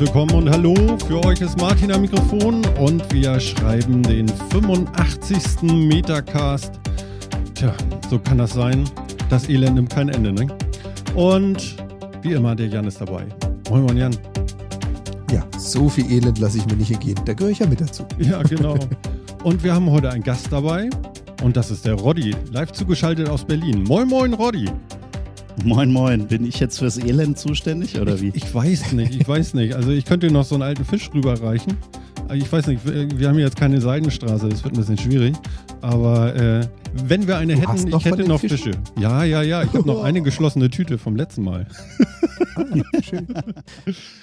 willkommen und hallo. Für euch ist Martin am Mikrofon und wir schreiben den 85. Metacast. Tja, so kann das sein. Das Elend nimmt kein Ende, ne? Und wie immer, der Jan ist dabei. Moin, moin, Jan. Ja, so viel Elend lasse ich mir nicht entgehen. Da gehöre ich ja mit dazu. Ja, genau. und wir haben heute einen Gast dabei. Und das ist der Roddy, live zugeschaltet aus Berlin. Moin, moin, Roddy. Moin, moin. Bin ich jetzt fürs Elend zuständig oder wie? Ich, ich weiß nicht, ich weiß nicht. Also ich könnte noch so einen alten Fisch rüberreichen. Ich weiß nicht, wir haben jetzt keine Seidenstraße, das wird ein bisschen schwierig. Aber äh, wenn wir eine Du hätten, ich hätte noch Fischen? Fische. Ja, ja, ja. Ich habe noch eine geschlossene Tüte vom letzten Mal. Ah, schön.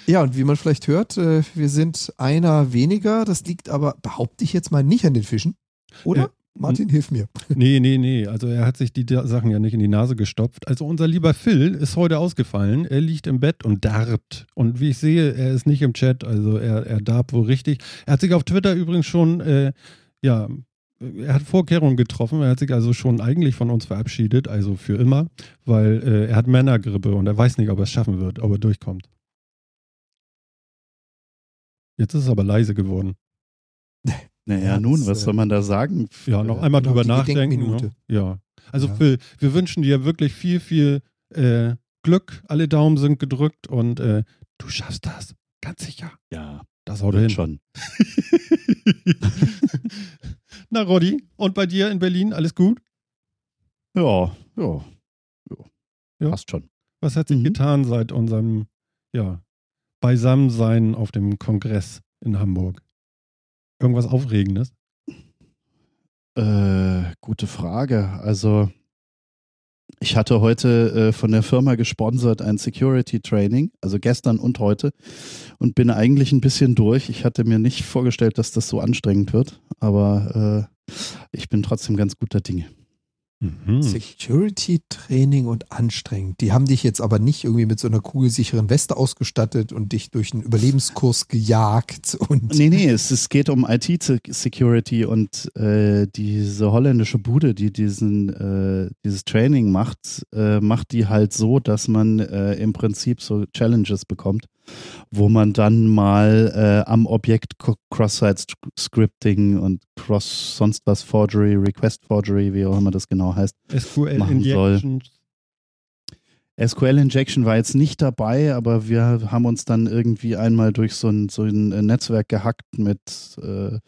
Ja, und wie man vielleicht hört, äh, wir sind einer weniger. Das liegt aber, behaupte ich jetzt mal, nicht an den Fischen. Oder? Martin, hilf mir. Nee, nee, nee. Also er hat sich die Sachen ja nicht in die Nase gestopft. Also unser lieber Phil ist heute ausgefallen. Er liegt im Bett und darbt. Und wie ich sehe, er ist nicht im Chat. Also er, er darbt wohl richtig. Er hat sich auf Twitter übrigens schon, äh, ja, er hat Vorkehrungen getroffen. Er hat sich also schon eigentlich von uns verabschiedet, also für immer, weil äh, er hat Männergrippe und er weiß nicht, ob er es schaffen wird, ob er durchkommt. Jetzt ist es aber leise geworden. Naja, Ja, nun, was äh, soll man da sagen? Ja, noch Äh, einmal drüber nachdenken. Ne? Ja. Also Ja. Phil, wir wünschen dir wirklich viel, viel äh, Glück. Alle Daumen sind gedrückt und äh, du schaffst das. Ganz sicher. Ja, Das haut hin. schon. Na, Roddy, und bei dir in Berlin alles gut? Ja, ja. ja. Ja. Passt schon. Was hat sich Mhm. getan seit unserem ja, Beisammensein auf dem Kongress in Hamburg? Irgendwas Aufregendes? Äh, gute Frage. Also, ich hatte heute äh, von der Firma gesponsert ein Security Training, also gestern und heute, und bin eigentlich ein bisschen durch. Ich hatte mir nicht vorgestellt, dass das so anstrengend wird, aber äh, ich bin trotzdem ganz guter Dinge. Mhm. Security-Training und anstrengend. Die haben dich jetzt aber nicht irgendwie mit so einer kugelsicheren Weste ausgestattet und dich durch einen Überlebenskurs gejagt und Nee, nee, es, es geht um IT-Security und äh, diese holländische Bude, die diesen, äh, dieses Training macht, äh, macht die halt so, dass man äh, im Prinzip so Challenges bekommt, wo man dann mal äh, am Objekt Cross-Site-Scripting und Cross sonst was Forgery, Request Forgery, wie auch immer das genau heißt, SQL machen soll. Injections. SQL Injection war jetzt nicht dabei, aber wir haben uns dann irgendwie einmal durch so ein, so ein Netzwerk gehackt mit, äh,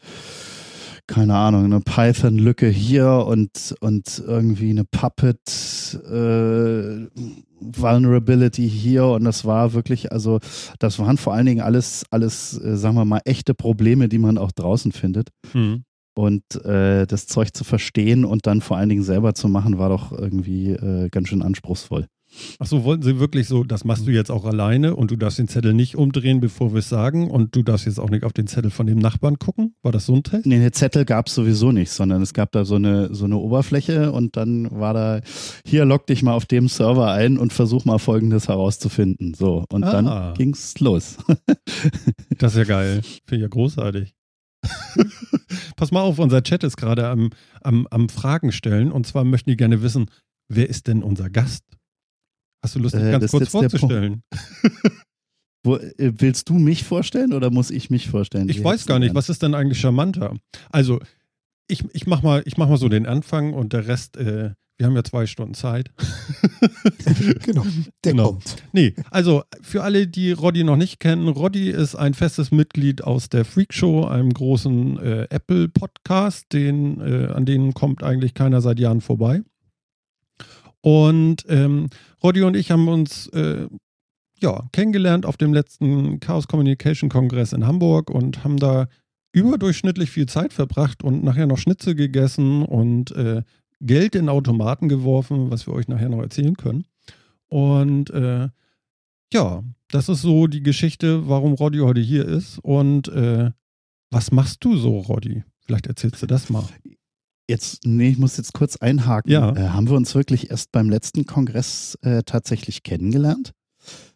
keine Ahnung, eine Python-Lücke hier und, und irgendwie eine Puppet äh, Vulnerability hier und das war wirklich, also das waren vor allen Dingen alles, alles, äh, sagen wir mal, echte Probleme, die man auch draußen findet. Mhm. Und äh, das Zeug zu verstehen und dann vor allen Dingen selber zu machen, war doch irgendwie äh, ganz schön anspruchsvoll. Achso, wollten sie wirklich so, das machst du jetzt auch alleine und du darfst den Zettel nicht umdrehen, bevor wir es sagen und du darfst jetzt auch nicht auf den Zettel von dem Nachbarn gucken? War das so ein Test? Nee, eine Zettel gab es sowieso nicht, sondern es gab da so eine, so eine Oberfläche und dann war da, hier log dich mal auf dem Server ein und versuch mal folgendes herauszufinden. So, und Ah. dann ging's los. Das ist ja geil. Finde ich ja großartig. Pass mal auf, unser Chat ist gerade am, am, am Fragen stellen und zwar möchten die gerne wissen, wer ist denn unser Gast? Hast du Lust, dich Äh, ganz ist kurz vorzustellen? Wo, äh, willst du mich vorstellen oder muss ich mich vorstellen? Ich Wie weiß gar nicht, was ist denn eigentlich charmanter? Also, ich, ich mach mal, ich mach mal so den Anfang und der Rest, äh, wir haben ja zwei Stunden Zeit. genau, der Genau. kommt. Nee, also für alle, die Roddy noch nicht kennen, Roddy ist ein festes Mitglied aus der Freak Show, einem großen äh, Apple-Podcast, den, äh, an denen kommt eigentlich keiner seit Jahren vorbei. Und ähm, Roddy und ich haben uns äh, ja, kennengelernt auf dem letzten Chaos Communication Kongress in Hamburg und haben da überdurchschnittlich viel Zeit verbracht und nachher noch Schnitzel gegessen und äh, Geld in Automaten geworfen, was wir euch nachher noch erzählen können. Und äh, ja, das ist so die Geschichte, warum Roddy heute hier ist. Und äh, was machst du so, Roddy? Vielleicht erzählst du das mal. Jetzt, nee, ich muss jetzt kurz einhaken. Ja. Äh, haben wir uns wirklich erst beim letzten Kongress äh, tatsächlich kennengelernt?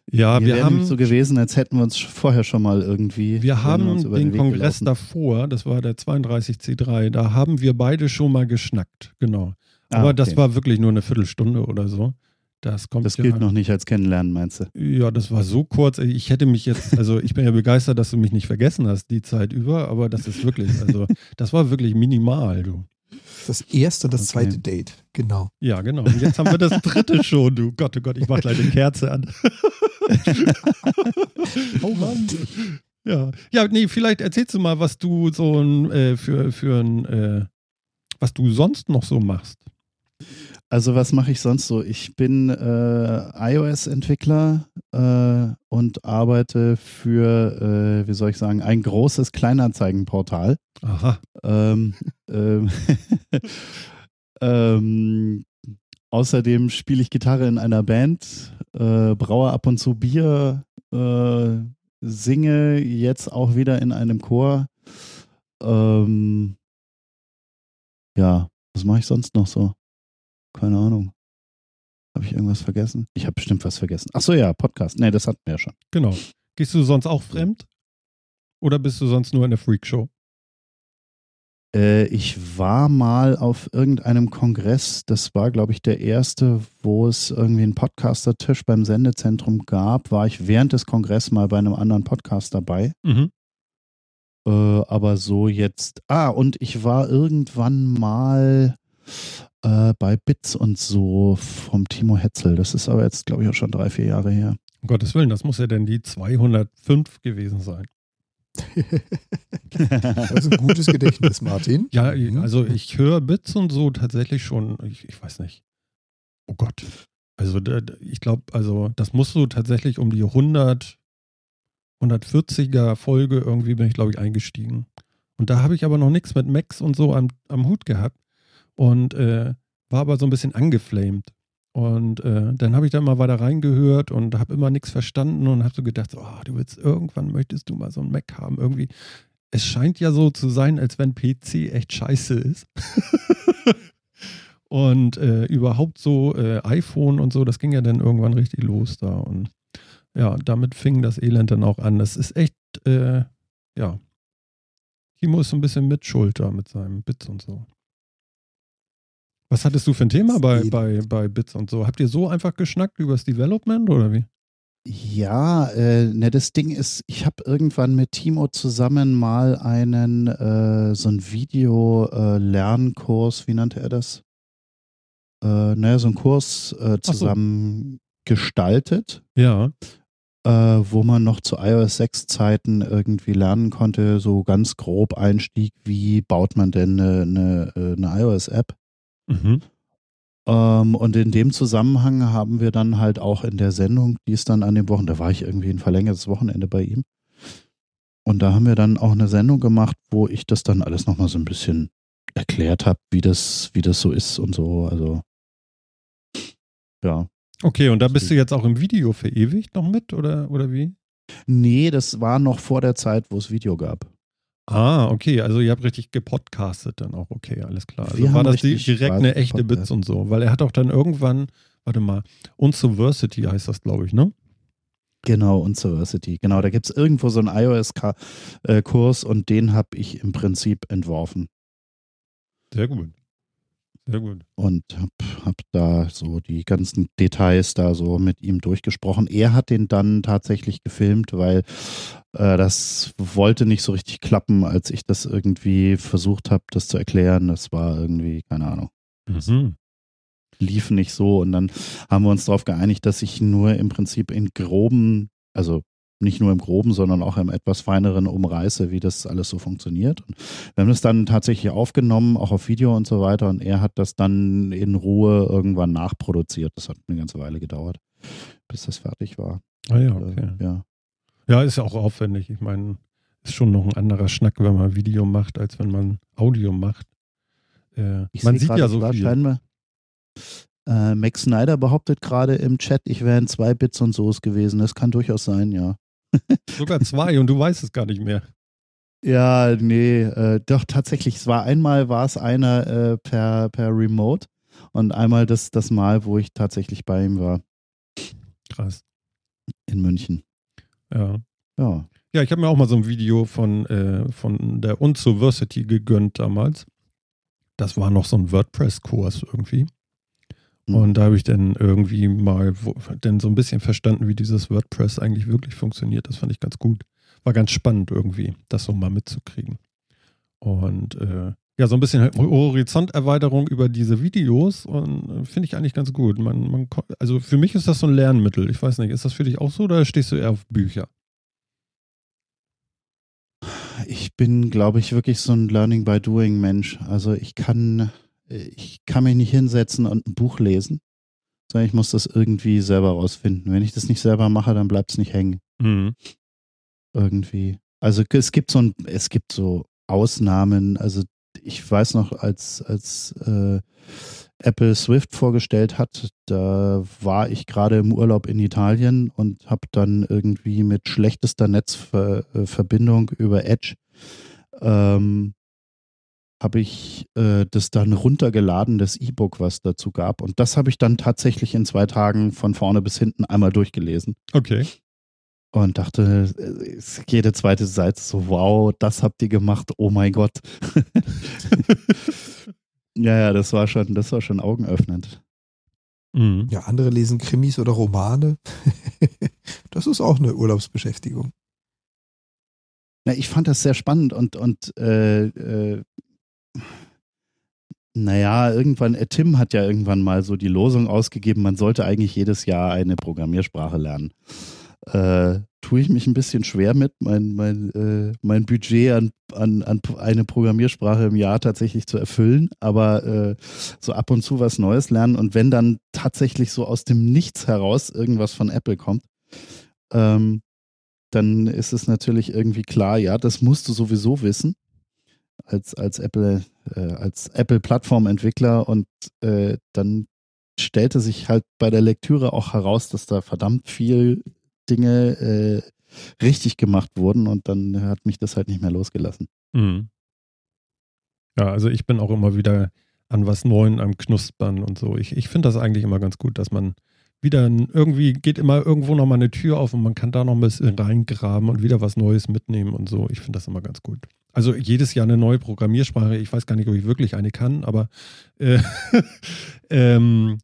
Ja, wir, wären haben, so gewesen, als hätten wir uns vorher schon mal irgendwie. wir haben uns über den Weg Kongress gelaufen. davor, das war der 32C3, da haben wir beide schon mal geschnackt, genau. Ah, Aber okay. das war wirklich nur eine Viertelstunde oder so. Das kommt Das ja, gilt noch nicht als Kennenlernen, meinst du? Ja, das war so kurz. Ich hätte mich jetzt, also ich bin ja begeistert, dass du mich nicht vergessen hast die Zeit über, aber das ist wirklich, also das war wirklich minimal, du. Das erste und das Okay. zweite Date. Genau. Ja, genau. Und jetzt haben wir das dritte schon, du. Gott, oh Gott, ich mach gleich eine Kerze an. Oh Mann. Ja, ja, nee, vielleicht erzählst du mal, was du so ein, äh, für, für ein, äh, was du sonst noch so machst. Also was mache ich sonst so? Ich bin äh, iOS-Entwickler äh, und arbeite für, äh, wie soll ich sagen, ein großes Kleinanzeigenportal. Aha. Ähm, ähm, ähm, außerdem spiele ich Gitarre in einer Band, äh, braue ab und zu Bier, äh, singe jetzt auch wieder in einem Chor. Ähm, ja, was mache ich sonst noch so? Keine Ahnung. Habe ich irgendwas vergessen? Ich habe bestimmt was vergessen. Ach so, ja, Podcast. Nee, das hatten wir ja schon. Genau. Gehst du sonst auch fremd? Oder bist du sonst nur in der Freakshow? Äh, ich war mal auf irgendeinem Kongress, das war, glaube ich, der erste, wo es irgendwie einen Podcaster-Tisch beim Sendezentrum gab, war ich während des Kongresses mal bei einem anderen Podcast dabei. Mhm. Äh, aber so jetzt. Ah, und ich war irgendwann mal äh, bei Bits und so vom Timo Hetzel. Das ist aber jetzt, glaube ich, auch schon drei, vier Jahre her. Um Gottes Willen, das muss ja denn die 205 gewesen sein. Das ist ein gutes Gedächtnis, Martin. Ja, Mhm. also ich höre Bits und so tatsächlich schon, ich, ich weiß nicht. Oh Gott. Also ich glaube, also das muss so tatsächlich um die 100, 140er Folge irgendwie bin ich, glaube ich, eingestiegen. Und da habe ich aber noch nichts mit Max und so am, am Hut gehabt und äh, war aber so ein bisschen angeflamed. Und äh, dann habe ich da mal weiter reingehört und habe immer nichts verstanden und habe so gedacht, oh, du willst irgendwann möchtest du mal so ein Mac haben. Irgendwie, es scheint ja so zu sein, als wenn PC echt scheiße ist. und äh, überhaupt so äh, iPhone und so, das ging ja dann irgendwann richtig los da. Und ja, damit fing das Elend dann auch an. Das ist echt, äh, ja. Timo ist so ein bisschen Mitschuld da mit seinem Bits und so. Was hattest du für ein Thema bei, bei, bei Bits und so? Habt ihr so einfach geschnackt über das Development oder wie? Ja, äh, ne, das Ding ist, ich habe irgendwann mit Timo zusammen mal einen, äh, so ein Video-Lernkurs, wie nannte er das? Äh, naja, so einen Kurs äh, so. zusammen gestaltet, Ja. äh, wo man noch zu iOS 6 Zeiten irgendwie lernen konnte, so ganz grob Einstieg, wie baut man denn eine, eine, äh, eine iOS-App? Mhm. Ähm, und in dem Zusammenhang haben wir dann halt auch in der Sendung, die ist dann an dem Wochen, da war ich irgendwie ein verlängertes Wochenende bei ihm. Und da haben wir dann auch eine Sendung gemacht, wo ich das dann alles nochmal so ein bisschen erklärt habe, wie das, wie das so ist und so. Also ja. Okay, und da bist du jetzt auch im Video verewigt noch mit oder, oder wie? Nee, das war noch vor der Zeit, wo es Video gab. Ah, okay, also ihr habt richtig gepodcastet dann auch, okay, alles klar. Also Wir war das direkt eine echte gepodcast. Bits und so, weil er hat auch dann irgendwann, warte mal, Unsuversity heißt das, glaube ich, ne? Genau, und Diversity. Genau, da gibt es irgendwo so einen iOS-Kurs und den habe ich im Prinzip entworfen. Sehr gut. Sehr gut. und hab, hab da so die ganzen Details da so mit ihm durchgesprochen. Er hat den dann tatsächlich gefilmt, weil äh, das wollte nicht so richtig klappen, als ich das irgendwie versucht habe, das zu erklären. Das war irgendwie, keine Ahnung, Mhm. lief nicht so und dann haben wir uns darauf geeinigt, dass ich nur im Prinzip in groben, also nicht nur im groben, sondern auch im etwas feineren umreiße, wie das alles so funktioniert. Und wir haben das dann tatsächlich aufgenommen, auch auf Video und so weiter. Und er hat das dann in Ruhe irgendwann nachproduziert. Das hat eine ganze Weile gedauert, bis das fertig war. Ah ja, Äh, okay. Ja. Ja, ist ja auch aufwendig. Ich meine, ist schon noch ein anderer Schnack, wenn man Video macht, als wenn man Audio macht. Äh, man sieht ja es so viel. Scheinbar, äh, Max Snyder behauptet gerade im Chat, ich wäre in zwei Bits und So's gewesen. Das kann durchaus sein, ja. Sogar zwei und du weißt es gar nicht mehr. Ja, nee, äh, doch tatsächlich. Es war einmal war es einer äh, per, per Remote und einmal das, das Mal, wo ich tatsächlich bei ihm war Krass. in München. Ja. Ja. Ja, ich habe mir auch mal so ein Video von, äh, von der Unsuversity gegönnt damals. Das war noch so ein WordPress-Kurs irgendwie. Mhm. Und da habe ich dann irgendwie mal wo, dann so ein bisschen verstanden, wie dieses WordPress eigentlich wirklich funktioniert. Das fand ich ganz gut. War ganz spannend irgendwie, das so mal mitzukriegen. Und äh, ja, so ein bisschen Horizonterweiterung über diese Videos und äh, finde ich eigentlich ganz gut. Man, man, also für mich ist das so ein Lernmittel. Ich weiß nicht, ist das für dich auch so oder stehst du eher auf Bücher? Ich bin, glaube ich, wirklich so ein Learning by Doing Mensch. Also ich kann, ich kann mich nicht hinsetzen und ein Buch lesen, sondern ich muss das irgendwie selber rausfinden. Wenn ich das nicht selber mache, dann bleibt es nicht hängen. Mhm. Irgendwie. Also es gibt so ein, es gibt so Ausnahmen. Also ich weiß noch, als, als äh, Apple Swift vorgestellt hat, da war ich gerade im Urlaub in Italien und habe dann irgendwie mit schlechtester Netzverbindung über Edge ähm, habe ich äh, das dann runtergeladen, das E-Book, was dazu gab. Und das habe ich dann tatsächlich in zwei Tagen von vorne bis hinten einmal durchgelesen. Okay. Und dachte, jede zweite Seite so, wow, das habt ihr gemacht, oh mein Gott. Ja, ja, das war schon, das war schon augenöffnend. Mhm. Ja, andere lesen Krimis oder Romane. das ist auch eine Urlaubsbeschäftigung. Na, ich fand das sehr spannend und, und äh, äh, naja, irgendwann, äh, Tim hat ja irgendwann mal so die Losung ausgegeben, man sollte eigentlich jedes Jahr eine Programmiersprache lernen. Äh, tue ich mich ein bisschen schwer mit, mein, mein, äh, mein Budget an, an, an eine Programmiersprache im Jahr tatsächlich zu erfüllen, aber äh, so ab und zu was Neues lernen und wenn dann tatsächlich so aus dem Nichts heraus irgendwas von Apple kommt, ähm, dann ist es natürlich irgendwie klar, ja, das musst du sowieso wissen als, als Apple, äh, als Apple-Plattformentwickler und äh, dann stellte sich halt bei der Lektüre auch heraus, dass da verdammt viel Dinge äh, richtig gemacht wurden und dann hat mich das halt nicht mehr losgelassen. Mhm. Ja, also ich bin auch immer wieder an was Neuem am Knuspern und so. Ich, ich finde das eigentlich immer ganz gut, dass man wieder irgendwie geht immer irgendwo nochmal eine Tür auf und man kann da noch ein bisschen reingraben und wieder was Neues mitnehmen und so. Ich finde das immer ganz gut. Also jedes Jahr eine neue Programmiersprache. Ich weiß gar nicht, ob ich wirklich eine kann, aber äh, ähm,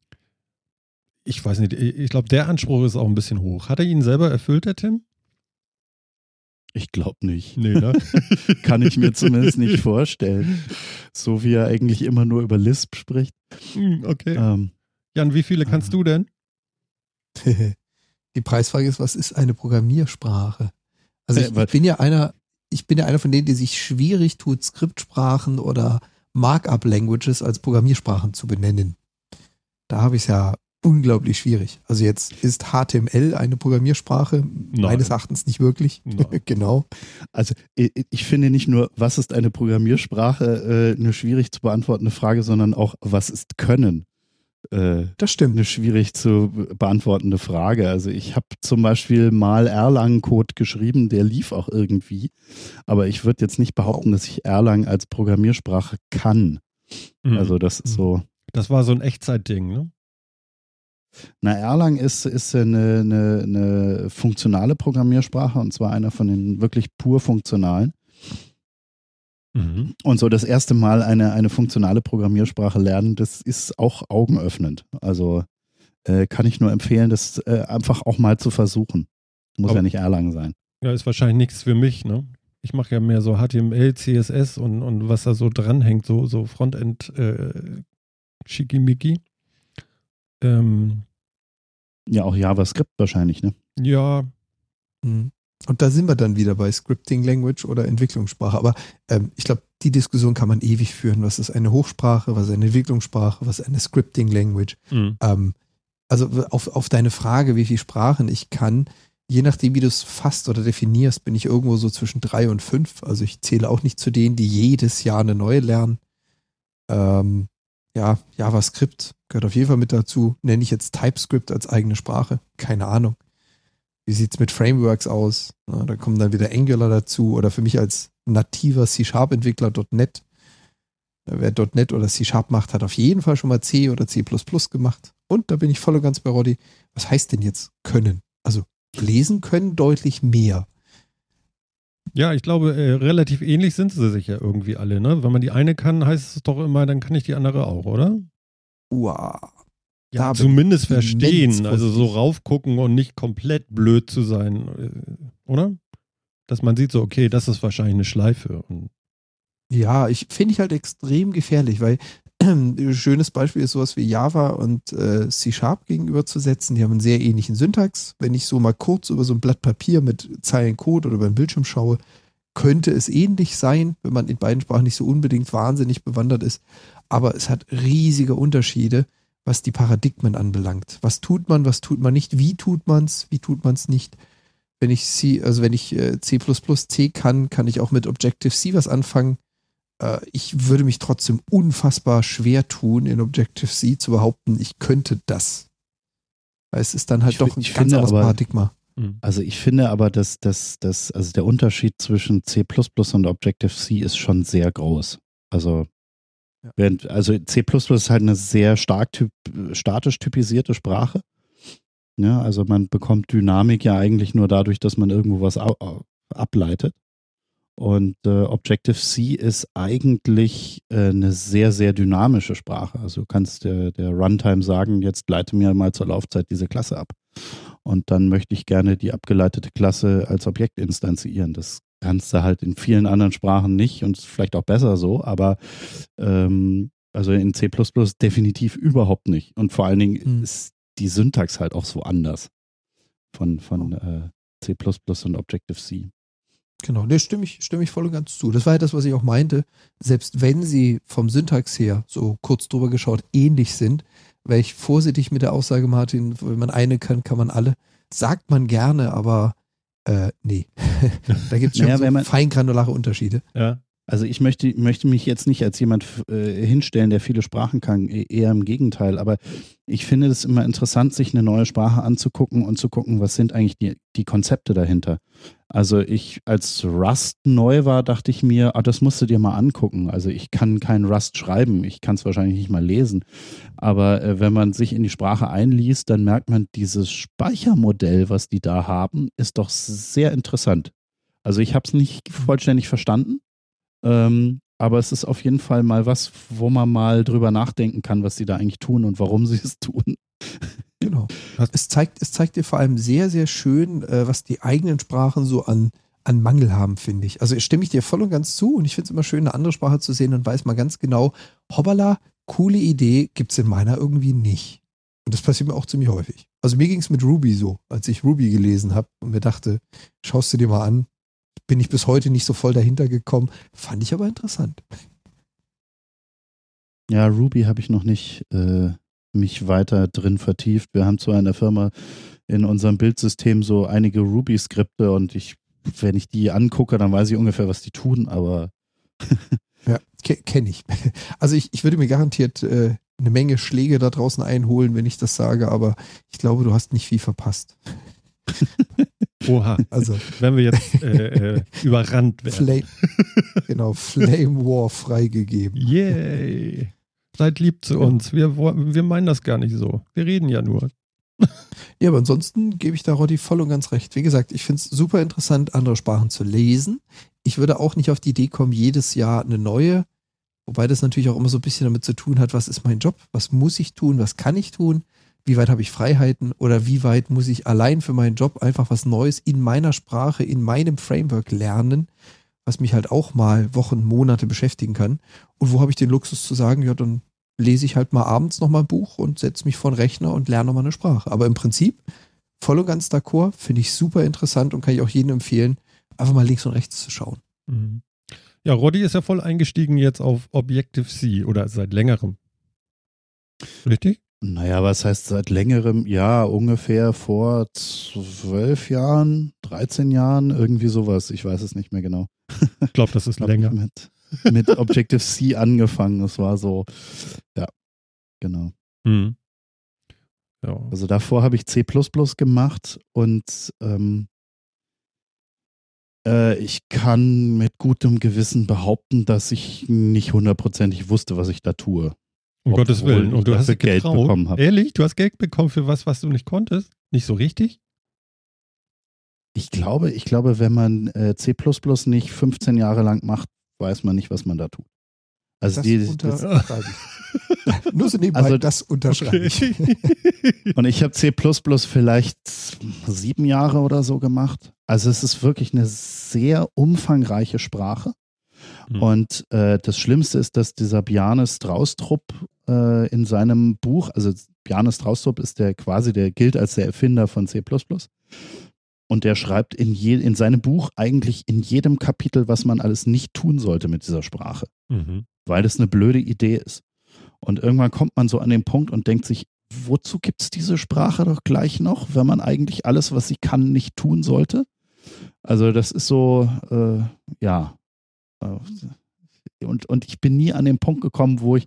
ich weiß nicht, ich glaube, der Anspruch ist auch ein bisschen hoch. Hat er ihn selber erfüllt, der Tim? Ich glaube nicht. Nee, ne? Kann ich mir zumindest nicht vorstellen. So wie er eigentlich immer nur über Lisp spricht. Hm, okay. Ähm, Jan, wie viele kannst äh, du denn? Die Preisfrage ist, was ist eine Programmiersprache? Also ich, ich bin ja einer, ich bin ja einer von denen, die sich schwierig tut, Skriptsprachen oder Markup-Languages als Programmiersprachen zu benennen. Da habe ich es ja unglaublich schwierig. Also jetzt ist HTML eine Programmiersprache, Nein. meines Erachtens nicht wirklich. genau. Also ich, ich, finde nicht nur, was ist eine Programmiersprache, äh, eine schwierig zu beantwortende Frage, sondern auch, was ist Können? Äh, das stimmt. Eine schwierig zu beantwortende Frage. Also ich habe zum Beispiel mal Erlang-Code geschrieben, der lief auch irgendwie. Aber ich würde jetzt nicht behaupten, dass ich Erlang als Programmiersprache kann. Mhm. Also das ist so. Das war so ein Echtzeitding, ne? Na, Erlang ist, ist eine, eine, eine funktionale Programmiersprache und zwar einer von den wirklich pur funktionalen. Mhm. Und so das erste Mal eine, eine funktionale Programmiersprache lernen, das ist auch augenöffnend. Also äh, kann ich nur empfehlen, das äh, einfach auch mal zu versuchen. Muss Aber, ja nicht Erlang sein. Ja, ist wahrscheinlich nichts für mich, ne? Ich mache ja mehr so HTML, CSS und, und was da so dranhängt, so, so Frontend äh, Schickimicki. Ähm, ja, auch JavaScript wahrscheinlich, ne? Ja. Mhm. Und da sind wir dann wieder bei Scripting Language oder Entwicklungssprache. Aber ähm, ich glaube, die Diskussion kann man ewig führen. Was ist eine Hochsprache, was ist eine Entwicklungssprache, was ist eine Scripting Language? Mhm. Ähm, also auf, auf deine Frage, wie viele Sprachen ich kann, je nachdem, wie du es fasst oder definierst, bin ich irgendwo so zwischen drei und fünf. Also ich zähle auch nicht zu denen, die jedes Jahr eine neue lernen. Ähm, ja, JavaScript gehört auf jeden Fall mit dazu. Nenne ich jetzt TypeScript als eigene Sprache? Keine Ahnung. Wie sieht es mit Frameworks aus? Na, da kommen dann wieder Angular dazu oder für mich als nativer C-Sharp-Entwickler .NET. Wer .NET oder C-Sharp macht, hat auf jeden Fall schon mal C oder C++ gemacht. Und da bin ich voll und ganz bei Roddy. Was heißt denn jetzt können? Also lesen können deutlich mehr. Ja, ich glaube, äh, relativ ähnlich sind sie sich ja irgendwie alle, ne? Wenn man die eine kann, heißt es doch immer, dann kann ich die andere auch, oder? Wow. Ja, zumindest verstehen, also so raufgucken und nicht komplett blöd zu sein, äh, oder? Dass man sieht so, okay, das ist wahrscheinlich eine Schleife. ja, ich finde ich halt extrem gefährlich, weil ein schönes Beispiel ist sowas wie Java und äh, C-Sharp gegenüberzusetzen. Die haben einen sehr ähnlichen Syntax. Wenn ich so mal kurz über so ein Blatt Papier mit Zeilen Code oder über den Bildschirm schaue, könnte es ähnlich sein, wenn man in beiden Sprachen nicht so unbedingt wahnsinnig bewandert ist. Aber es hat riesige Unterschiede was die Paradigmen anbelangt. Was tut man, was tut man nicht, wie tut man es, wie tut man es nicht. Wenn ich C, also wenn ich äh, C C kann, kann ich auch mit Objective-C was anfangen. Äh, ich würde mich trotzdem unfassbar schwer tun, in Objective-C zu behaupten, ich könnte das. Weil es ist dann halt ich doch ein ganz anderes aber, Paradigma. Hm. Also ich finde aber, dass, dass, dass also der Unterschied zwischen C und Objective-C ist schon sehr groß. Also Während, also C ist halt eine sehr stark typ, statisch typisierte Sprache. Ja, also man bekommt Dynamik ja eigentlich nur dadurch, dass man irgendwo was ableitet. Und äh, Objective-C ist eigentlich äh, eine sehr, sehr dynamische Sprache. Also du kannst der, der Runtime sagen, jetzt leite mir mal zur Laufzeit diese Klasse ab. Und dann möchte ich gerne die abgeleitete Klasse als Objekt instanzieren. Das kannst du halt in vielen anderen Sprachen nicht und vielleicht auch besser so, aber ähm, also in C definitiv überhaupt nicht. Und vor allen Dingen mhm. ist die Syntax halt auch so anders von, von äh, C und Objective-C. Genau, ne, stimme ich, stimme ich voll und ganz zu. Das war ja das, was ich auch meinte. Selbst wenn sie vom Syntax her, so kurz drüber geschaut, ähnlich sind, wäre ich vorsichtig mit der Aussage, Martin, wenn man eine kann, kann man alle. Sagt man gerne, aber äh, nee. da gibt es schon ja, so man, feingranulare Unterschiede. Ja. Also ich möchte, möchte mich jetzt nicht als jemand äh, hinstellen, der viele Sprachen kann, e-, eher im Gegenteil. Aber ich finde es immer interessant, sich eine neue Sprache anzugucken und zu gucken, was sind eigentlich die, die Konzepte dahinter. Also ich, als Rust neu war, dachte ich mir, ah, das musst du dir mal angucken. Also ich kann kein Rust schreiben, ich kann es wahrscheinlich nicht mal lesen. Aber äh, wenn man sich in die Sprache einliest, dann merkt man, dieses Speichermodell, was die da haben, ist doch sehr interessant. Also ich habe es nicht vollständig verstanden, ähm, aber es ist auf jeden Fall mal was, wo man mal drüber nachdenken kann, was sie da eigentlich tun und warum sie es tun. Genau. Es zeigt, es zeigt dir vor allem sehr, sehr schön, äh, was die eigenen Sprachen so an, an Mangel haben, finde ich. Also stimme ich dir voll und ganz zu und ich finde es immer schön, eine andere Sprache zu sehen und weiß mal ganz genau, hoppala, coole Idee, gibt es in meiner irgendwie nicht. Und das passiert mir auch ziemlich häufig. Also mir ging es mit Ruby so, als ich Ruby gelesen habe und mir dachte, schaust du dir mal an, bin ich bis heute nicht so voll dahinter gekommen. Fand ich aber interessant. Ja, Ruby habe ich noch nicht äh, mich weiter drin vertieft. Wir haben zwar in der Firma in unserem Bildsystem so einige Ruby-Skripte und ich, wenn ich die angucke, dann weiß ich ungefähr, was die tun, aber. ja, kenne ich. Also ich, ich würde mir garantiert äh, eine Menge Schläge da draußen einholen, wenn ich das sage, aber ich glaube, du hast nicht viel verpasst. Oha. Also, wenn wir jetzt äh, äh, überrannt werden. Flame, genau, Flame War freigegeben. Yay. Seid lieb zu uns. Wir, wir meinen das gar nicht so. Wir reden ja nur. Ja, aber ansonsten gebe ich da Roddy voll und ganz recht. Wie gesagt, ich finde es super interessant, andere Sprachen zu lesen. Ich würde auch nicht auf die Idee kommen, jedes Jahr eine neue. Wobei das natürlich auch immer so ein bisschen damit zu tun hat, was ist mein Job, was muss ich tun, was kann ich tun wie weit habe ich Freiheiten oder wie weit muss ich allein für meinen Job einfach was Neues in meiner Sprache, in meinem Framework lernen, was mich halt auch mal Wochen, Monate beschäftigen kann. Und wo habe ich den Luxus zu sagen, ja, dann lese ich halt mal abends nochmal ein Buch und setze mich vor den Rechner und lerne nochmal eine Sprache. Aber im Prinzip, voll und ganz d'accord, finde ich super interessant und kann ich auch jedem empfehlen, einfach mal links und rechts zu schauen. Mhm. Ja, Roddy ist ja voll eingestiegen jetzt auf Objective-C oder seit längerem. Richtig? Naja, was heißt seit längerem? Ja, ungefähr vor zwölf Jahren, 13 Jahren, irgendwie sowas. Ich weiß es nicht mehr genau. Ich glaube, das ist länger. Mit, mit Objective-C angefangen. Das war so, ja, genau. Mhm. Ja. Also davor habe ich C gemacht und ähm, äh, ich kann mit gutem Gewissen behaupten, dass ich nicht hundertprozentig wusste, was ich da tue. Um Gottes Willen. Und du hast Geld getraut. bekommen hast. Ehrlich? Du hast Geld bekommen für was, was du nicht konntest? Nicht so richtig? Ich glaube, ich glaube, wenn man äh, C nicht 15 Jahre lang macht, weiß man nicht, was man da tut. Also das die, unterschreibe ich. Nur so nebenbei, Also- das unterschreibe ich. Und ich habe C vielleicht sieben Jahre oder so gemacht. Also es ist wirklich eine sehr umfangreiche Sprache. Mhm. Und äh, das Schlimmste ist, dass dieser Bjarne Straustrup äh, in seinem Buch, also Bjarne Straustrup ist der quasi, der gilt als der Erfinder von C. Und der schreibt in, je, in seinem Buch eigentlich in jedem Kapitel, was man alles nicht tun sollte mit dieser Sprache Mhm. weil das eine blöde Idee ist. Und irgendwann kommt man so an den Punkt und denkt sich, wozu gibt es diese Sprache doch gleich noch, wenn man eigentlich alles, was sie kann, nicht tun sollte? Also das ist so, äh, ja. Äh, Und, und ich bin nie an den Punkt gekommen, wo ich,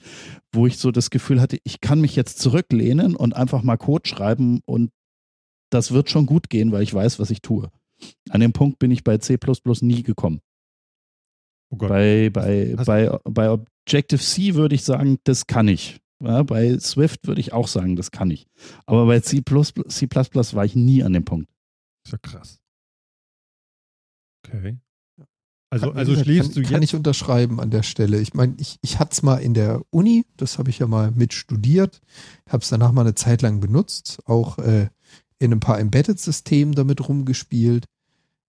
wo ich so das Gefühl hatte, ich kann mich jetzt zurücklehnen und einfach mal Code schreiben und das wird schon gut gehen, weil ich weiß, was ich tue. An den Punkt bin ich bei C nie gekommen. Oh. Bei, bei, Hast- bei, bei Objective-C würde ich sagen, das kann ich. Ja, bei Swift würde ich auch sagen, das kann ich. Aber bei C, C war ich nie an dem Punkt. ist ja krass. Okay. Also, Kann- also gesagt, schläfst kann, du Kann jetzt. ich unterschreiben an der Stelle. Ich meine, ich, ich hatte es mal in der Uni, das habe ich ja mal mit studiert, habe es danach mal eine Zeit lang benutzt, auch äh, in ein paar Embedded-Systemen damit rumgespielt.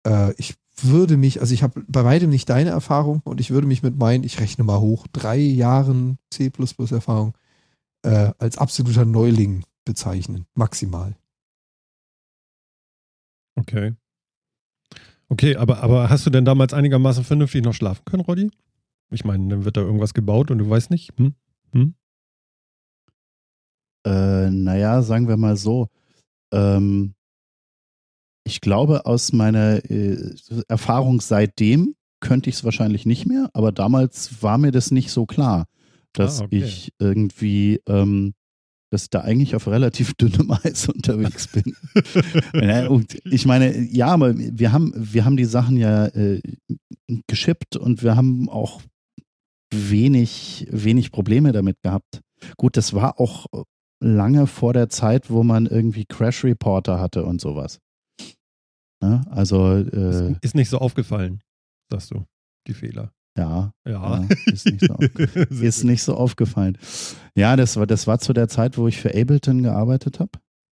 Äh, ich würde mich, also ich habe bei weitem nicht deine Erfahrung und ich würde mich mit meinen, ich rechne mal hoch, drei Jahren C++-Erfahrung äh, als absoluter Neuling bezeichnen, maximal. Okay. Okay, aber, aber hast du denn damals einigermaßen vernünftig noch schlafen können, Roddy? Ich meine, dann wird da irgendwas gebaut und du weißt nicht. Hm? Hm? Äh, naja, sagen wir mal so. Ähm, ich glaube, aus meiner äh, Erfahrung seitdem könnte ich es wahrscheinlich nicht mehr, aber damals war mir das nicht so klar, dass Ah, okay. ich irgendwie, ähm, dass ich da eigentlich auf relativ dünnem Eis unterwegs bin. Und ich meine, ja, aber wir haben, wir haben die Sachen ja äh, geschippt und wir haben auch wenig, wenig Probleme damit gehabt. Gut, das war auch lange vor der Zeit, wo man irgendwie Crash Reporter hatte und sowas. Ne? Also, äh, Ist, ist nicht so aufgefallen, sagst du, die Fehler. Ja, Ja. ja, ist nicht so ist nicht so aufgefallen. Ja, das war, das war zu der Zeit, wo ich für Ableton gearbeitet habe,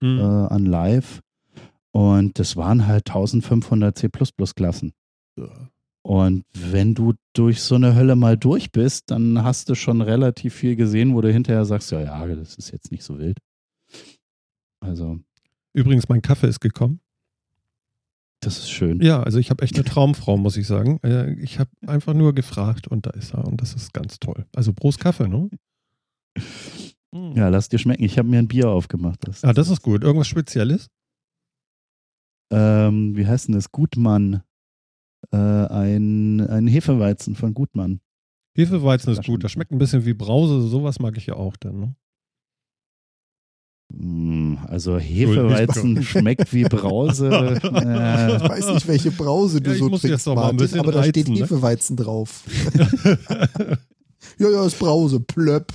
Hm. äh, an Live. Und das waren halt 1500 C++-Klassen. Und wenn du durch so eine Hölle mal durch bist, dann hast du schon relativ viel gesehen, wo du hinterher sagst, ja, ja, das ist jetzt nicht so wild. Also, Übrigens, mein Kaffee ist gekommen. Das ist schön. Ja, also ich habe echt eine Traumfrau, muss ich sagen. Äh, Ich habe einfach nur gefragt und da ist er und das ist ganz toll. Also Prost Kaffee, ne? Hm. Ja, lass dir schmecken. Ich habe mir ein Bier aufgemacht. Das, Ah, das ist gut. Irgendwas Spezielles? ähm, wie heißt denn das? Gutmann. Äh, ein, ein Hefeweizen von Gutmann. Hefeweizen ist gut. Das schmeckt ein bisschen wie Brause. Sowas mag ich ja auch dann. Ne? Mm, Also Hefeweizen schmeckt wie Brause. Ich äh, weiß nicht, welche Brause du Ja, ich so trinkst, Martin, aber da steht reizen, ne? Hefeweizen drauf. Ja, ja, ist Brause, plöpp.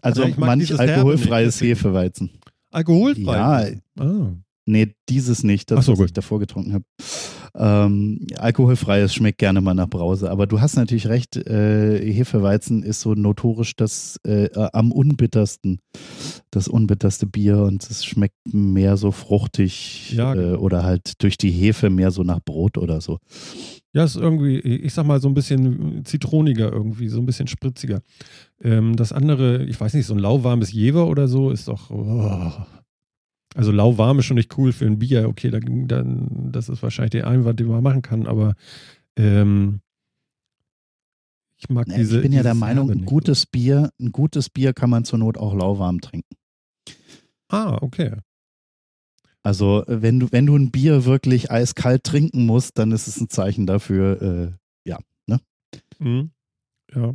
also Ja, ich manch alkoholfreies Hefeweizen. Alkoholfrei. Ja, Ah. nee, dieses nicht, das, so, was gut. ich davor getrunken habe. Ähm, alkoholfreies schmeckt gerne mal nach Brause. Aber du hast natürlich recht, äh, Hefeweizen ist so notorisch das äh, äh, am unbittersten, das unbitterste Bier und es schmeckt mehr so fruchtig Ja, äh, oder halt durch die Hefe mehr so nach Brot oder so. Ja, ist irgendwie, ich sag mal, so ein bisschen zitroniger irgendwie, so ein bisschen spritziger. Ähm, das andere, ich weiß nicht, so ein lauwarmes Jever oder so ist doch. Oh. Also lauwarm ist schon nicht cool für ein Bier. Okay, dann, dann, das ist wahrscheinlich der Einwand, den man machen kann, aber ähm, ich mag Nee, diese. ich bin ja der Meinung, ein gutes Bier, ein gutes Bier kann man zur Not auch lauwarm trinken. Ah, okay. Also wenn du, wenn du ein Bier wirklich eiskalt trinken musst, dann ist es ein Zeichen dafür, äh, ja, ne? Mhm. Ja.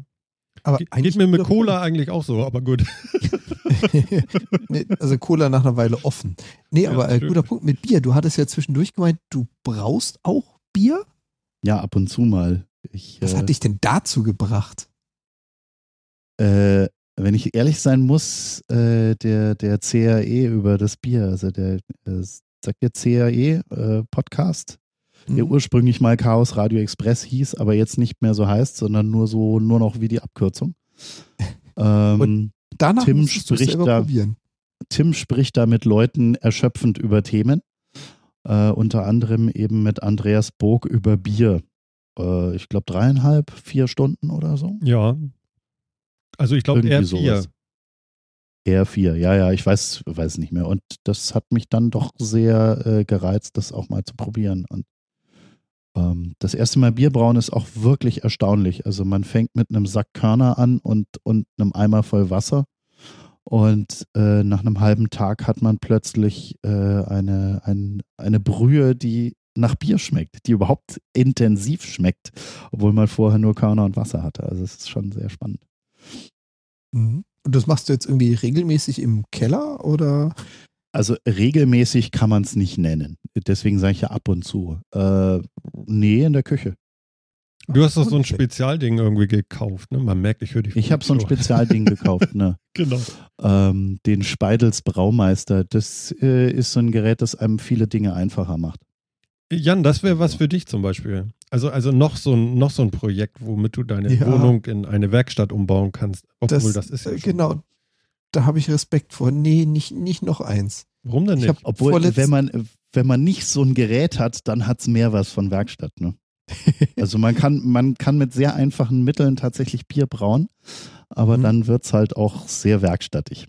Aber Ge eigentlich geht mir mit Cola eigentlich auch so, aber gut. Nee, also Cola nach einer Weile offen. Nee, Ja, aber äh, stimmt. guter Punkt mit Bier. Du hattest ja zwischendurch gemeint, du brauchst auch Bier? Ja, ab und zu mal. Ich, Was äh, hat dich denn dazu gebracht? äh, wenn ich ehrlich sein muss, äh, der, der CAE über das Bier, also der, äh, sagt ihr CAE äh, Podcast, der Hm? ursprünglich mal Chaos Radio Express hieß, aber jetzt nicht mehr so heißt, sondern nur so, nur noch wie die Abkürzung. Ähm, Danach Tim spricht da- probieren. Tim spricht da mit Leuten erschöpfend über Themen. Äh, unter anderem eben mit Andreas Burg über Bier. Äh, ich glaube dreieinhalb, vier Stunden oder so. Ja. Also ich glaube eher vier. sowas. Eher vier, ja, ja, ich weiß, weiß nicht mehr. Und das hat mich dann doch sehr äh, gereizt, das auch mal zu probieren. Und das erste Mal Bierbrauen ist auch wirklich erstaunlich. Also man fängt mit einem Sack Körner an und, und einem Eimer voll Wasser. Und äh, nach einem halben Tag hat man plötzlich äh, eine, ein, eine Brühe, die nach Bier schmeckt, die überhaupt intensiv schmeckt, obwohl man vorher nur Körner und Wasser hatte. Also es ist schon sehr spannend. Mhm. Und das machst du jetzt irgendwie regelmäßig im Keller oder? Also regelmäßig kann man es nicht nennen. Deswegen sage ich ja ab und zu. Äh, nee, in der Küche. Du hast doch so ein. Spezialding irgendwie gekauft, ne? Man merkt, ich höre die Ich habe so ein. Spezialding gekauft, ne? Genau. ähm, den Speidels Braumeister. Das äh, ist so ein Gerät, das einem viele Dinge einfacher macht. Jan, das wäre was für dich zum Beispiel. Also, also noch, so ein, noch so ein Projekt, womit du deine Ja. Wohnung in eine Werkstatt umbauen kannst. Obwohl das, ist ja äh, schon- genau. Da habe ich Respekt vor. Nee, nicht, nicht noch eins. Warum denn Ich nicht? Obwohl, wenn man, wenn man nicht so ein Gerät hat, dann hat es mehr was von Werkstatt. Ne? Also man kann, man kann mit sehr einfachen Mitteln tatsächlich Bier brauen, aber Mhm. dann wird es halt auch sehr werkstattig.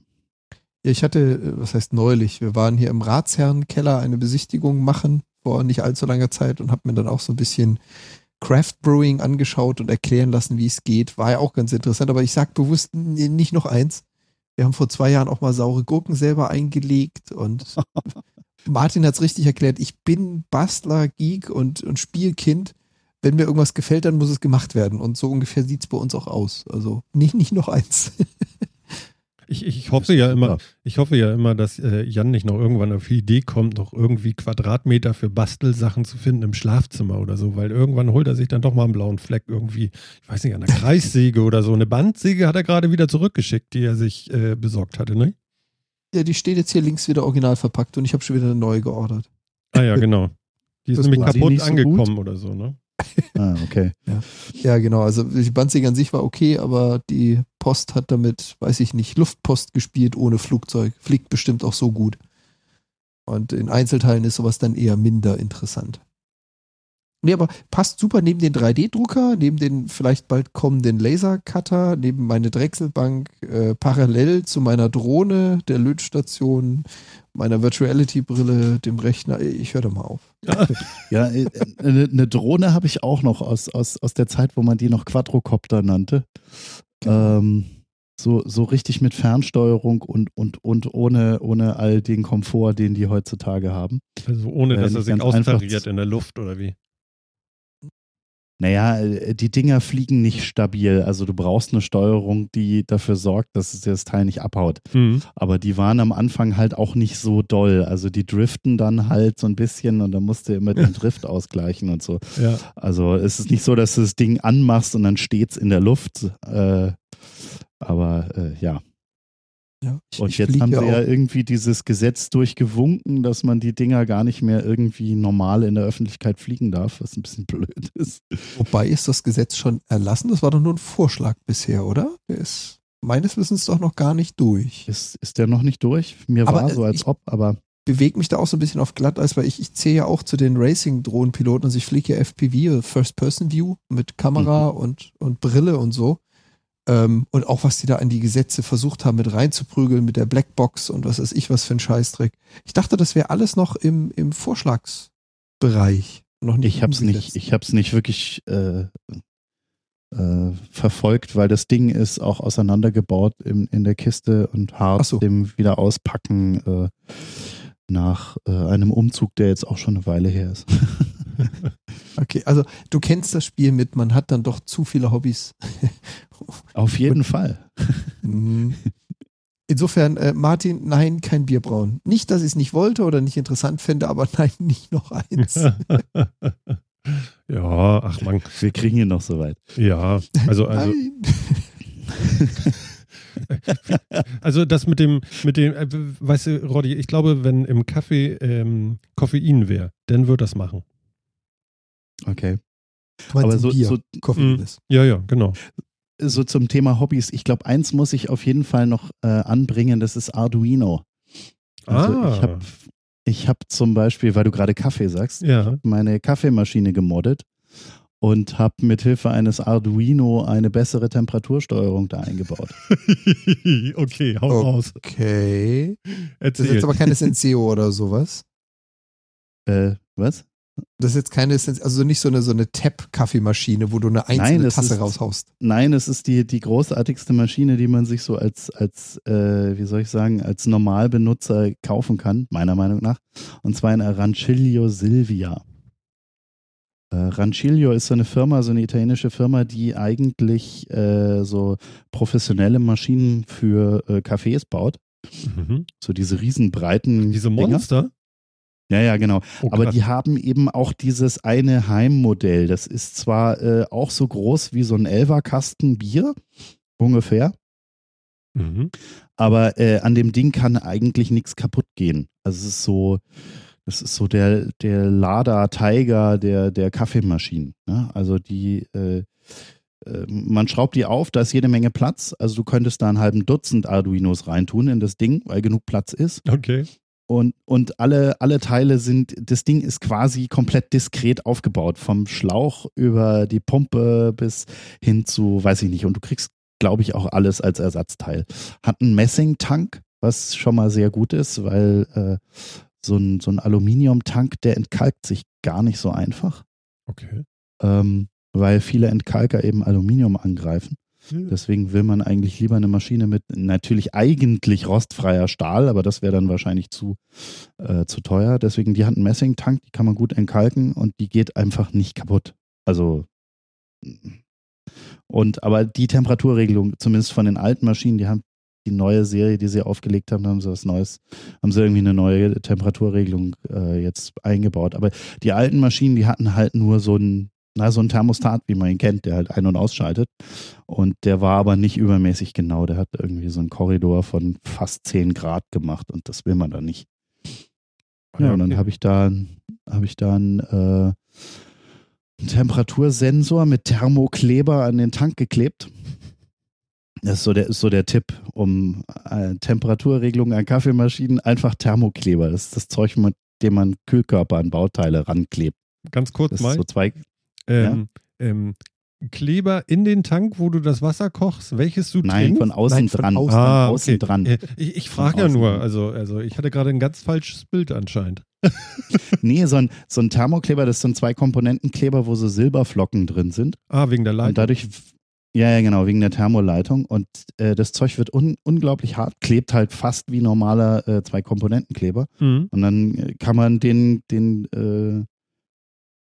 Ja, ich hatte, äh, was heißt neulich, wir waren hier im Ratsherrenkeller eine Besichtigung machen vor nicht allzu langer Zeit und habe mir dann auch so ein bisschen Craft Brewing angeschaut und erklären lassen, wie es geht. War ja auch ganz interessant, aber ich sag bewusst nicht noch eins. Wir haben vor zwei Jahren auch mal saure Gurken selber eingelegt und Martin hat es richtig erklärt. Ich bin Bastler, Geek und, und Spielkind. Wenn mir irgendwas gefällt, dann muss es gemacht werden. Und so ungefähr sieht es bei uns auch aus. Also nicht, nicht noch eins. Ich, ich hoffe ja immer, ich hoffe ja immer, dass äh, Jan nicht noch irgendwann auf die Idee kommt, noch irgendwie Quadratmeter für Bastelsachen zu finden im Schlafzimmer oder so, weil irgendwann holt er sich dann doch mal einen blauen Fleck irgendwie, ich weiß nicht, an der Kreissäge oder so. Eine Bandsäge hat er gerade wieder zurückgeschickt, die er sich äh, besorgt hatte, ne? Ja, die steht jetzt hier links wieder original verpackt und ich habe schon wieder eine neue geordert. Ah ja, genau. Die ist Das nämlich kaputt so angekommen oder so, ne? Ah, okay. Ja, genau. Also die Bandsäge an sich war okay, aber die Post hat damit, weiß ich nicht, Luftpost gespielt ohne Flugzeug. Fliegt bestimmt auch so gut. Und in Einzelteilen ist sowas dann eher minder interessant. Nee, aber passt super neben den 3D-Drucker, neben den vielleicht bald kommenden Lasercutter, neben meine Drechselbank, äh, parallel zu meiner Drohne, der Lötstation, meiner Virtuality-Brille, dem Rechner. Ich höre da mal auf. Ja, äh, eine, eine Drohne habe ich auch noch aus, aus, aus der Zeit, wo man die noch Quadrocopter nannte. Ähm, so, so richtig mit Fernsteuerung und, und, und ohne, ohne all den Komfort, den die heutzutage haben. Also ohne, Äh, dass er sich austariert in der Luft oder wie? Naja, äh, die Dinger fliegen nicht stabil. Also du brauchst eine Steuerung, die dafür sorgt, dass es das Teil nicht abhaut. Mhm. Aber die waren am Anfang halt auch nicht so doll. Also die driften dann halt so ein bisschen und dann musst du immer den Drift ausgleichen und so. Ja. Also es ist nicht so, dass du das Ding anmachst und dann steht's in der Luft. Äh, aber äh, ja. Ja, ich, Und ich jetzt haben wir ja irgendwie dieses Gesetz durchgewunken, dass man die Dinger gar nicht mehr irgendwie normal in der Öffentlichkeit fliegen darf, was ein bisschen blöd ist. Wobei ist das Gesetz schon erlassen? Das war doch nur ein Vorschlag bisher, oder? Der ist meines Wissens doch noch gar nicht durch. Ist, ist der noch nicht durch? Mir Aber, war so, äh, als ich- ob, aber Bewegt mich da auch so ein bisschen auf Glatteis, weil ich, ich zähle ja auch zu den Racing-Drohnenpiloten. Also ich fliege ja FPV, First-Person-View mit Kamera und, und Brille und so. Ähm, und auch was die da an die Gesetze versucht haben, mit reinzuprügeln, mit der Blackbox und was weiß ich, was für ein Scheißdreck. Ich dachte, das wäre alles noch im, im Vorschlagsbereich. Noch nicht ich hab's nicht, umgesetzt. ich hab's nicht wirklich äh, äh, verfolgt, weil das Ding ist auch auseinandergebaut in, in der Kiste und hart so. dem wieder auspacken äh, nach äh, einem Umzug, der jetzt auch schon eine Weile her ist. Okay, also du kennst das Spiel mit, man hat dann doch zu viele Hobbys. Auf jeden Fall. Mhm. Insofern, äh, Martin, nein, kein Bierbrauen. Nicht, dass ich es nicht wollte oder nicht interessant finde, aber nein, nicht noch eins. ja, ach man, Wir kriegen ihn noch so weit. ja, also, also, nein. also das mit dem, mit dem, äh, weißt du, Roddy, ich glaube, wenn im Kaffee ähm, Koffein wäre, dann würde das machen. Okay. Aber so, Bier, so Koffein Mhm. ist. Ja, ja, genau. So zum Thema Hobbys, ich glaube, eins muss ich auf jeden Fall noch äh, anbringen, das ist Arduino. Also ah. ich habe ich hab zum Beispiel, weil du gerade Kaffee sagst, ja. meine Kaffeemaschine gemoddet und habe mit Hilfe eines Arduino eine bessere Temperatursteuerung da eingebaut. okay, hau oh, raus. Okay. Das ist jetzt aber keine Senseo oder sowas. Äh, was? Das ist jetzt keine, also nicht so eine, so eine Tap-Kaffeemaschine, wo du eine einzelne nein, Tasse ist, raushaust. Nein, es ist die, die großartigste Maschine, die man sich so als, als äh, wie soll ich sagen, als Normalbenutzer kaufen kann, meiner Meinung nach. Und zwar eine Rancilio Silvia. Äh, Rancilio ist so eine Firma, so eine italienische Firma, die eigentlich äh, so professionelle Maschinen für äh, Cafés baut. Mhm. So diese riesenbreiten. Diese Monster? Dinger. Ja, ja, genau. Oh, Aber die haben eben auch dieses eine Heimmodell. Das ist zwar äh, auch so groß wie so ein Elverkasten Bier, ungefähr. Mhm. Aber äh, an dem Ding kann eigentlich nichts kaputt gehen. Also es ist so, das ist so der, der Lada Tiger der, der Kaffeemaschinen. Ne? Also die, äh, äh, man schraubt die auf, da ist jede Menge Platz. Also du könntest da einen halben Dutzend Arduinos reintun in das Ding, weil genug Platz ist. Okay. Und, und alle, alle Teile sind, das Ding ist quasi komplett diskret aufgebaut. Vom Schlauch über die Pumpe bis hin zu, weiß ich nicht. Und du kriegst, glaube ich, auch alles als Ersatzteil. Hat einen Messingtank, was schon mal sehr gut ist, weil äh, so ein, so ein Aluminiumtank, der entkalkt sich gar nicht so einfach. Okay. Ähm, weil viele Entkalker eben Aluminium angreifen. Deswegen will man eigentlich lieber eine Maschine mit natürlich eigentlich rostfreier Stahl, aber das wäre dann wahrscheinlich zu, äh, zu teuer. Deswegen, die hat einen Messingtank, die kann man gut entkalken und die geht einfach nicht kaputt. Also und aber die Temperaturregelung, zumindest von den alten Maschinen, die haben die neue Serie, die sie aufgelegt haben, haben sie was Neues, haben sie irgendwie eine neue Temperaturregelung äh, jetzt eingebaut. Aber die alten Maschinen, die hatten halt nur so ein na, so ein Thermostat, wie man ihn kennt, der halt ein- und ausschaltet. Und der war aber nicht übermäßig genau. Der hat irgendwie so einen Korridor von fast 10 Grad gemacht und das will man dann nicht. Ja, ja und dann habe ich da, hab ich da einen, äh, einen Temperatursensor mit Thermokleber an den Tank geklebt. Das ist so der, ist so der Tipp, um äh, Temperaturregelung an Kaffeemaschinen, einfach Thermokleber. Das ist das Zeug, mit dem man Kühlkörper an Bauteile ranklebt. Ganz kurz das mal. So zwei, ähm, ja? ähm, Kleber in den Tank, wo du das Wasser kochst, welches du Nein, trinkst? von außen Nein, von dran. Außen, ah, außen okay. dran. Äh, ich, ich frage ja nur, also, also ich hatte gerade ein ganz falsches Bild anscheinend. nee, so ein, so ein Thermokleber, das sind zwei Komponentenkleber, wo so Silberflocken drin sind. Ah, wegen der Leitung. Und dadurch, ja, ja, genau, wegen der Thermoleitung. Und äh, das Zeug wird un unglaublich hart, klebt halt fast wie normaler äh, Zwei-Komponentenkleber. Mhm. Und dann äh, kann man den, den äh,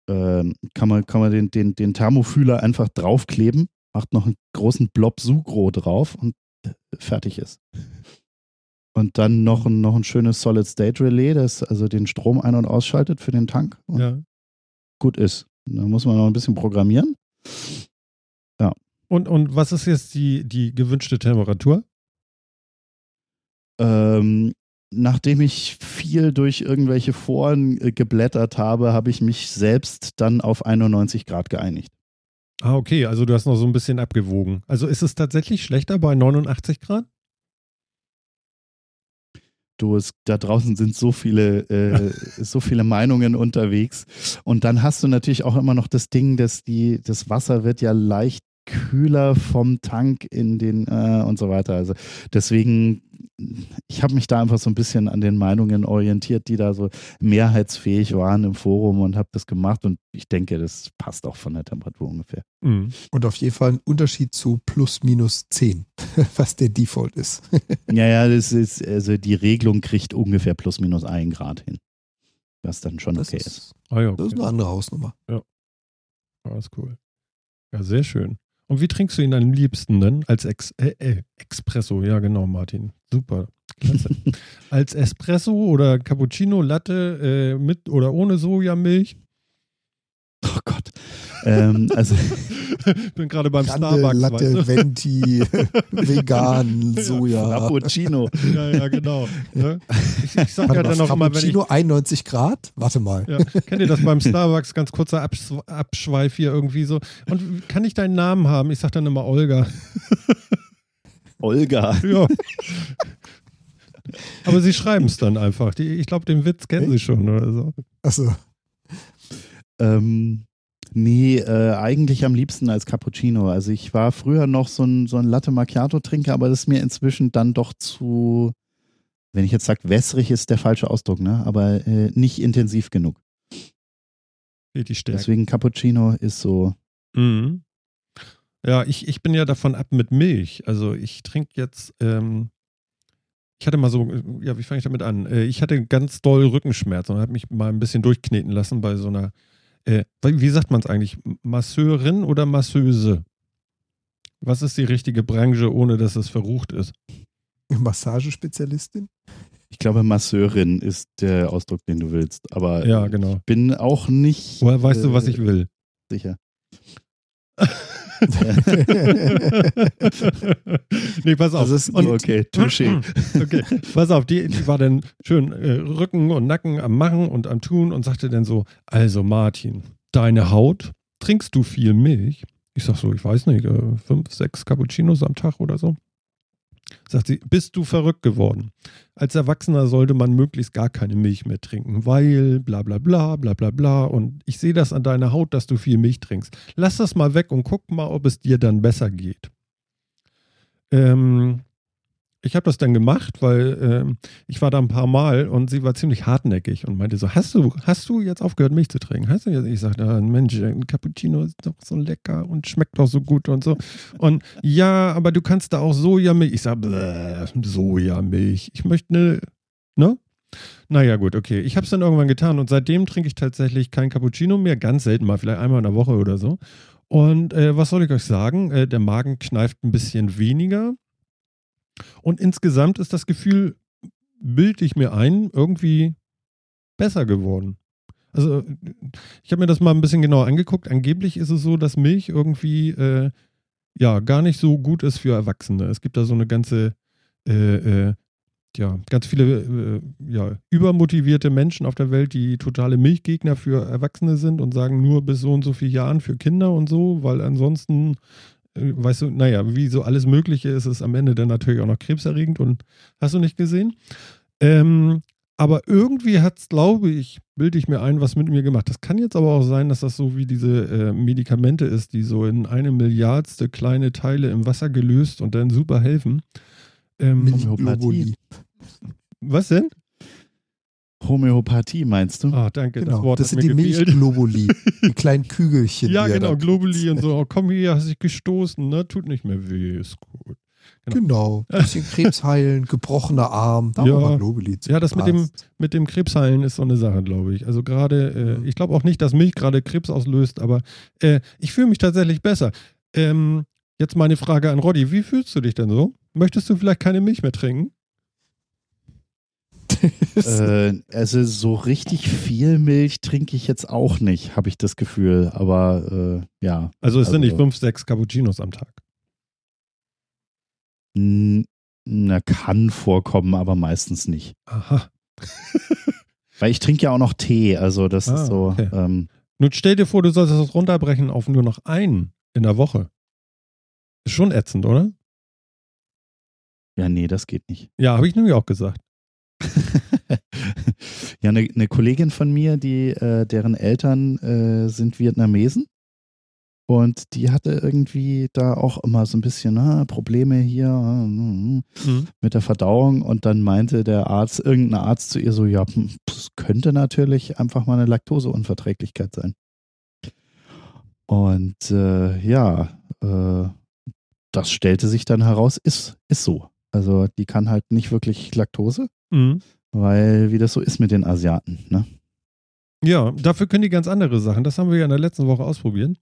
äh, kann man, kann man den, den, den Thermofühler einfach draufkleben, macht noch einen großen Blob Sugro drauf und äh, fertig ist. Und dann noch ein, noch ein schönes Solid-State-Relais, das also den Strom ein- und ausschaltet für den Tank. Und ja. Gut ist. Da muss man noch ein bisschen programmieren. Ja. Und, und was ist jetzt die, die gewünschte Temperatur? Ähm, nachdem ich viel durch irgendwelche Foren äh, geblättert habe, habe ich mich selbst dann auf 91 Grad geeinigt. Ah, okay, also du hast noch so ein bisschen abgewogen. Also ist es tatsächlich schlechter bei 89 Grad? Du, es, da draußen sind so viele, äh, so viele Meinungen unterwegs. Und dann hast du natürlich auch immer noch das Ding, dass die, das Wasser wird ja leicht kühler vom Tank in den äh, und so weiter. Also deswegen ich habe mich da einfach so ein bisschen an den Meinungen orientiert, die da so mehrheitsfähig waren im Forum und habe das gemacht und ich denke, das passt auch von der Temperatur ungefähr. Mhm. Und auf jeden Fall ein Unterschied zu plus minus 10, was der Default ist. ja, ja, das ist, also die Regelung kriegt ungefähr plus minus 1 Grad hin. Was dann schon okay ist. ist. Ah, ja, okay. Das ist eine andere Hausnummer. Ja. Alles cool. Ja, sehr schön. Und wie trinkst du ihn am liebsten denn? Als Ex äh, äh, Espresso, ja genau, Martin. Super. Klasse. Als Espresso oder Cappuccino, Latte äh, mit oder ohne Sojamilch? Oh Gott. ähm, also ich bin gerade beim Grande, Starbucks. Latte, weißt du? Venti, vegan, Soja. Frappuccino. Ja, ja, genau. Ne? Ich, ich sag Warte ja mal, dann noch immer, wenn ich. Frappuccino 91 Grad? Warte mal. Ja, kennt ihr das beim Starbucks? Ganz kurzer Abs Abschweif hier irgendwie so. Und kann ich deinen Namen haben? Ich sag dann immer Olga. Olga. Ja. Aber sie schreiben es dann einfach. Die, ich glaube, den Witz kennen sie schon oder so. Achso. Ähm, nee, äh, eigentlich am liebsten als Cappuccino. Also ich war früher noch so ein, so ein Latte Macchiato-Trinker, aber das ist mir inzwischen dann doch zu, wenn ich jetzt sage, wässrig ist der falsche Ausdruck, ne? aber äh, nicht intensiv genug. Fehlt die Stärke. Deswegen Cappuccino ist so. Mhm. Ja, ich, ich bin ja davon ab mit Milch. Also ich trinke jetzt, ähm, ich hatte mal so, ja, wie fange ich damit an? Äh, ich hatte ganz doll Rückenschmerzen und habe mich mal ein bisschen durchkneten lassen bei so einer, äh, wie sagt man es eigentlich? Masseurin oder Masseuse? Was ist die richtige Branche, ohne dass es verrucht ist? Massagespezialistin? Ich glaube, Masseurin ist der Ausdruck, den du willst. Aber Ja, genau. ich bin auch nicht Woher weißt du, was äh, ich will? sicher. nee, pass auf. Also es- Und- okay, touché. Okay, pass auf, die, die war dann schön äh, Rücken und Nacken am Machen und am Tun und sagte dann so: Also, Martin, deine Haut, trinkst du viel Milch? Ich sag so, ich weiß nicht, äh, fünf, sechs Cappuccinos am Tag oder so. Sagt sie, bist du verrückt geworden? Als Erwachsener sollte man möglichst gar keine Milch mehr trinken, weil bla bla bla bla bla bla. Und ich sehe das an deiner Haut, dass du viel Milch trinkst. Lass das mal weg und guck mal, ob es dir dann besser geht. Ähm, ich habe das dann gemacht, weil ähm, ich war da ein paar Mal und sie war ziemlich hartnäckig und meinte so, hast du, hast du jetzt aufgehört, Milch zu trinken? Hast du jetzt? Ich sagte, ah, Mensch, ein Cappuccino ist doch so lecker und schmeckt doch so gut und so. Und ja, aber du kannst da auch Sojamilch. Ich sage, Sojamilch. Ich möchte eine, ne? Naja, gut, okay. Ich habe es dann irgendwann getan und seitdem trinke ich tatsächlich kein Cappuccino mehr, ganz selten mal, vielleicht einmal in der Woche oder so. Und äh, was soll ich euch sagen? Äh, der Magen kneift ein bisschen weniger. Und insgesamt ist das Gefühl, bilde ich mir ein, irgendwie besser geworden. Also, ich habe mir das mal ein bisschen genauer angeguckt. Angeblich ist es so, dass Milch irgendwie äh, ja gar nicht so gut ist für Erwachsene. Es gibt da so eine ganze, äh, äh, ja, ganz viele äh, ja, übermotivierte Menschen auf der Welt, die totale Milchgegner für Erwachsene sind und sagen nur bis so und so viele Jahren für Kinder und so, weil ansonsten weißt du, naja, wie so alles Mögliche ist es am Ende dann natürlich auch noch krebserregend und hast du nicht gesehen. Ähm, aber irgendwie hat es, glaube ich, bilde ich mir ein, was mit mir gemacht. Das kann jetzt aber auch sein, dass das so wie diese äh, Medikamente ist, die so in eine Milliardste kleine Teile im Wasser gelöst und dann super helfen. Ähm, Milchglobuli. was denn? Homöopathie meinst du? Ah, danke, das Genau, Wort das hat sind mir die gefehlt. Milchglobuli. Die kleinen Kügelchen. Ja, genau, Globuli und so. Oh, komm hier, hast dich gestoßen, ne? Tut nicht mehr weh, ist gut. Genau. Bisschen Krebs heilen, gebrochener Arm. Da Ja. haben wir mal Globuli zu. Ja, das mit dem, mit dem Krebsheilen ist so eine Sache, glaube ich. Also gerade, äh, ich glaube auch nicht, dass Milch gerade Krebs auslöst, aber äh, ich fühle mich tatsächlich besser. Ähm, jetzt meine Frage an Roddy, wie fühlst du dich denn so? Möchtest du vielleicht keine Milch mehr trinken? Äh, also so richtig viel Milch trinke ich jetzt auch nicht, habe ich das Gefühl. Aber äh, ja. Also es sind Also- nicht fünf, sechs Cappuccinos am Tag. Na, kann vorkommen, aber meistens nicht. Aha. Weil ich trinke ja auch noch Tee, also das Ah, ist so. okay. Ähm, Nun stell dir vor, du solltest das runterbrechen auf nur noch einen in der Woche. Ist schon ätzend, oder? ja, nee, das geht nicht. Ja, habe ich nämlich auch gesagt. ja, eine ne Kollegin von mir, die, äh, deren Eltern äh, sind Vietnamesen. Und die hatte irgendwie da auch immer so ein bisschen ah, Probleme hier ah, mm, mm, Mhm. mit der Verdauung. Und dann meinte der Arzt, irgendein Arzt zu ihr so, ja, hm, das könnte natürlich einfach mal eine Laktoseunverträglichkeit sein. Und äh, ja, äh, das stellte sich dann heraus, ist, ist so. Also die kann halt nicht wirklich Laktose, Mhm. weil wie das so ist mit den Asiaten. Ne? Ja, dafür können die ganz andere Sachen. Das haben wir ja in der letzten Woche ausprobiert.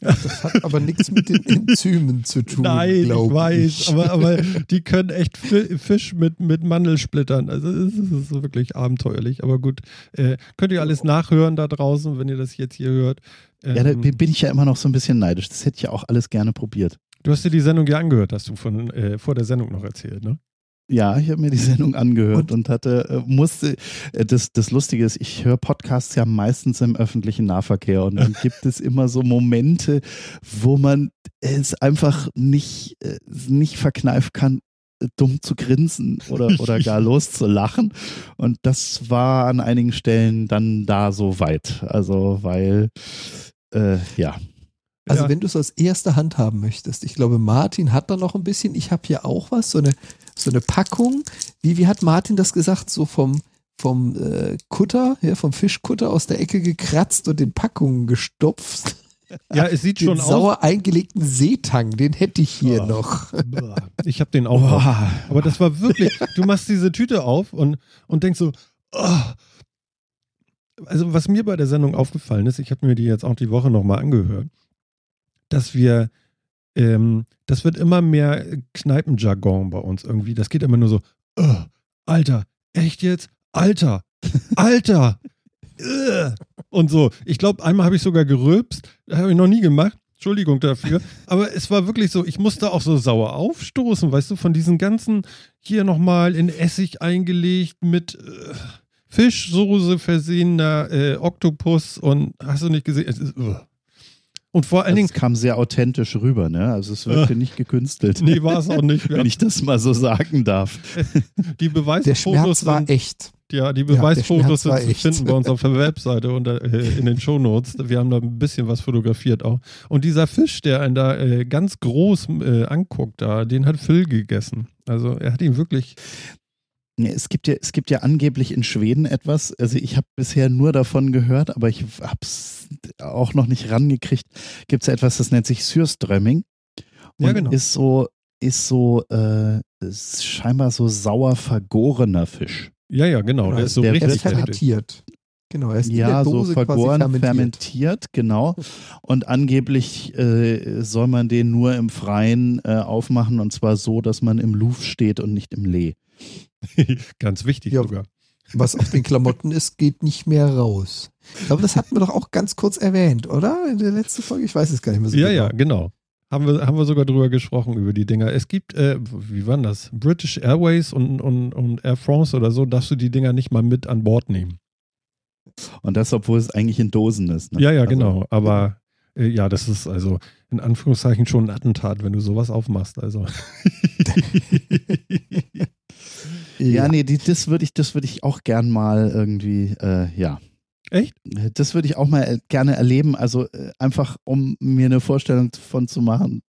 Das hat aber nichts mit den Enzymen zu tun. Nein, ich weiß, ich. Aber, aber die können echt Fisch mit, mit Mandelsplittern. Also es ist wirklich abenteuerlich. Aber gut, äh, könnt ihr alles nachhören da draußen, wenn ihr das jetzt hier hört. Ähm, ja, da ähm, bin ich ja immer noch so ein bisschen neidisch. Das hätte ich ja auch alles gerne probiert. Du hast dir die Sendung ja angehört, hast du von äh, vor der Sendung noch erzählt, ne? Ja, ich habe mir die Sendung angehört und, und hatte, äh, musste, äh, das, das Lustige ist, ich höre Podcasts ja meistens im öffentlichen Nahverkehr und dann gibt es immer so Momente, wo man es einfach nicht, äh, nicht verkneifen kann, dumm zu grinsen oder, oder gar loszulachen. Und das war an einigen Stellen dann da so weit. Also, weil, äh, ja. Also, ja. wenn du es aus erster Hand haben möchtest, ich glaube, Martin hat da noch ein bisschen, ich habe hier auch was, so eine so eine Packung. Wie, wie hat Martin das gesagt? So vom, vom äh, Kutter, ja, vom Fischkutter aus der Ecke gekratzt und in Packungen gestopft. Ja, es sieht den schon aus. sauer eingelegten Seetang, den hätte ich hier oh, noch. Ich habe den auch. Oh. Aber das war wirklich, du machst diese Tüte auf und, und denkst so, oh. also was mir bei der Sendung aufgefallen ist, ich habe mir die jetzt auch die Woche nochmal angehört, dass wir ähm, das wird immer mehr Kneipenjargon bei uns irgendwie. Das geht immer nur so, oh, Alter, echt jetzt? Alter, Alter. und so. Ich glaube, einmal habe ich sogar gerülpst. Habe ich noch nie gemacht. Entschuldigung dafür. Aber es war wirklich so, ich musste auch so sauer aufstoßen, weißt du, von diesen ganzen, hier nochmal in Essig eingelegt mit äh, Fischsoße versehener äh, Oktopus und hast du nicht gesehen? Es ist, uh. Und vor allen Dingen. Es kam sehr authentisch rüber, ne? Also es wirkte äh, nicht gekünstelt. Nee, war es auch nicht. Wenn ich das mal so sagen darf. Die Beweisfotos. Der Schmerz war echt. Ja, die Beweisfotos ja, sind zu finden bei uns auf der Webseite und äh, in den Shownotes. Wir haben da ein bisschen was fotografiert auch. Und dieser Fisch, der einen da äh, ganz groß äh, anguckt, da, den hat Phil gegessen. Also er hat ihn wirklich. Es gibt ja, es gibt ja angeblich in Schweden etwas, also ich habe bisher nur davon gehört, aber ich habe es auch noch nicht rangekriegt. Gibt es ja etwas, das nennt sich Sürströmming. Und ja, genau. ist so, ist so, äh, ist scheinbar so sauer vergorener Fisch. Ja, ja, genau. genau der ist so der richtig fermentiert. Genau, er ist ja, so vergoren, fermentiert. fermentiert. genau. Und angeblich äh, soll man den nur im Freien äh, aufmachen und zwar so, dass man im Luft steht und nicht im Lee. Ganz wichtig ja, sogar. Was auf den Klamotten ist, geht nicht mehr raus. Ich glaube, das hatten wir doch auch ganz kurz erwähnt, oder? In der letzten Folge? Ich weiß es gar nicht mehr so ja, genau. Ja, ja, genau. Haben wir, haben wir sogar drüber gesprochen, über die Dinger. Es gibt, äh, wie waren das? British Airways und, und, und Air France oder so, darfst du die Dinger nicht mal mit an Bord nehmen. Und das, obwohl es eigentlich in Dosen ist. Ne? Ja, ja, also, genau. Aber äh, ja, das ist also in Anführungszeichen schon ein Attentat, wenn du sowas aufmachst. Also. Ja, nee, die, das würde ich, das ich auch gern mal irgendwie, äh, ja. Echt? Das würde ich auch mal äh, gerne erleben. Also äh, einfach, um mir eine Vorstellung von zu machen.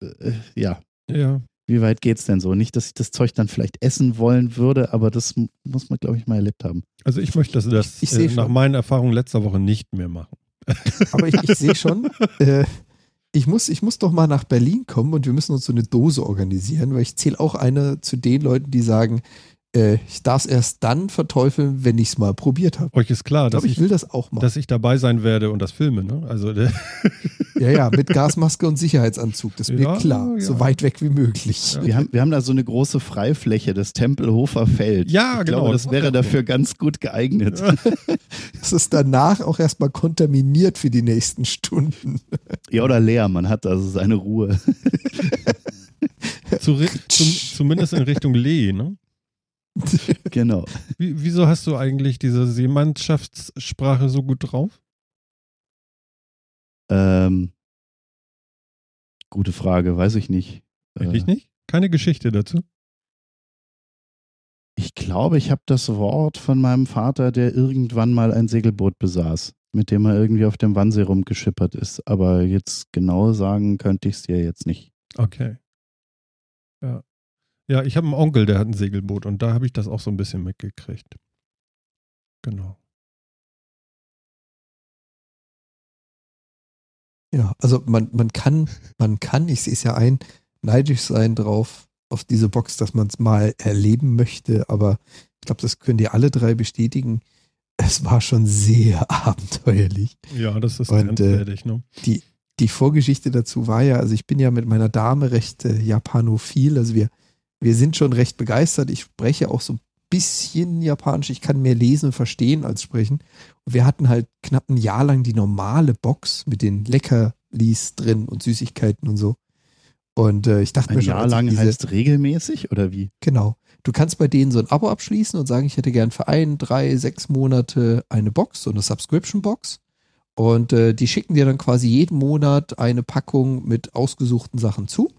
Äh, ja. Ja. Wie weit geht es denn so? Nicht, dass ich das Zeug dann vielleicht essen wollen würde, aber das muss man, glaube ich, mal erlebt haben. Also ich möchte das, das ich, ich nach meinen Erfahrungen letzter Woche nicht mehr machen. Aber ich, ich sehe schon, äh, ich muss, ich muss doch mal nach Berlin kommen und wir müssen uns so eine Dose organisieren, weil ich zähle auch eine zu den Leuten, die sagen, äh, ich darf es erst dann verteufeln, wenn ich es mal probiert habe. Euch ist klar, ich glaub, dass ich, will das auch mal. Dass ich dabei sein werde und das filme, ne? Also ja, ja, mit Gasmaske und Sicherheitsanzug, das ist ja, mir klar. Ja. So weit weg wie möglich. Ja. Wir, haben, wir haben da so eine große Freifläche, das Tempelhofer Feld. Ja, ich genau. Glaube, das wäre dafür ganz gut geeignet. Es ist danach auch erstmal kontaminiert für die nächsten Stunden. Ja, oder leer, man hat also seine Ruhe. Zu, zum, zumindest in Richtung Lee, ne? genau. Wie, wieso hast du eigentlich diese Seemannschaftssprache so gut drauf? Ähm, gute Frage, weiß ich nicht. Wirklich äh, nicht? Keine Geschichte dazu? Ich glaube, ich habe das Wort von meinem Vater, der irgendwann mal ein Segelboot besaß, mit dem er irgendwie auf dem Wannsee rumgeschippert ist. Aber jetzt genau sagen könnte ich es dir jetzt nicht. Okay. Ja. Ja, ich habe einen Onkel, der hat ein Segelboot und da habe ich das auch so ein bisschen mitgekriegt. Genau. Ja, also man, man kann, man kann, ich sehe es ja ein, neidisch sein drauf, auf diese Box, dass man es mal erleben möchte, aber ich glaube, das können die alle drei bestätigen. Es war schon sehr abenteuerlich. Ja, das ist und, grenzwertig, äh, ne? Die, die Vorgeschichte dazu war ja, also ich bin ja mit meiner Dame recht äh, japanophil, also wir, wir sind schon recht begeistert. Ich spreche auch so ein bisschen Japanisch, ich kann mehr lesen und verstehen als sprechen. Und wir hatten halt knapp ein Jahr lang die normale Box mit den Leckerlis drin und Süßigkeiten und so. Und äh, ich dachte ein mir schon. Jahr lang diese, heißt regelmäßig oder wie? Genau. Du kannst bei denen so ein Abo abschließen und sagen, ich hätte gern für ein, drei, sechs Monate eine Box, so eine Subscription-Box. Und äh, die schicken dir dann quasi jeden Monat eine Packung mit ausgesuchten Sachen zu.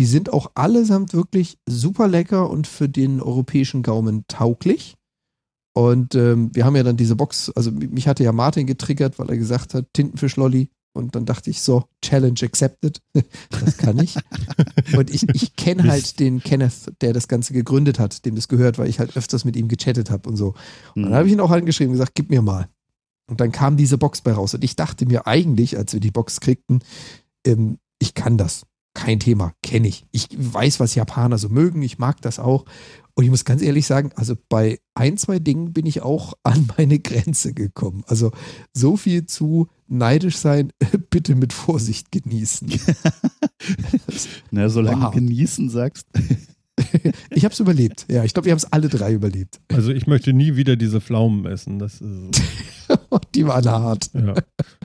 Die sind auch allesamt wirklich super lecker und für den europäischen Gaumen tauglich. Und ähm, wir haben ja dann diese Box, also mich hatte ja Martin getriggert, weil er gesagt hat, Tintenfischlolli. Und dann dachte ich so, Challenge accepted. das kann ich. und ich, ich kenne halt den Kenneth, der das Ganze gegründet hat, dem das gehört, weil ich halt öfters mit ihm gechattet habe und so. Und dann mhm. habe ich ihn auch angeschrieben und gesagt, gib mir mal. Und dann kam diese Box bei raus. Und ich dachte mir eigentlich, als wir die Box kriegten, ähm, ich kann das. Kein Thema, kenne ich. Ich weiß, was Japaner so mögen. Ich mag das auch. Und ich muss ganz ehrlich sagen, also bei ein, zwei Dingen bin ich auch an meine Grenze gekommen. Also so viel zu neidisch sein, bitte mit Vorsicht genießen. Na, solange wow. genießen sagst. ich habe es überlebt. Ja, ich glaube, wir haben es alle drei überlebt. Also ich möchte nie wieder diese Pflaumen essen. Das ist Die waren hart. Ja,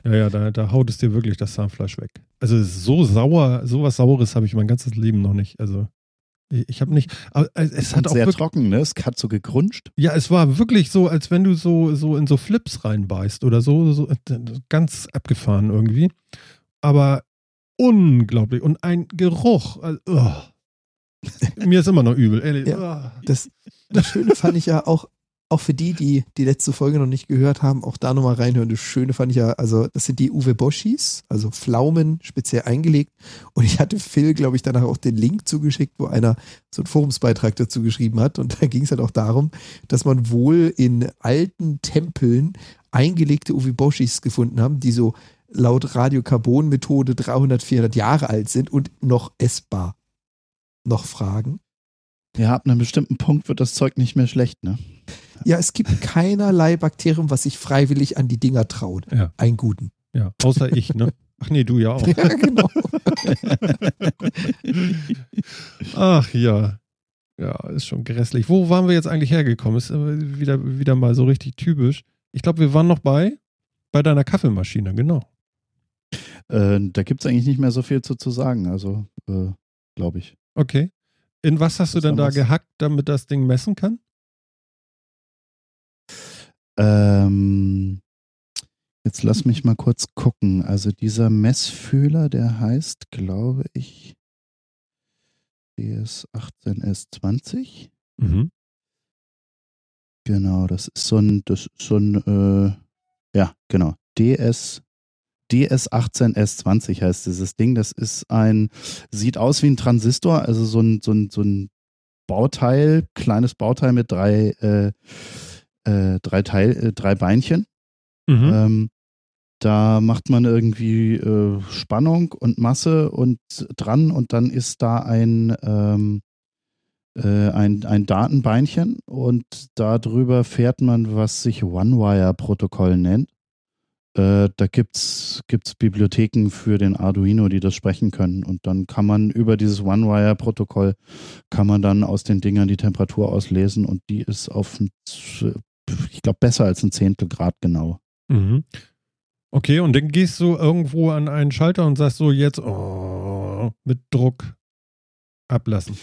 ja, ja da, da, haut es dir wirklich das Zahnfleisch weg. Also so sauer, sowas Saures habe ich mein ganzes Leben noch nicht. Also ich habe nicht. Aber es hat auch sehr trocken, ne? Es hat so gekrunscht. Ja, es war wirklich so, als wenn du so, so in so Flips reinbeißt oder so, so ganz abgefahren irgendwie. Aber unglaublich. Und ein Geruch. Also, oh. Mir ist immer noch übel, ehrlich. Ja, das, das Schöne fand ich ja auch, auch für die, die die letzte Folge noch nicht gehört haben, auch da nochmal reinhören. Das Schöne fand ich ja, also das sind die Uwe Boschis, also Pflaumen speziell eingelegt. Und ich hatte Phil, glaube ich, danach auch den Link zugeschickt, wo einer so einen Forumsbeitrag dazu geschrieben hat. Und da ging es halt auch darum, dass man wohl in alten Tempeln eingelegte Uwe Boschis gefunden haben, die so laut Radiokarbon-Methode 300, 400 Jahre alt sind und noch essbar noch Fragen? Ja, ab einem bestimmten Punkt wird das Zeug nicht mehr schlecht, ne? Ja, es gibt keinerlei Bakterium, was sich freiwillig an die Dinger traut. Ja. Einen guten. Ja, außer ich, ne? Ach nee, du ja auch. Ja, genau. Ach ja. Ja, ist schon grässlich. Wo waren wir jetzt eigentlich hergekommen? Ist wieder, wieder mal so richtig typisch. Ich glaube, wir waren noch bei, bei deiner Kaffeemaschine, genau. Äh, da gibt es eigentlich nicht mehr so viel zu, zu sagen, also äh, glaube ich. Okay. In was hast du denn da gehackt, damit das Ding messen kann? Ähm, jetzt lass mich mal kurz gucken. Also dieser Messfühler, der heißt, glaube ich, DS18S20. Mhm. Genau, das ist so ein, das ist so ein, äh, ja, genau, DS DS18S20 heißt dieses Ding. Das ist ein, sieht aus wie ein Transistor, also so ein, so ein, so ein Bauteil, kleines Bauteil mit drei, äh, äh, drei, Teil, äh, drei Beinchen. Mhm. Ähm, da macht man irgendwie äh, Spannung und Masse und dran und dann ist da ein, ähm, äh, ein, ein Datenbeinchen und darüber fährt man, was sich One-Wire-Protokoll nennt. Äh, da gibt es Bibliotheken für den Arduino, die das sprechen können. Und dann kann man über dieses One-Wire-Protokoll, kann man dann aus den Dingern die Temperatur auslesen und die ist auf, ich glaube, besser als ein Zehntel Grad genau. Mhm. Okay, und dann gehst du irgendwo an einen Schalter und sagst so jetzt oh, mit Druck ablassen.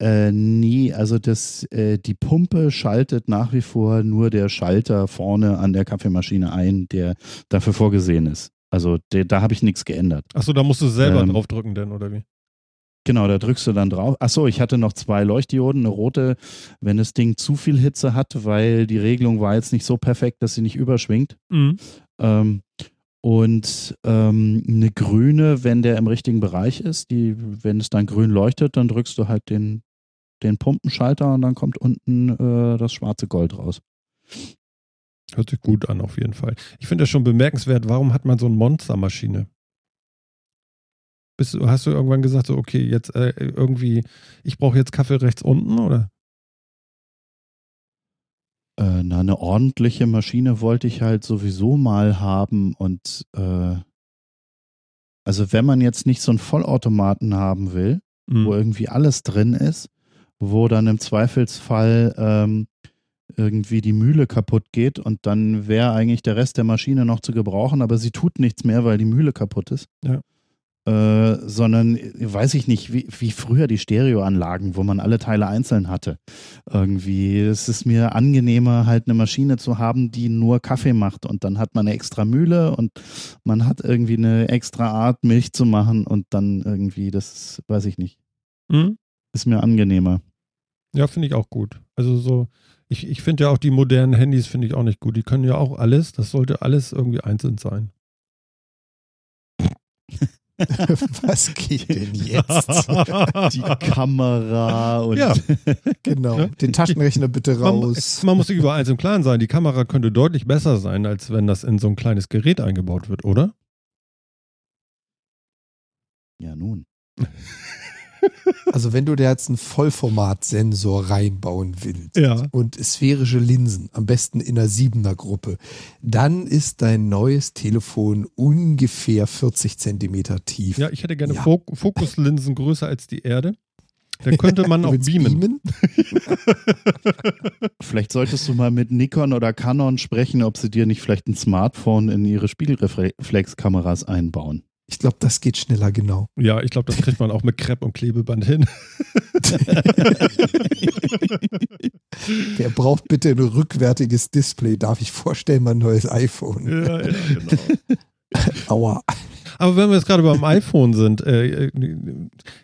Äh, nie, also das, äh, die Pumpe schaltet nach wie vor nur der Schalter vorne an der Kaffeemaschine ein, der dafür vorgesehen ist. Also der, da habe ich nichts geändert. Achso, da musst du selber ähm, draufdrücken denn, oder wie? Genau, da drückst du dann drauf. Achso, ich hatte noch zwei Leuchtdioden, eine rote, wenn das Ding zu viel Hitze hat, weil die Regelung war jetzt nicht so perfekt, dass sie nicht überschwingt. Mhm. Ähm, und ähm, eine grüne, wenn der im richtigen Bereich ist, die, wenn es dann grün leuchtet, dann drückst du halt den, den Pumpenschalter und dann kommt unten äh, das schwarze Gold raus. Hört sich gut an, auf jeden Fall. Ich finde das schon bemerkenswert, warum hat man so eine Monstermaschine? Bist du, hast du irgendwann gesagt, so, okay, jetzt äh, irgendwie, ich brauche jetzt Kaffee rechts unten, oder? Äh, na, eine ordentliche Maschine wollte ich halt sowieso mal haben und äh, Also wenn man jetzt nicht so einen Vollautomaten haben will, mhm. wo irgendwie alles drin ist, wo dann im Zweifelsfall ähm, irgendwie die Mühle kaputt geht und dann wäre eigentlich der Rest der Maschine noch zu gebrauchen, aber sie tut nichts mehr, weil die Mühle kaputt ist. Ja. Äh, sondern weiß ich nicht, wie, wie früher die Stereoanlagen, wo man alle Teile einzeln hatte. Irgendwie, es ist mir angenehmer, halt eine Maschine zu haben, die nur Kaffee macht und dann hat man eine extra Mühle und man hat irgendwie eine extra Art, Milch zu machen und dann irgendwie, das weiß ich nicht. Mhm. Ist mir angenehmer. Ja, finde ich auch gut. Also so, ich, ich finde ja auch die modernen Handys finde ich auch nicht gut. Die können ja auch alles, das sollte alles irgendwie einzeln sein. Was geht denn jetzt? Die Kamera und. Ja, genau. Den Taschenrechner bitte raus. Man, man muss sich über eins im Klaren sein. Die Kamera könnte deutlich besser sein, als wenn das in so ein kleines Gerät eingebaut wird, oder? Ja, nun. Also wenn du da jetzt einen Vollformatsensor reinbauen willst ja. und sphärische Linsen, am besten in einer Siebener Gruppe, dann ist dein neues Telefon ungefähr 40 Zentimeter tief. Ja, ich hätte gerne ja. Fokuslinsen größer als die Erde. Da könnte man auch beamen. beamen? vielleicht solltest du mal mit Nikon oder Canon sprechen, ob sie dir nicht vielleicht ein Smartphone in ihre Spiegelreflexkameras einbauen. Ich glaube, das geht schneller, genau. Ja, ich glaube, das kriegt man auch mit Crepe und Klebeband hin. Wer braucht bitte ein rückwärtiges Display? Darf ich vorstellen, mein neues iPhone? Ja, ja, genau. Aua. Aber wenn wir jetzt gerade beim iPhone sind, äh,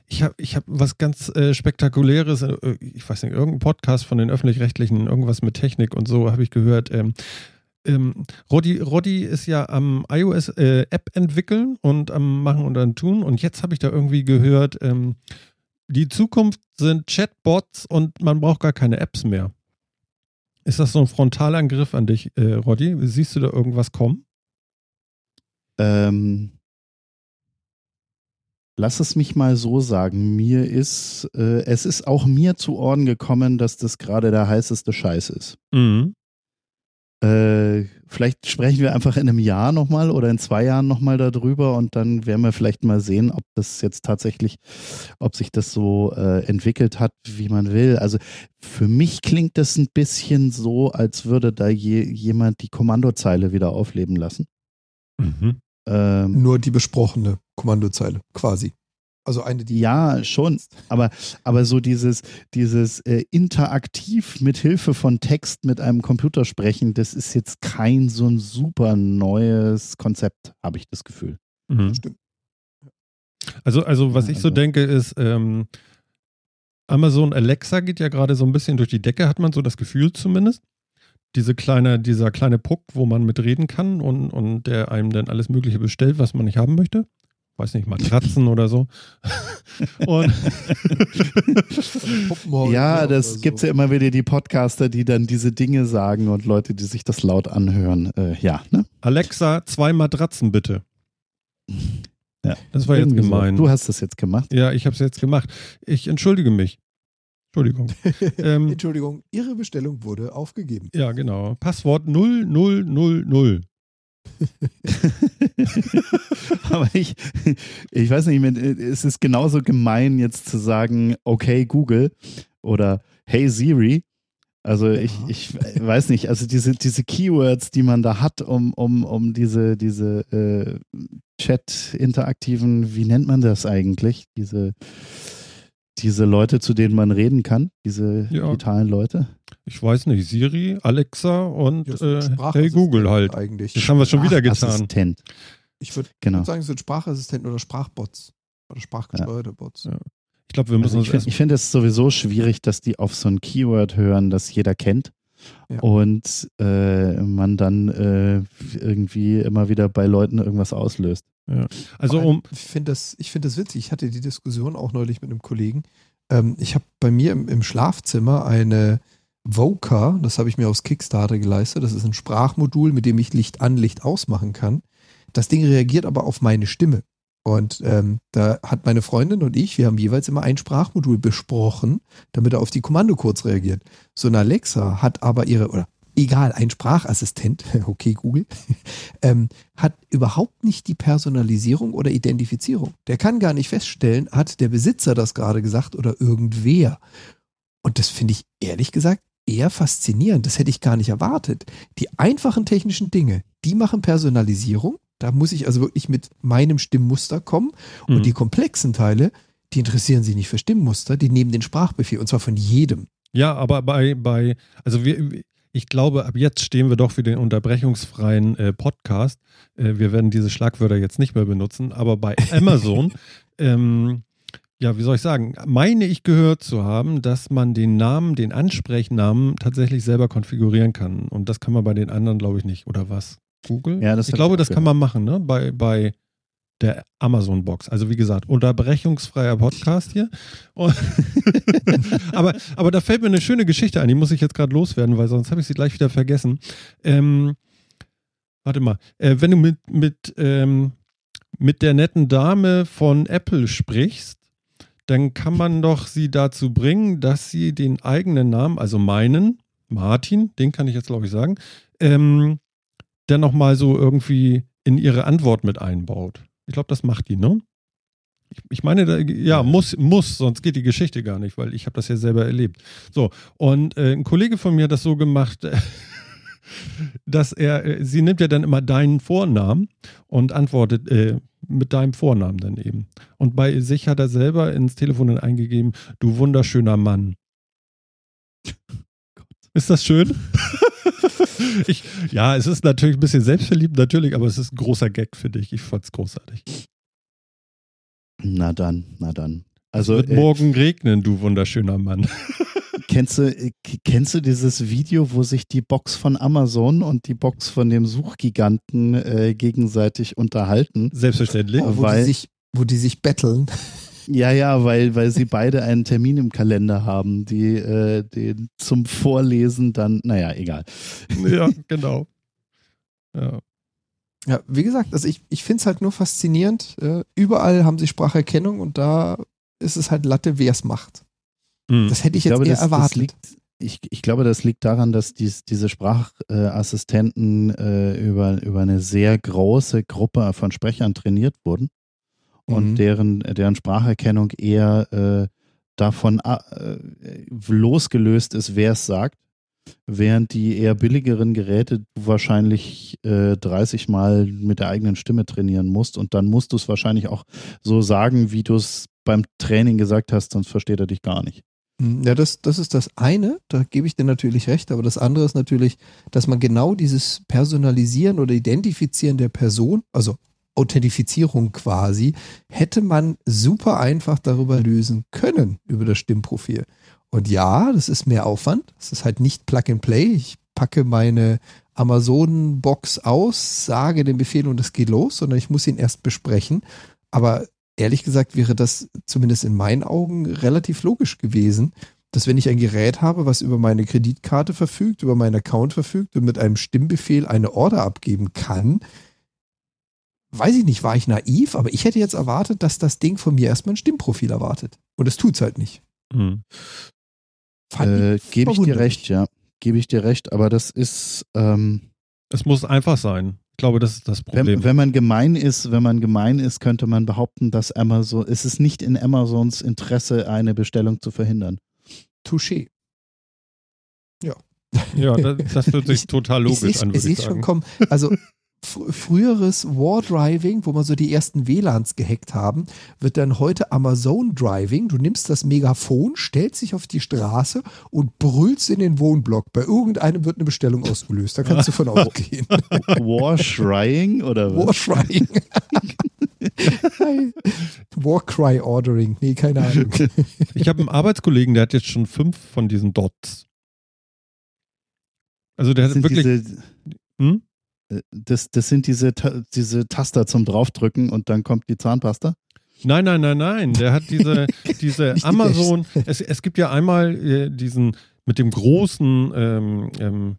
ich habe ich hab was ganz äh, Spektakuläres, äh, ich weiß nicht, irgendein Podcast von den Öffentlich-Rechtlichen, irgendwas mit Technik und so, habe ich gehört. Ähm, ähm, Roddy, Roddy ist ja am iOS äh, App entwickeln und am Machen und am Tun. Und jetzt habe ich da irgendwie gehört, ähm, die Zukunft sind Chatbots und man braucht gar keine Apps mehr. Ist das so ein Frontalangriff an dich, äh, Roddy? Siehst du da irgendwas kommen? Ähm, lass es mich mal so sagen. Mir ist, äh, es ist auch mir zu Ohren gekommen, dass das gerade der heißeste Scheiß ist. Mhm. Äh, vielleicht sprechen wir einfach in einem Jahr nochmal oder in zwei Jahren nochmal darüber und dann werden wir vielleicht mal sehen, ob das jetzt tatsächlich, ob sich das so äh, entwickelt hat, wie man will. Also für mich klingt das ein bisschen so, als würde da je, jemand die Kommandozeile wieder aufleben lassen. Mhm. Ähm, Nur die besprochene Kommandozeile, quasi. Also eine, die. Ja, schon. Aber, aber so dieses, dieses äh, interaktiv mit Hilfe von Text mit einem Computer sprechen, das ist jetzt kein so ein super neues Konzept, habe ich das Gefühl. Mhm. Stimmt. Also, also was ja, ich so also denke, ist, ähm, Amazon Alexa geht ja gerade so ein bisschen durch die Decke, hat man so das Gefühl zumindest. Diese kleine, dieser kleine Puck, wo man mitreden kann und, und der einem dann alles Mögliche bestellt, was man nicht haben möchte weiß nicht, Matratzen oder so. Und ja, das so. gibt es ja immer wieder die Podcaster, die dann diese Dinge sagen und Leute, die sich das laut anhören. Äh, ja, ne? Alexa, zwei Matratzen bitte. Ja. Das war jetzt gemein. So. Du hast das jetzt gemacht. Ja, ich habe es jetzt gemacht. Ich entschuldige mich. Entschuldigung. ähm, Entschuldigung, Ihre Bestellung wurde aufgegeben. Ja, genau. Passwort 0000. Aber ich, ich weiß nicht, es ist genauso gemein, jetzt zu sagen, okay, Google oder hey Siri. Also ja. ich, ich weiß nicht, also diese, diese Keywords, die man da hat, um, um, um diese, diese äh, Chat-interaktiven, wie nennt man das eigentlich? Diese diese Leute, zu denen man reden kann, diese ja. digitalen Leute? Ich weiß nicht, Siri, Alexa und ja, äh, Hey Google halt. Eigentlich. Das haben wir schon wieder getan. Assistent. Ich würde genau. würd sagen, es sind Sprachassistenten oder Sprachbots. Oder sprachgesteuerte ja. Bots. Ich glaube, wir müssen also Ich finde es sowieso schwierig, dass die auf so ein Keyword hören, das jeder kennt. Ja. Und äh, man dann äh, irgendwie immer wieder bei Leuten irgendwas auslöst. Ja. Also um ich finde das, find das witzig. Ich hatte die Diskussion auch neulich mit einem Kollegen. Ähm, ich habe bei mir im, im, Schlafzimmer eine Voca, das habe ich mir aus Kickstarter geleistet. Das ist ein Sprachmodul, mit dem ich Licht an, Licht ausmachen kann. Das Ding reagiert aber auf meine Stimme. Und ähm, da hat meine Freundin und ich, wir haben jeweils immer ein Sprachmodul besprochen, damit er auf die Kommando kurz reagiert. So eine Alexa hat aber ihre, oder egal, ein Sprachassistent, okay Google, ähm, hat überhaupt nicht die Personalisierung oder Identifizierung. Der kann gar nicht feststellen, hat der Besitzer das gerade gesagt oder irgendwer. Und das finde ich ehrlich gesagt eher faszinierend. Das hätte ich gar nicht erwartet. Die einfachen technischen Dinge, die machen Personalisierung. Da muss ich also wirklich mit meinem Stimmmuster kommen. Und mhm. die komplexen Teile, die interessieren sich nicht für Stimmmuster, die nehmen den Sprachbefehl und zwar von jedem. Ja, aber bei, bei also wir, ich glaube, ab jetzt stehen wir doch für den unterbrechungsfreien äh, Podcast. Äh, wir werden diese Schlagwörter jetzt nicht mehr benutzen, aber bei Amazon, ähm, ja, wie soll ich sagen, meine ich gehört zu haben, dass man den Namen, den Ansprechnamen tatsächlich selber konfigurieren kann. Und das kann man bei den anderen, glaube ich, nicht. Oder was? Google? Ja, das ich glaube, das kann man machen, ne? Bei, bei der Amazon-Box. Also wie gesagt, unterbrechungsfreier Podcast hier. aber, aber da fällt mir eine schöne Geschichte ein, die muss ich jetzt gerade loswerden, weil sonst habe ich sie gleich wieder vergessen. Ähm, warte mal, äh, wenn du mit, mit, ähm, mit der netten Dame von Apple sprichst, dann kann man doch sie dazu bringen, dass sie den eigenen Namen, also meinen, Martin, den kann ich jetzt glaube ich sagen, ähm, dann nochmal so irgendwie in ihre Antwort mit einbaut. Ich glaube, das macht die, ne? Ich, ich meine, da, ja, muss, muss, sonst geht die Geschichte gar nicht, weil ich habe das ja selber erlebt. So, und äh, ein Kollege von mir hat das so gemacht, dass er, äh, sie nimmt ja dann immer deinen Vornamen und antwortet äh, mit deinem Vornamen dann eben. Und bei sich hat er selber ins Telefon dann eingegeben, du wunderschöner Mann. Ist das schön? ich, ja, es ist natürlich ein bisschen selbstverliebt, natürlich, aber es ist ein großer Gag für dich. Ich fand's großartig. Na dann, na dann. Also, es wird äh, morgen regnen, du wunderschöner Mann. kennst, du, äh, kennst du dieses Video, wo sich die Box von Amazon und die Box von dem Suchgiganten äh, gegenseitig unterhalten? Selbstverständlich. Oh, wo, weil, die sich, wo die sich betteln. Ja, ja, weil, weil sie beide einen Termin im Kalender haben, die äh, den zum Vorlesen dann, naja, egal. Ja, genau. Ja. Ja, wie gesagt, also ich, ich finde es halt nur faszinierend. Äh, überall haben sie Spracherkennung und da ist es halt Latte, wer es macht. Mhm. Das hätte ich, ich jetzt glaube, eher das, erwartet. Das liegt, ich, ich, glaube, das liegt daran, dass dies, diese Sprachassistenten äh, über, über eine sehr große Gruppe von Sprechern trainiert wurden und mhm. deren, deren Spracherkennung eher äh, davon äh, losgelöst ist, wer es sagt, während die eher billigeren Geräte du wahrscheinlich äh, 30 Mal mit der eigenen Stimme trainieren musst und dann musst du es wahrscheinlich auch so sagen, wie du es beim Training gesagt hast, sonst versteht er dich gar nicht. Hm, ja, das, das ist das eine, da gebe ich dir natürlich recht, aber das andere ist natürlich, dass man genau dieses Personalisieren oder Identifizieren der Person, also Authentifizierung quasi, hätte man super einfach darüber lösen können, über das Stimmprofil. Und ja, das ist mehr Aufwand. Es ist halt nicht Plug and Play. Ich packe meine Amazon-Box aus, sage den Befehl und es geht los, sondern ich muss ihn erst besprechen. Aber ehrlich gesagt wäre das zumindest in meinen Augen relativ logisch gewesen, dass wenn ich ein Gerät habe, was über meine Kreditkarte verfügt, über meinen Account verfügt und mit einem Stimmbefehl eine Order abgeben kann, weiß ich nicht, war ich naiv, aber ich hätte jetzt erwartet, dass das Ding von mir erstmal ein Stimmprofil erwartet. Und es tut es halt nicht. Mhm. Äh, Gebe ich dir recht, ja. Gebe ich dir recht, aber das ist. Ähm, es muss einfach sein. Ich glaube, das ist das Problem. Wenn, wenn, man gemein ist, wenn man gemein ist, könnte man behaupten, dass Amazon, es ist nicht in Amazons Interesse, eine Bestellung zu verhindern. Touché. Ja. Ja, das, das hört sich total logisch ich, an. Ich sehe schon kommen. Also früheres War Driving, wo man so die ersten WLANs gehackt haben, wird dann heute Amazon Driving. Du nimmst das Megafon, stellst dich auf die Straße und brüllst in den Wohnblock. Bei irgendeinem wird eine Bestellung ausgelöst. Da kannst du von ausgehen. War Shrying oder was? War Shrying. War Cry Ordering. Nee, keine Ahnung. Ich habe einen Arbeitskollegen, der hat jetzt schon fünf von diesen Dots. Also der hat wirklich. Diese, hm? Das, das sind diese, diese Taster zum Draufdrücken und dann kommt die Zahnpasta? Nein, nein, nein, nein. Der hat diese, diese Amazon. Es, es gibt ja einmal äh, diesen mit dem großen ähm, ähm,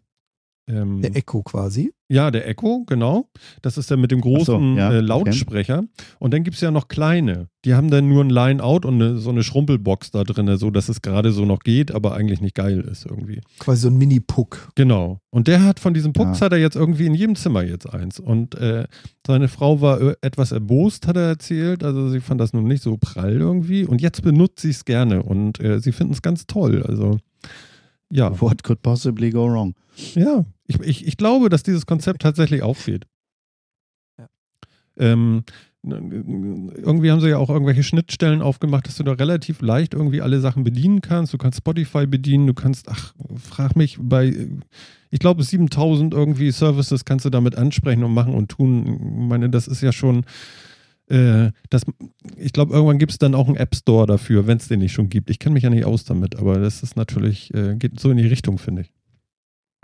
Ähm, der Echo quasi. Ja, der Echo, genau. Das ist der mit dem großen so, ja, äh, Lautsprecher. Okay. Und dann gibt es ja noch kleine. Die haben dann nur ein Line-Out und eine, so eine Schrumpelbox da drin, so dass es gerade so noch geht, aber eigentlich nicht geil ist irgendwie. Quasi so ein Mini-Puck. Genau. Und der hat von diesen Pucks ja. hat er jetzt irgendwie in jedem Zimmer jetzt eins. Und äh, seine Frau war äh, etwas erbost, hat er erzählt. Also sie fand das nun nicht so prall irgendwie. Und jetzt benutzt sie es gerne und äh, sie finden es ganz toll. Also ja. What could possibly go wrong? Ja, ich, ich, ich glaube, dass dieses Konzept tatsächlich aufgeht. Ja. Ähm, irgendwie haben sie ja auch irgendwelche Schnittstellen aufgemacht, dass du da relativ leicht irgendwie alle Sachen bedienen kannst. Du kannst Spotify bedienen, du kannst, ach, frag mich, bei, ich glaube, 7000 irgendwie Services kannst du damit ansprechen und machen und tun. Ich meine, das ist ja schon, äh, das, ich glaube, irgendwann gibt es dann auch einen App Store dafür, wenn es den nicht schon gibt. Ich kenne mich ja nicht aus damit, aber das ist natürlich, äh, geht so in die Richtung, finde ich.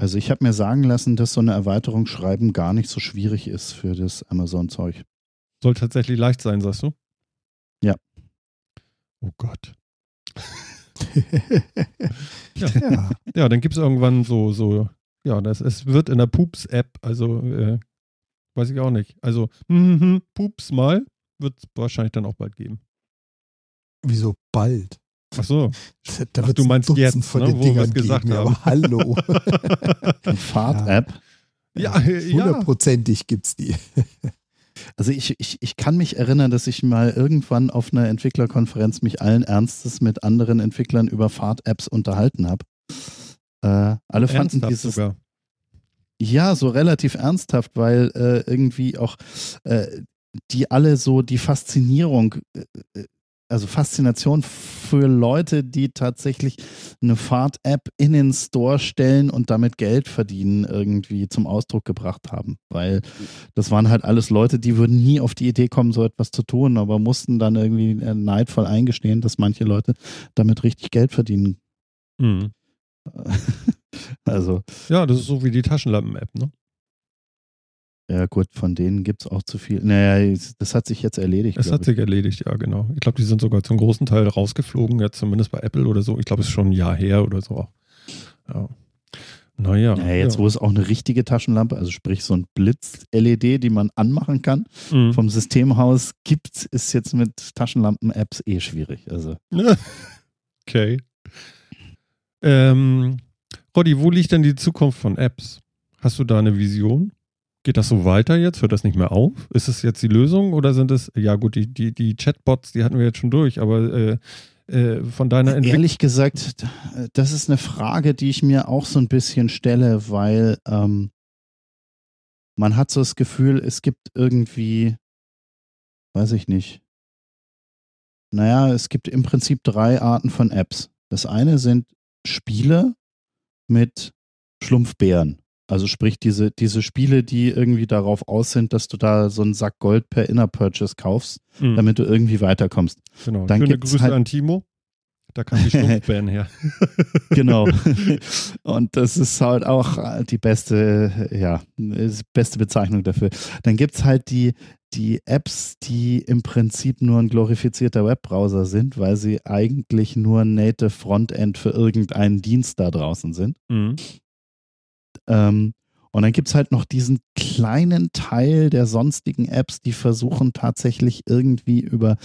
Also ich habe mir sagen lassen, dass so eine Erweiterung schreiben gar nicht so schwierig ist für das Amazon-Zeug. Soll tatsächlich leicht sein, sagst du? Ja. Oh Gott. ja. ja. ja, dann gibt es irgendwann so, so, ja, das, es wird in der Poops-App, also äh, weiß ich auch nicht. Also, mm, Pups mal, wird es wahrscheinlich dann auch bald geben. Wieso bald? Ach so. Da Ach, du meinst jetzt, von ne, den wo wir es gesagt geben, haben. hallo. Fahrt-App. Ja, ja. Hundertprozentig gibt es die. Also ich, ich, ich kann mich erinnern, dass ich mal irgendwann auf einer Entwicklerkonferenz mich allen Ernstes mit anderen Entwicklern über Fahrt-Apps unterhalten habe. Äh, alle fanden dieses. Sogar. Ja, so relativ ernsthaft, weil äh, irgendwie auch äh, die alle so die Faszinierung äh, äh, also Faszination für Leute, die tatsächlich eine Fahrt-App in den Store stellen und damit Geld verdienen, irgendwie zum Ausdruck gebracht haben. Weil das waren halt alles Leute, die würden nie auf die Idee kommen, so etwas zu tun, aber mussten dann irgendwie neidvoll eingestehen, dass manche Leute damit richtig Geld verdienen. Mhm. also. Ja, das ist so wie die Taschenlampen-App, ne? Ja, gut, von denen gibt es auch zu viel. Naja, das hat sich jetzt erledigt. Es hat sich erledigt, ja, genau. Ich glaube, die sind sogar zum großen Teil rausgeflogen, jetzt zumindest bei Apple oder so. Ich glaube, es ist schon ein Jahr her oder so. Ja. Naja. Naja, jetzt, ja. wo es auch eine richtige Taschenlampe, also sprich so ein Blitz-LED, die man anmachen kann, mhm. vom Systemhaus gibt, ist jetzt mit Taschenlampen-Apps eh schwierig. Also. okay. Ähm, Roddy, wo liegt denn die Zukunft von Apps? Hast du da eine Vision? Geht das so weiter jetzt? Hört das nicht mehr auf? Ist es jetzt die Lösung oder sind es, ja gut, die, die, die Chatbots, die hatten wir jetzt schon durch, aber äh, äh, von deiner Entwicklung. Ehrlich gesagt, das ist eine Frage, die ich mir auch so ein bisschen stelle, weil ähm, man hat so das Gefühl, es gibt irgendwie, weiß ich nicht. Naja, es gibt im Prinzip drei Arten von Apps. Das eine sind Spiele mit Schlumpfbären. Also sprich diese, diese Spiele, die irgendwie darauf aus sind, dass du da so einen Sack Gold per Inner Purchase kaufst, mhm. damit du irgendwie weiterkommst. Genau. Dann Schöne Grüße halt an Timo. Da kam die Schlumpfbären her. genau. Und das ist halt auch die beste, ja, beste Bezeichnung dafür. Dann gibt es halt die, die Apps, die im Prinzip nur ein glorifizierter Webbrowser sind, weil sie eigentlich nur ein native Frontend für irgendeinen Dienst da draußen sind. Mhm. Ähm, und dann gibt es halt noch diesen kleinen Teil der sonstigen Apps, die versuchen tatsächlich irgendwie über,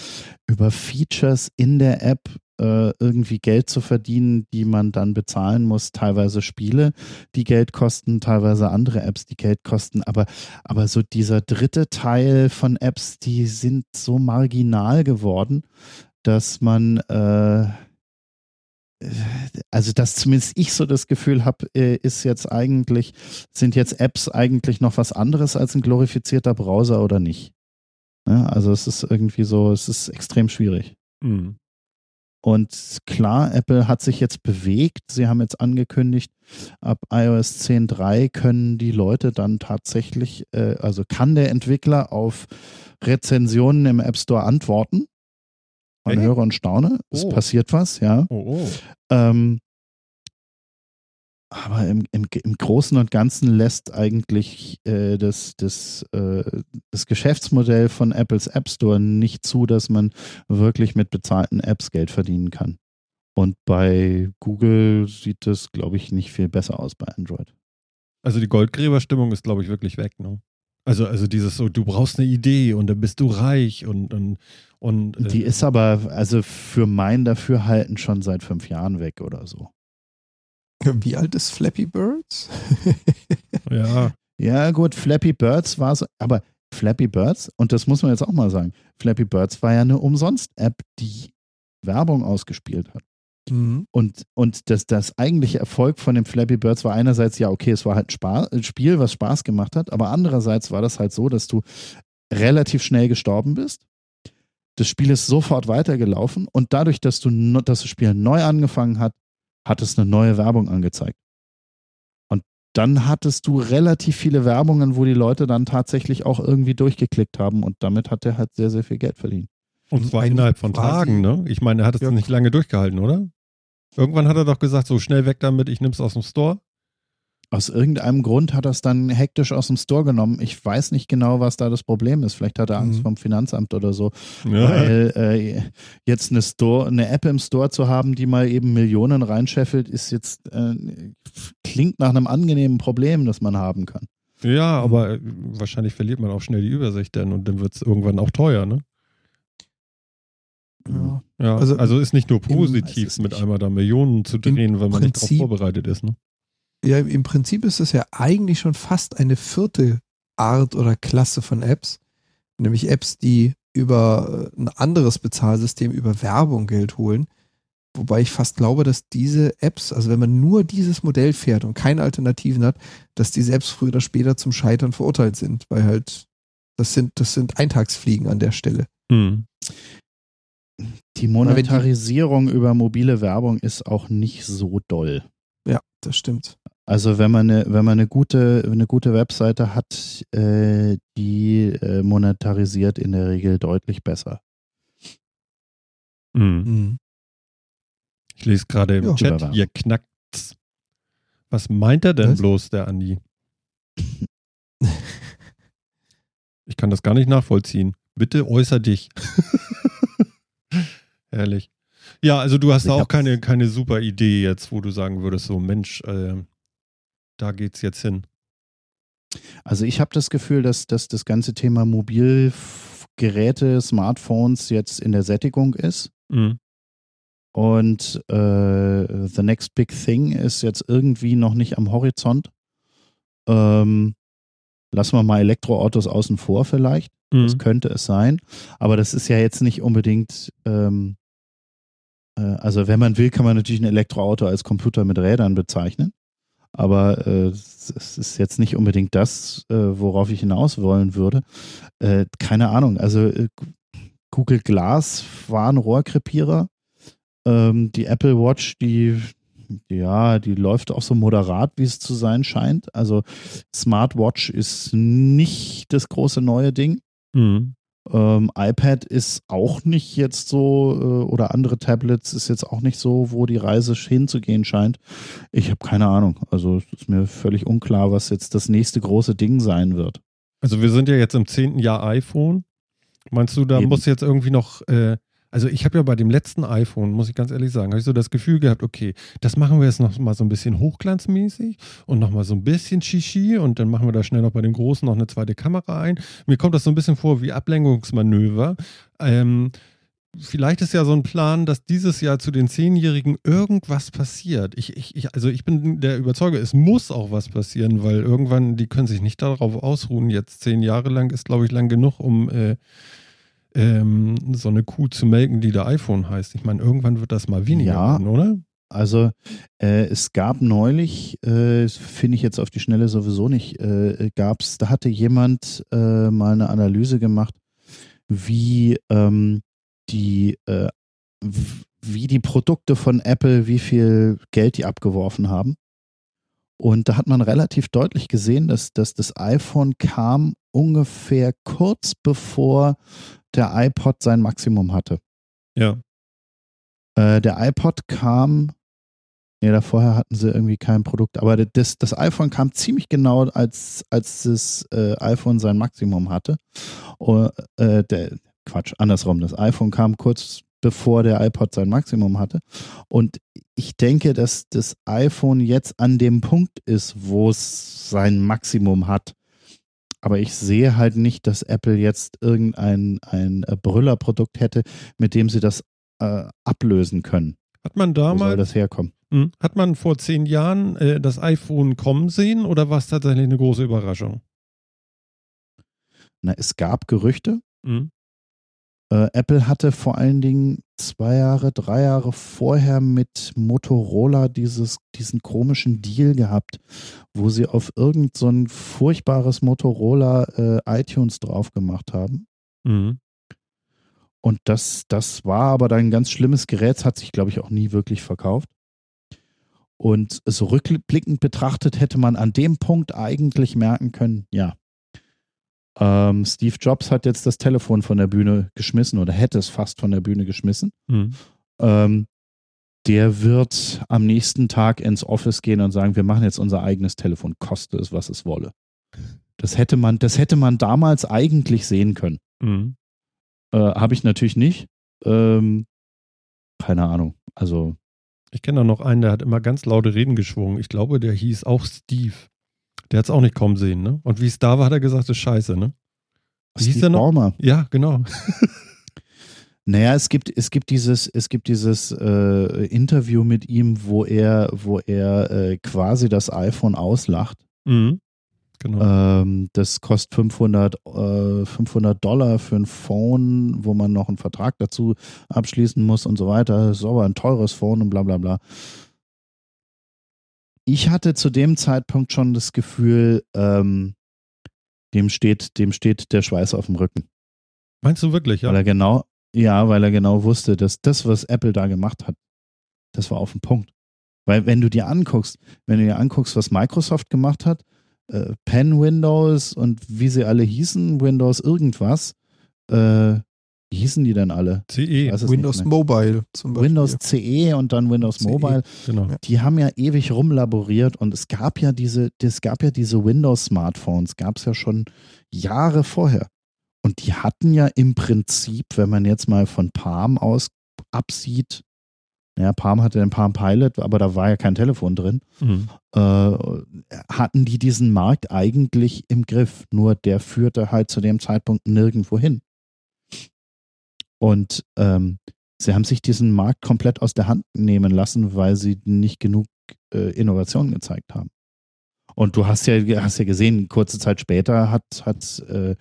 über Features in der App äh, irgendwie Geld zu verdienen, die man dann bezahlen muss. Teilweise Spiele, die Geld kosten, teilweise andere Apps, die Geld kosten. Aber, aber so dieser dritte Teil von Apps, die sind so marginal geworden, dass man äh, also dass zumindest ich so das Gefühl habe, äh, ist jetzt eigentlich, sind jetzt Apps eigentlich noch was anderes als ein glorifizierter Browser oder nicht? Ja, also es ist irgendwie so, es ist extrem schwierig. Mhm. Und klar, Apple hat sich jetzt bewegt. Sie haben jetzt angekündigt, ab iOS 10.3 können die Leute dann tatsächlich, äh, also kann der Entwickler auf Rezensionen im App Store antworten. Man höre und staune, es oh. passiert was, ja. Oh, oh. Ähm, aber im, im, im Großen und Ganzen lässt eigentlich äh, das, das, äh, das Geschäftsmodell von Apples App Store nicht zu, dass man wirklich mit bezahlten Apps Geld verdienen kann. Und bei Google sieht das, glaube ich, nicht viel besser aus bei Android. Also die Goldgräberstimmung ist, glaube ich, wirklich weg, ne? Also, also dieses so, du brauchst eine Idee und dann bist du reich und, und, und äh, Die ist aber, also für mein Dafürhalten schon seit fünf Jahren weg oder so. Wie alt ist Flappy Birds? ja. Ja, gut, Flappy Birds war so, aber Flappy Birds, und das muss man jetzt auch mal sagen, Flappy Birds war ja eine Umsonst-App, die Werbung ausgespielt hat. Mhm. Und, und das, das eigentliche Erfolg von dem Flappy Birds war einerseits, ja, okay, es war halt Spaß, ein Spiel, was Spaß gemacht hat, aber andererseits war das halt so, dass du relativ schnell gestorben bist. Das Spiel ist sofort weitergelaufen und dadurch, dass du dass das Spiel neu angefangen hat, hat es eine neue Werbung angezeigt. Und dann hattest du relativ viele Werbungen, wo die Leute dann tatsächlich auch irgendwie durchgeklickt haben und damit hat er halt sehr, sehr viel Geld verdient. Und zwar innerhalb von Tagen, ne? Ich meine, er hat es ja. nicht lange durchgehalten, oder? Irgendwann hat er doch gesagt, so schnell weg damit, ich nehme es aus dem Store. Aus irgendeinem Grund hat er es dann hektisch aus dem Store genommen. Ich weiß nicht genau, was da das Problem ist. Vielleicht hat er Angst mhm. vom Finanzamt oder so. Ja. Weil äh, jetzt eine, Store, eine App im Store zu haben, die mal eben Millionen reinscheffelt, ist jetzt äh, klingt nach einem angenehmen Problem, das man haben kann. Ja, aber äh, wahrscheinlich verliert man auch schnell die Übersicht dann und dann wird es irgendwann auch teuer, ne? Ja. ja also, also, ist nicht nur positiv, mit einmal da Millionen zu drehen, wenn man Prinzip, nicht darauf vorbereitet ist. Ne? Ja, im Prinzip ist es ja eigentlich schon fast eine vierte Art oder Klasse von Apps, nämlich Apps, die über äh, ein anderes Bezahlsystem, über Werbung Geld holen. Wobei ich fast glaube, dass diese Apps, also wenn man nur dieses Modell fährt und keine Alternativen hat, dass diese Apps früher oder später zum Scheitern verurteilt sind, weil halt das sind, das sind Eintagsfliegen an der Stelle. Mhm. Die Monetarisierung über mobile Werbung ist auch nicht so doll. Ja, das stimmt. Also wenn man eine, wenn man eine gute, eine gute Webseite hat, äh, die äh, monetarisiert in der Regel deutlich besser. Mhm. Mhm. Ich lese gerade im ja, Chat, ihr knackt's. Was meint er denn Was? bloß, der Andi? ich kann das gar nicht nachvollziehen. Bitte äußer dich. Herrlich. Ja, also du hast auch keine, keine super Idee jetzt, wo du sagen würdest, so Mensch, äh, da geht's jetzt hin. Also ich habe das Gefühl, dass, dass das ganze Thema Mobilgeräte, Smartphones jetzt in der Sättigung ist. Mhm. Und äh, The Next Big Thing ist jetzt irgendwie noch nicht am Horizont. Ähm, lassen wir mal Elektroautos außen vor vielleicht. Mhm. Das könnte es sein. Aber das ist ja jetzt nicht unbedingt ähm, äh, also wenn man will, kann man natürlich ein Elektroauto als Computer mit Rädern bezeichnen. Aber äh, es ist jetzt nicht unbedingt das, äh, worauf ich hinaus wollen würde. Äh, keine Ahnung. Also äh, Google Glass war ein Rohrkrepierer. Ähm, die Apple Watch, die, ja, die läuft auch so moderat, wie es zu sein scheint. Also Smartwatch ist nicht das große neue Ding. Mhm. Ähm, iPad ist auch nicht jetzt so, äh, oder andere Tablets ist jetzt auch nicht so, wo die Reise hinzugehen scheint. Ich habe keine Ahnung. Also ist mir völlig unklar, was jetzt das nächste große Ding sein wird. Also wir sind ja jetzt im zehnten Jahr iPhone. Meinst du, da Eben. muss jetzt irgendwie noch äh, also ich habe ja bei dem letzten iPhone, muss ich ganz ehrlich sagen, habe ich so das Gefühl gehabt, okay, das machen wir jetzt noch mal so ein bisschen hochglanzmäßig und noch mal so ein bisschen Shishi und dann machen wir da schnell noch bei dem großen noch eine zweite Kamera ein. Mir kommt das so ein bisschen vor wie Ablenkungsmanöver. Ähm, vielleicht ist ja so ein Plan, dass dieses Jahr zu den Zehnjährigen irgendwas passiert. Ich, ich, ich, also ich bin der Überzeugung, es muss auch was passieren, weil irgendwann, die können sich nicht darauf ausruhen. Jetzt zehn Jahre lang ist, glaube ich, lang genug, um äh, ähm, so eine Kuh zu melken, die der iPhone heißt. Ich meine, irgendwann wird das mal weniger ja. werden, oder? Also äh, es gab neulich, äh, finde ich jetzt auf die Schnelle sowieso nicht, äh, gab's, da hatte jemand äh, mal eine Analyse gemacht, wie ähm, die äh, wie die Produkte von Apple, wie viel Geld die abgeworfen haben. Und da hat man relativ deutlich gesehen, dass, dass das iPhone kam ungefähr kurz bevor der iPod sein Maximum hatte. Ja. Äh, der iPod kam, nee, da vorher hatten sie irgendwie kein Produkt, aber das, das iPhone kam ziemlich genau, als, als das äh, iPhone sein Maximum hatte. Und, äh, der, Quatsch, andersrum. Das iPhone kam kurz bevor der iPod sein Maximum hatte. Und ich denke, dass das iPhone jetzt an dem Punkt ist, wo es sein Maximum hat. Aber ich sehe halt nicht, dass Apple jetzt irgendein ein äh, Brüllerprodukt hätte, mit dem sie das äh, ablösen können. Hat man damals. Wo soll das herkommen? Hm, hat man vor zehn Jahren äh, das iPhone kommen sehen oder war es tatsächlich eine große Überraschung? Na, es gab Gerüchte. Mhm. Äh, Apple hatte vor allen Dingen zwei Jahre, drei Jahre vorher mit Motorola dieses, diesen komischen Deal gehabt, wo sie auf irgend so ein furchtbares Motorola äh, iTunes drauf gemacht haben. Mhm. Und das, das war aber dann ein ganz schlimmes Gerät, hat sich, glaube ich, auch nie wirklich verkauft. Und so rückblickend betrachtet hätte man an dem Punkt eigentlich merken können, ja, ähm, Steve Jobs hat jetzt das Telefon von der Bühne geschmissen oder hätte es fast von der Bühne geschmissen. Mhm. Ähm, der wird am nächsten Tag ins Office gehen und sagen, wir machen jetzt unser eigenes Telefon, koste es, was es wolle. Das hätte man, das hätte man damals eigentlich sehen können. Mhm. Äh, Habe ich natürlich nicht. Ähm, keine Ahnung. Also. Ich kenne da noch einen, der hat immer ganz laute Reden geschwungen. Ich glaube, der hieß auch Steve. Der hat es auch nicht kommen sehen, ne? Und wie es da war, hat er gesagt, das ist scheiße, ne? Wie hieß der noch? Baumer. Ja, genau. Naja, es gibt, es gibt dieses, es gibt dieses äh, Interview mit ihm, wo er, wo er äh, quasi das iPhone auslacht. Mhm. Genau. Ähm, das kostet 500, äh, 500 Dollar für ein Phone, wo man noch einen Vertrag dazu abschließen muss und so weiter. Das ist aber ein teures Phone und bla bla bla ich hatte zu dem Zeitpunkt schon das Gefühl, ähm, dem steht, dem steht der Schweiß auf dem Rücken. Meinst du wirklich, ja? Weil er genau, ja, weil er genau wusste, dass das, was Apple da gemacht hat, das war auf dem Punkt. Weil wenn du dir anguckst, wenn du dir anguckst, was Microsoft gemacht hat, äh, Pen Windows und wie sie alle hießen, Windows irgendwas, äh, wie hießen die denn alle? CE, Windows Mobile zum Beispiel. Windows CE und dann Windows CE, Mobile. Genau. Die haben ja ewig rumlaboriert und es gab ja diese, es gab ja diese Windows-Smartphones, gab es ja schon Jahre vorher. Und die hatten ja im Prinzip, wenn man jetzt mal von Palm aus absieht, ja, Palm hatte den Palm Pilot, aber da war ja kein Telefon drin, mhm. äh, hatten die diesen Markt eigentlich im Griff. Nur der führte halt zu dem Zeitpunkt nirgendwo hin. Und ähm, sie haben sich diesen Markt komplett aus der Hand nehmen lassen, weil sie nicht genug äh, Innovationen gezeigt haben. Und du hast ja, hast ja gesehen, kurze Zeit später hat, hat, äh,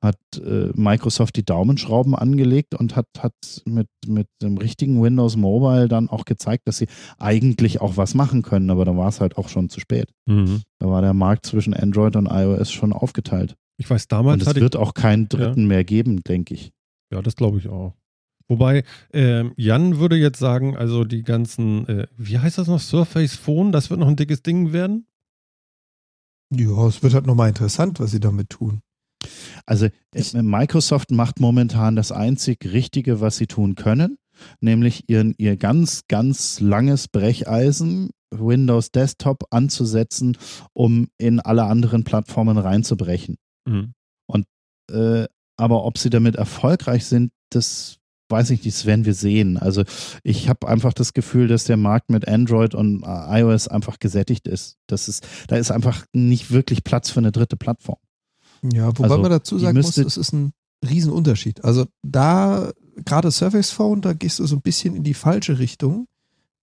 hat äh, Microsoft die Daumenschrauben angelegt und hat, hat mit, mit dem richtigen Windows Mobile dann auch gezeigt, dass sie eigentlich auch was machen können, aber da war es halt auch schon zu spät. Mhm. Da war der Markt zwischen Android und iOS schon aufgeteilt. Ich weiß, damals. Und es wird auch keinen dritten ja. mehr geben, denke ich. Ja, das glaube ich auch. Wobei, äh, Jan würde jetzt sagen, also die ganzen, äh, wie heißt das noch, Surface Phone, das wird noch ein dickes Ding werden? Ja, es wird halt nochmal interessant, was sie damit tun. Also ich, Microsoft macht momentan das einzig Richtige, was sie tun können, nämlich ihren, ihr ganz, ganz langes Brecheisen Windows Desktop anzusetzen, um in alle anderen Plattformen reinzubrechen. Mhm. Und äh, aber ob sie damit erfolgreich sind, das weiß ich nicht, das werden wir sehen. Also ich habe einfach das Gefühl, dass der Markt mit Android und äh, iOS einfach gesättigt ist. Das ist, da ist einfach nicht wirklich Platz für eine dritte Plattform. Ja, wobei also, man dazu sagen muss, es ist ein Riesenunterschied. Also da, gerade Surface Phone, da gehst du so ein bisschen in die falsche Richtung.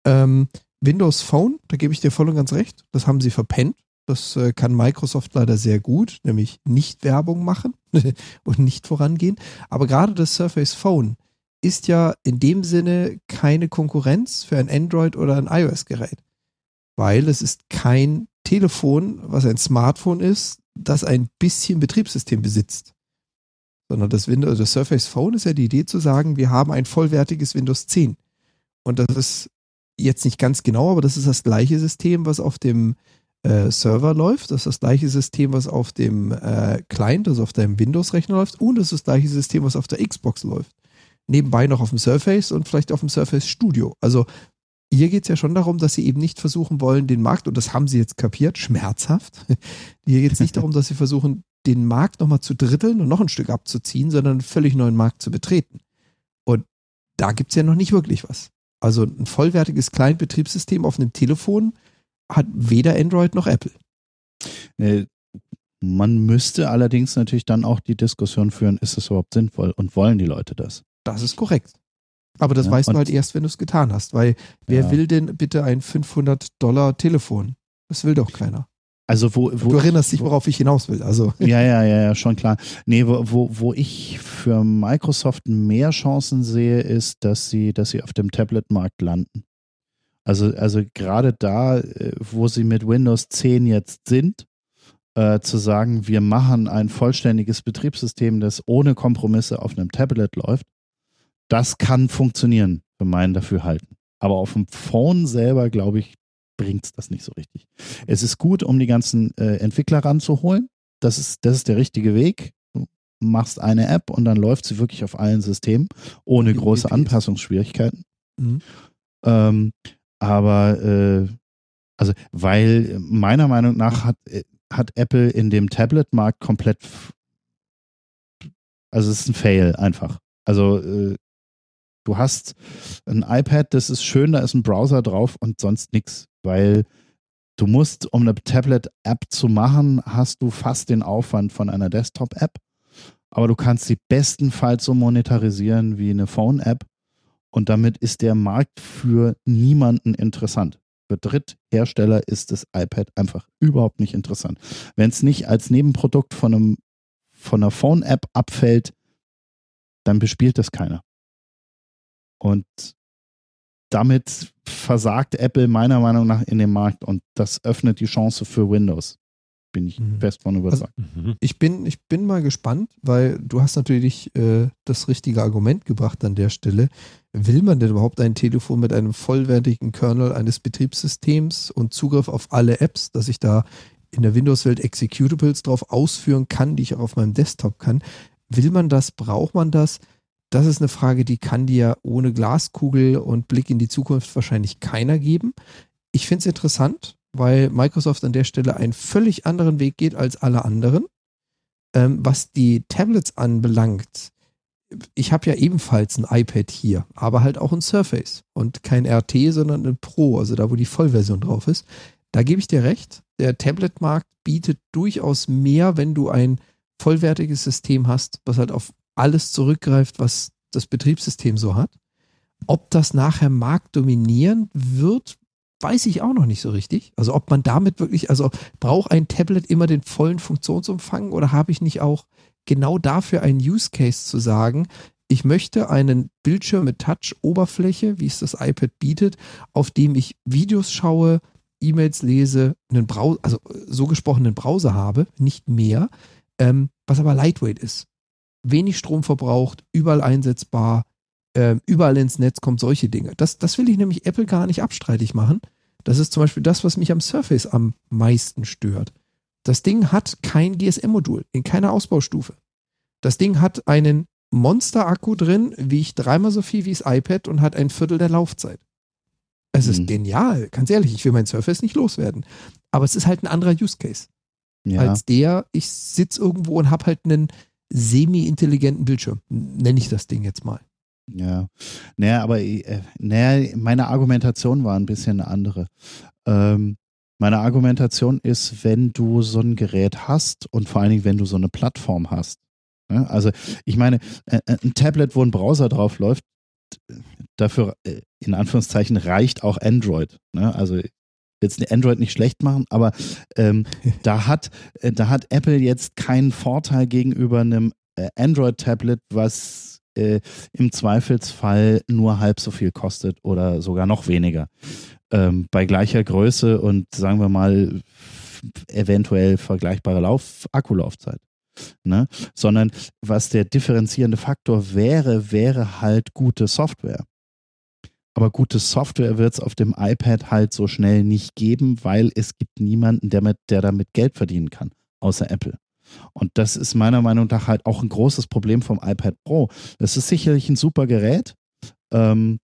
Ähm, Windows Phone, da gebe ich dir voll und ganz recht, das haben sie verpennt. Das äh, kann Microsoft leider sehr gut, nämlich nicht Werbung machen und nicht vorangehen. Aber gerade das Surface Phone ist ja in dem Sinne keine Konkurrenz für ein Android oder ein iOS-Gerät. Weil es ist kein Telefon, was ein Smartphone ist, das ein bisschen Betriebssystem besitzt. Sondern das Windows, das Surface Phone ist ja die Idee zu sagen, wir haben ein vollwertiges Windows 10. Und das ist jetzt nicht ganz genau, aber das ist das gleiche System, was auf dem äh, Server läuft. Das ist das gleiche System, was auf dem äh, Client, also auf deinem Windows-Rechner läuft. Und das ist das gleiche System, was auf der Xbox läuft. Nebenbei noch auf dem Surface und vielleicht auf dem Surface Studio. Also hier geht es ja schon darum, dass sie eben nicht versuchen wollen, den Markt, und das haben sie jetzt kapiert, schmerzhaft. Hier geht es nicht darum, dass sie versuchen, den Markt nochmal zu dritteln und noch ein Stück abzuziehen, sondern einen völlig neuen Markt zu betreten. Und da gibt es ja noch nicht wirklich was. Also ein vollwertiges Client-Betriebssystem auf einem Telefon hat weder Android noch Apple. Äh, man müsste allerdings natürlich dann auch die Diskussion führen, ist es überhaupt sinnvoll und wollen die Leute das? Das ist korrekt. Aber das ja, weißt du halt erst, wenn du es getan hast, weil wer ja. will denn bitte ein 500 Dollar Telefon? Das will doch keiner. Also wo, wo du erinnerst dich, worauf ich hinaus will. Also ja, ja, ja, ja, schon klar. Nee, wo, wo, wo ich für Microsoft mehr Chancen sehe, ist, dass sie, dass sie auf dem Tablet-Markt landen. Also, also gerade da, äh, wo sie mit Windows 10 jetzt sind, äh, zu sagen, wir machen ein vollständiges Betriebssystem, das ohne Kompromisse auf einem Tablet läuft, das kann funktionieren, für meinen Dafürhalten. Aber auf dem Phone selber, glaube ich, bringt es das nicht so richtig. Es ist gut, um die ganzen äh, Entwickler ranzuholen. Das ist, das ist der richtige Weg. Du machst eine App und dann läuft sie wirklich auf allen Systemen, ohne große Anpassungsschwierigkeiten. Mhm. Ähm, aber äh, also, weil meiner Meinung nach hat, äh, hat Apple in dem Tablet-Markt komplett, also es ist ein Fail einfach. Also äh, du hast ein iPad, das ist schön, da ist ein Browser drauf und sonst nichts weil du musst, um eine Tablet-App zu machen, hast du fast den Aufwand von einer Desktop-App, aber du kannst sie bestenfalls so monetarisieren wie eine Phone-App und damit ist der Markt für niemanden interessant. Für Dritthersteller ist das iPad einfach überhaupt nicht interessant. Wenn es nicht als Nebenprodukt von, einem, von einer Phone-App abfällt, dann bespielt das keiner. Und damit versagt Apple meiner Meinung nach in dem Markt und das öffnet die Chance für Windows. Bin ich mhm. fest von überzeugt. Also, ich, bin, ich bin mal gespannt, weil du hast natürlich äh, das richtige Argument gebracht an der Stelle. Will man denn überhaupt ein Telefon mit einem vollwertigen Kernel eines Betriebssystems und Zugriff auf alle Apps, dass ich da in der Windows-Welt Executables drauf ausführen kann, die ich auch auf meinem Desktop kann? Will man das? Braucht man das? Das ist eine Frage, die kann dir ohne Glaskugel und Blick in die Zukunft wahrscheinlich keiner geben. Ich finde es interessant, weil Microsoft an der Stelle einen völlig anderen Weg geht als alle anderen. Ähm, was die Tablets anbelangt, ich habe ja ebenfalls ein iPad hier, aber halt auch ein Surface und kein RT, sondern ein Pro, also da, wo die Vollversion drauf ist. Da gebe ich dir recht. Der Tablet-Markt bietet durchaus mehr, wenn du ein vollwertiges System hast, was halt auf alles zurückgreift, was das Betriebssystem so hat. Ob das nachher marktdominierend wird, weiß ich auch noch nicht so richtig. Also ob man damit wirklich, also braucht ein Tablet immer den vollen Funktionsumfang oder habe ich nicht auch genau dafür einen Use Case zu sagen, ich möchte einen Bildschirm mit Touch-Oberfläche, wie es das iPad bietet, auf dem ich Videos schaue, E-Mails lese, einen Browser, also so gesprochenen Browser habe, nicht mehr, ähm, was aber lightweight ist wenig Strom verbraucht, überall einsetzbar, äh, überall ins Netz kommt solche Dinge. Das, das will ich nämlich Apple gar nicht abstreitig machen. Das ist zum Beispiel das, was mich am Surface am meisten stört. Das Ding hat kein GSM-Modul in keiner Ausbaustufe. Das Ding hat einen Monster-Akku drin, wiegt dreimal so viel wie das iPad und hat ein Viertel der Laufzeit. Es mhm. ist genial, ganz ehrlich, ich will mein Surface nicht loswerden. Aber es ist halt ein anderer Use Case. Ja. Als der, ich sitze irgendwo und habe halt einen, semi-intelligenten Bildschirm. Nenne ich das Ding jetzt mal. Ja, naja, aber äh, naja, meine Argumentation war ein bisschen eine andere. Ähm, meine Argumentation ist, wenn du so ein Gerät hast und vor allen Dingen, wenn du so eine Plattform hast. Ne? Also ich meine, äh, äh ein Tablet, wo ein Browser drauf läuft, dafür äh, in Anführungszeichen reicht auch Android. Ne? Also jetzt Android nicht schlecht machen, aber ähm, da, hat, äh, da hat Apple jetzt keinen Vorteil gegenüber einem Android-Tablet, was äh, im Zweifelsfall nur halb so viel kostet oder sogar noch weniger. Ähm, bei gleicher Größe und sagen wir mal eventuell vergleichbare Lauf Akkulaufzeit. Ne? Sondern was der differenzierende Faktor wäre, wäre halt gute Software. Aber gute Software wird es auf dem iPad halt so schnell nicht geben, weil es gibt niemanden, der, mit, der damit Geld verdienen kann, außer Apple. Und das ist meiner Meinung nach halt auch ein großes Problem vom iPad Pro. Es ist sicherlich ein super Gerät. Ähm,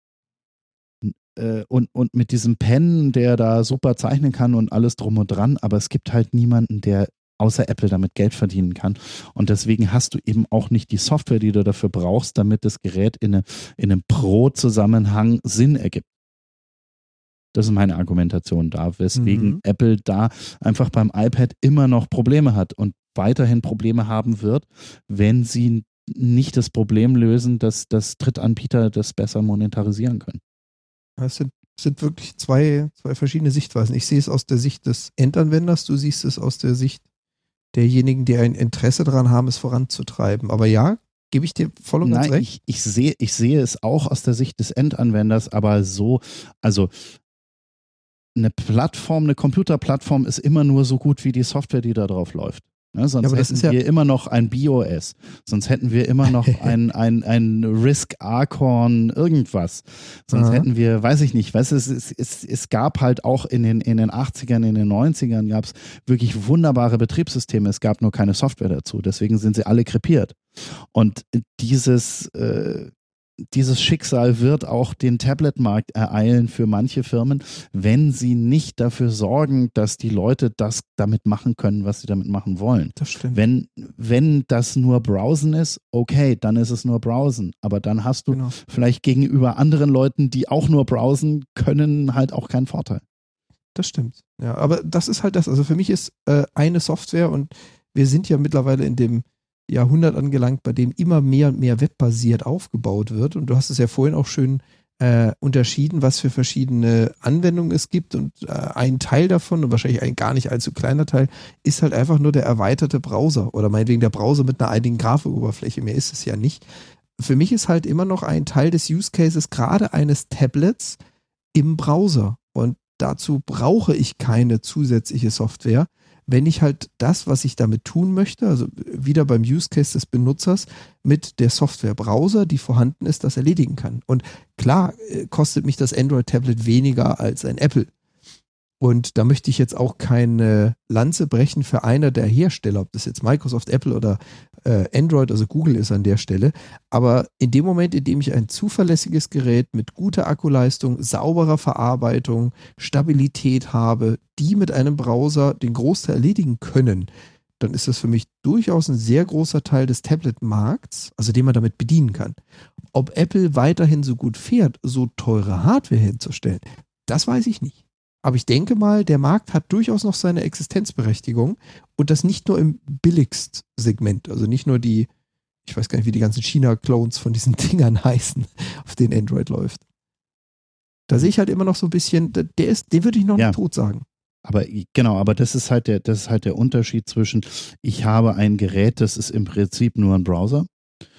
äh, und, und mit diesem Pen, der da super zeichnen kann und alles drum und dran, aber es gibt halt niemanden, der außer Apple damit Geld verdienen kann. Und deswegen hast du eben auch nicht die Software, die du dafür brauchst, damit das Gerät in, eine, in einem Pro-Zusammenhang Sinn ergibt. Das ist meine Argumentation da, weswegen mhm. Apple da einfach beim iPad immer noch Probleme hat und weiterhin Probleme haben wird, wenn sie nicht das Problem lösen, dass, dass Drittanbieter das besser monetarisieren können. Es sind, sind wirklich zwei, zwei verschiedene Sichtweisen. Ich sehe es aus der Sicht des Endanwenders, du siehst es aus der Sicht derjenigen, die ein Interesse daran haben, es voranzutreiben. Aber ja, gebe ich dir voll und ganz Nein, recht. Ich, ich, sehe, ich sehe es auch aus der Sicht des Endanwenders, aber so, also eine Plattform, eine Computerplattform ist immer nur so gut wie die Software, die da drauf läuft. Ne, sonst ja, hätten wir ja immer noch ein BOS. Sonst hätten wir immer noch ein, ein, ein Risk Archon irgendwas. Sonst Aha. hätten wir, weiß ich nicht, weißt, es, es, es, es gab halt auch in den, in den 80ern, in den 90ern gab es wirklich wunderbare Betriebssysteme. Es gab nur keine Software dazu. Deswegen sind sie alle krepiert. Und dieses, äh, dieses Schicksal wird auch den Tablet-Markt ereilen für manche Firmen, wenn sie nicht dafür sorgen, dass die Leute das damit machen können, was sie damit machen wollen. Das stimmt. Wenn, wenn das nur Browsen ist, okay, dann ist es nur Browsen. Aber dann hast du genau. vielleicht gegenüber anderen Leuten, die auch nur browsen können, halt auch keinen Vorteil. Das stimmt. Ja, aber das ist halt das. Also für mich ist äh, eine Software und wir sind ja mittlerweile in dem Jahrhundert angelangt, bei dem immer mehr und mehr webbasiert aufgebaut wird. Und du hast es ja vorhin auch schön äh, unterschieden, was für verschiedene Anwendungen es gibt. Und äh, ein Teil davon, und wahrscheinlich ein gar nicht allzu kleiner Teil, ist halt einfach nur der erweiterte Browser oder meinetwegen der Browser mit einer einigen Grafikoberfläche. Mehr ist es ja nicht. Für mich ist halt immer noch ein Teil des Use Cases gerade eines Tablets im Browser. Und dazu brauche ich keine zusätzliche Software wenn ich halt das, was ich damit tun möchte, also wieder beim Use Case des Benutzers, mit der Software Browser, die vorhanden ist, das erledigen kann. Und klar äh, kostet mich das Android-Tablet weniger als ein Apple. Und da möchte ich jetzt auch keine Lanze brechen für einer der Hersteller, ob das jetzt Microsoft, Apple oder äh, Android, also Google ist an der Stelle. Aber in dem Moment, in dem ich ein zuverlässiges Gerät mit guter Akkuleistung, sauberer Verarbeitung, Stabilität habe, die mit einem Browser den Großteil erledigen können, dann ist das für mich durchaus ein sehr großer Teil des Tablet-Markts, also den man damit bedienen kann. Ob Apple weiterhin so gut fährt, so teure Hardware herzustellen, das weiß ich nicht. Aber ich denke mal, der Markt hat durchaus noch seine Existenzberechtigung und das nicht nur im Billigst-Segment, also nicht nur die, ich weiß gar nicht, wie die ganzen China-Clones von diesen Dingern heißen, auf denen Android läuft. Da sehe ich halt immer noch so ein bisschen, der ist, den würde ich noch ja. nicht tot sagen. Aber genau, aber das ist halt der, das ist halt der Unterschied zwischen, ich habe ein Gerät, das ist im Prinzip nur ein Browser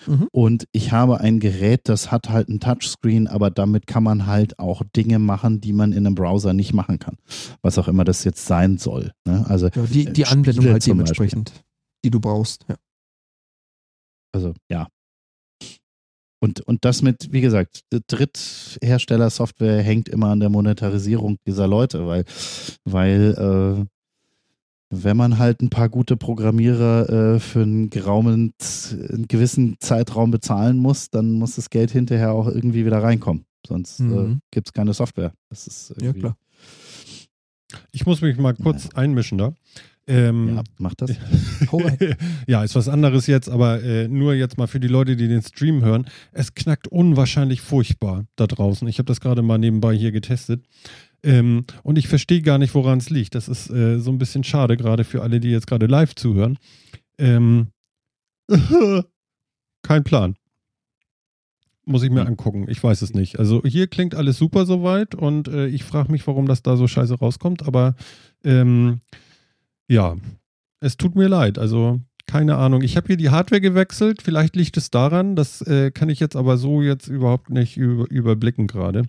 Mhm. Und ich habe ein Gerät, das hat halt ein Touchscreen, aber damit kann man halt auch Dinge machen, die man in einem Browser nicht machen kann. Was auch immer das jetzt sein soll. Ne? Also ja, die, die Anwendung halt dementsprechend, Beispiel. die du brauchst. Ja. Also ja. Und, und das mit, wie gesagt, Dritthersteller-Software hängt immer an der Monetarisierung dieser Leute, weil, weil äh, wenn man halt ein paar gute Programmierer äh, für einen geraumen, einen gewissen Zeitraum bezahlen muss, dann muss das Geld hinterher auch irgendwie wieder reinkommen. Sonst äh, mhm. äh, gibt es keine Software. Das ist ja klar. Ich muss mich mal kurz ja. einmischen da. Ähm, ja, mach das. ja, ist was anderes jetzt, aber äh, nur jetzt mal für die Leute, die den Stream hören. Es knackt unwahrscheinlich furchtbar da draußen. Ich habe das gerade mal nebenbei hier getestet. Ähm, und ich verstehe gar nicht, woran es liegt. Das ist äh, so ein bisschen schade, gerade für alle, die jetzt gerade live zuhören. Ähm, kein Plan. Muss ich mir hm. angucken. Ich weiß es nicht. Also hier klingt alles super soweit und äh, ich frage mich, warum das da so scheiße rauskommt. Aber ähm, ja, es tut mir leid. Also keine Ahnung. Ich habe hier die Hardware gewechselt. Vielleicht liegt es daran. Das äh, kann ich jetzt aber so jetzt überhaupt nicht über, überblicken gerade.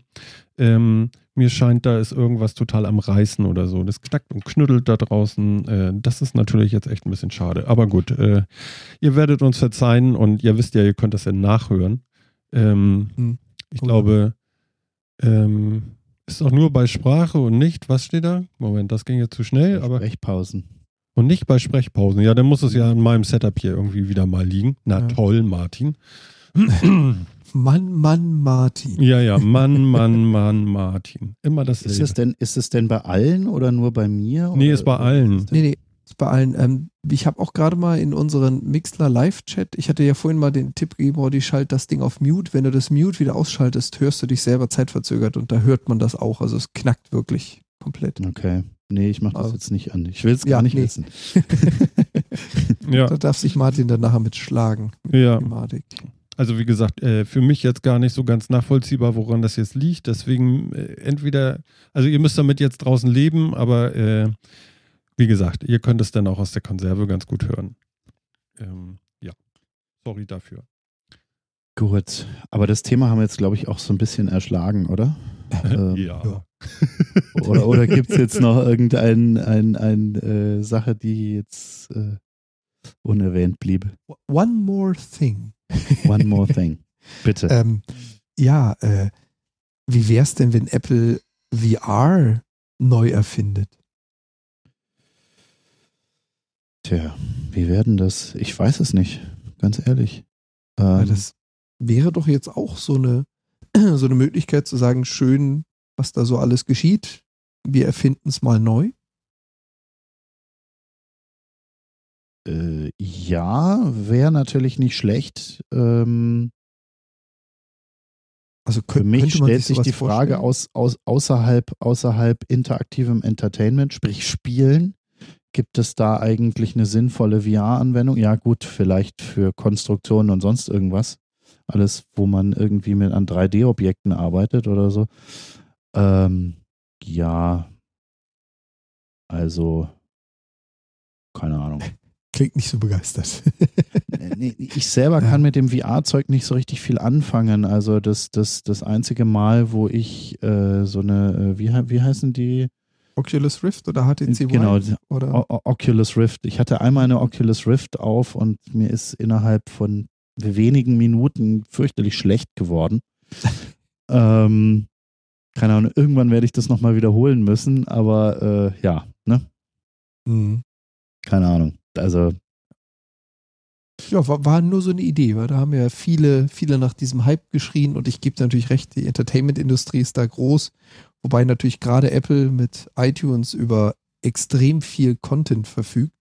Ähm, mir scheint, da ist irgendwas total am Reißen oder so. Das knackt und knüttelt da draußen. Äh, das ist natürlich jetzt echt ein bisschen schade. Aber gut, äh, ihr werdet uns verzeihen und ihr wisst ja, ihr könnt das ja nachhören. Ähm, hm. Ich glaube, ähm, ist auch nur bei Sprache und nicht, was steht da? Moment, das ging jetzt zu schnell. aber Sprechpausen. Und nicht bei Sprechpausen. Ja, dann muss es ja in meinem Setup hier irgendwie wieder mal liegen. Na ja. toll, Martin. Mann, Mann, Martin. Ja, ja, Mann, Mann, Mann, Martin. Immer das ist es denn Ist es denn bei allen oder nur bei mir? Nee, ist bei allen. Nee, nee. Ist bei allen. Ähm, ich habe auch gerade mal in unseren Mixler Live-Chat, ich hatte ja vorhin mal den Tipp gegeben, Roddy, schalt das Ding auf Mute. Wenn du das Mute wieder ausschaltest, hörst du dich selber zeitverzögert und da hört man das auch. Also es knackt wirklich komplett. Okay. Nee, ich mache das also, jetzt nicht an. Ich will es gar ja, nicht nee. wissen. ja. Da darf sich Martin dann nachher mitschlagen. Ja. Also wie gesagt, äh, für mich jetzt gar nicht so ganz nachvollziehbar, woran das jetzt liegt. Deswegen äh, entweder, also ihr müsst damit jetzt draußen leben, aber äh, wie gesagt, ihr könnt es dann auch aus der Konserve ganz gut hören. Ähm, ja, sorry dafür. Gut, aber das Thema haben wir jetzt, glaube ich, auch so ein bisschen erschlagen, oder? ähm, ja. oder oder gibt es jetzt noch irgendeine ein, ein, äh, Sache, die jetzt äh, unerwähnt blieb? One more thing. One more thing. Bitte. ähm, ja, äh, wie wäre es denn, wenn Apple VR neu erfindet? Tja, wie werden das? Ich weiß es nicht, ganz ehrlich. Ähm, das wäre doch jetzt auch so eine, so eine Möglichkeit zu sagen, schön, was da so alles geschieht. Wir erfinden es mal neu. Äh, ja, wäre natürlich nicht schlecht. Ähm, also für mich stellt sich, sich die Frage aus, aus, außerhalb, außerhalb interaktivem Entertainment, sprich Spielen, Gibt es da eigentlich eine sinnvolle VR-Anwendung? Ja, gut, vielleicht für Konstruktionen und sonst irgendwas. Alles, wo man irgendwie mit an 3D-Objekten arbeitet oder so. Ähm, ja. Also, keine Ahnung. Klingt nicht so begeistert. nee, ich selber kann mit dem VR-Zeug nicht so richtig viel anfangen. Also das, das, das einzige Mal, wo ich äh, so eine, äh, wie, wie heißen die? Oculus Rift oder HTC Genau, oder? Oculus Rift. Ich hatte einmal eine Oculus Rift auf und mir ist innerhalb von wenigen Minuten fürchterlich schlecht geworden. ähm, keine Ahnung, irgendwann werde ich das nochmal wiederholen müssen, aber äh, ja, ne? Mhm. Keine Ahnung. Also. Ja, war, war, nur so eine Idee, weil da haben ja viele, viele nach diesem Hype geschrien und ich gebe natürlich recht, die Entertainment-Industrie ist da groß Wobei natürlich gerade Apple mit iTunes über extrem viel Content verfügt.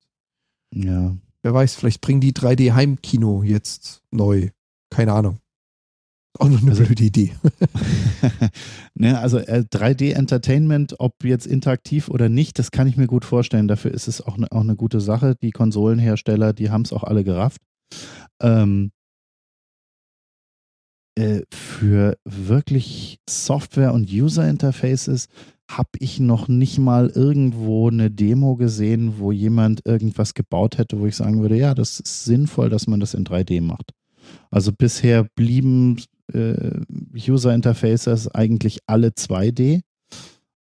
Ja. Wer weiß, vielleicht bringen die 3D-Heimkino jetzt neu. Keine Ahnung. Auch noch eine also, blöde Idee. ne, also äh, 3D-Entertainment, ob jetzt interaktiv oder nicht, das kann ich mir gut vorstellen. Dafür ist es auch, ne, auch eine gute Sache. Die Konsolenhersteller, die haben es auch alle gerafft. Ähm, äh, für wirklich Software und User Interfaces habe ich noch nicht mal irgendwo eine Demo gesehen, wo jemand irgendwas gebaut hätte, wo ich sagen würde, ja, das ist sinnvoll, dass man das in 3D macht. Also bisher blieben äh, User Interfaces eigentlich alle 2D.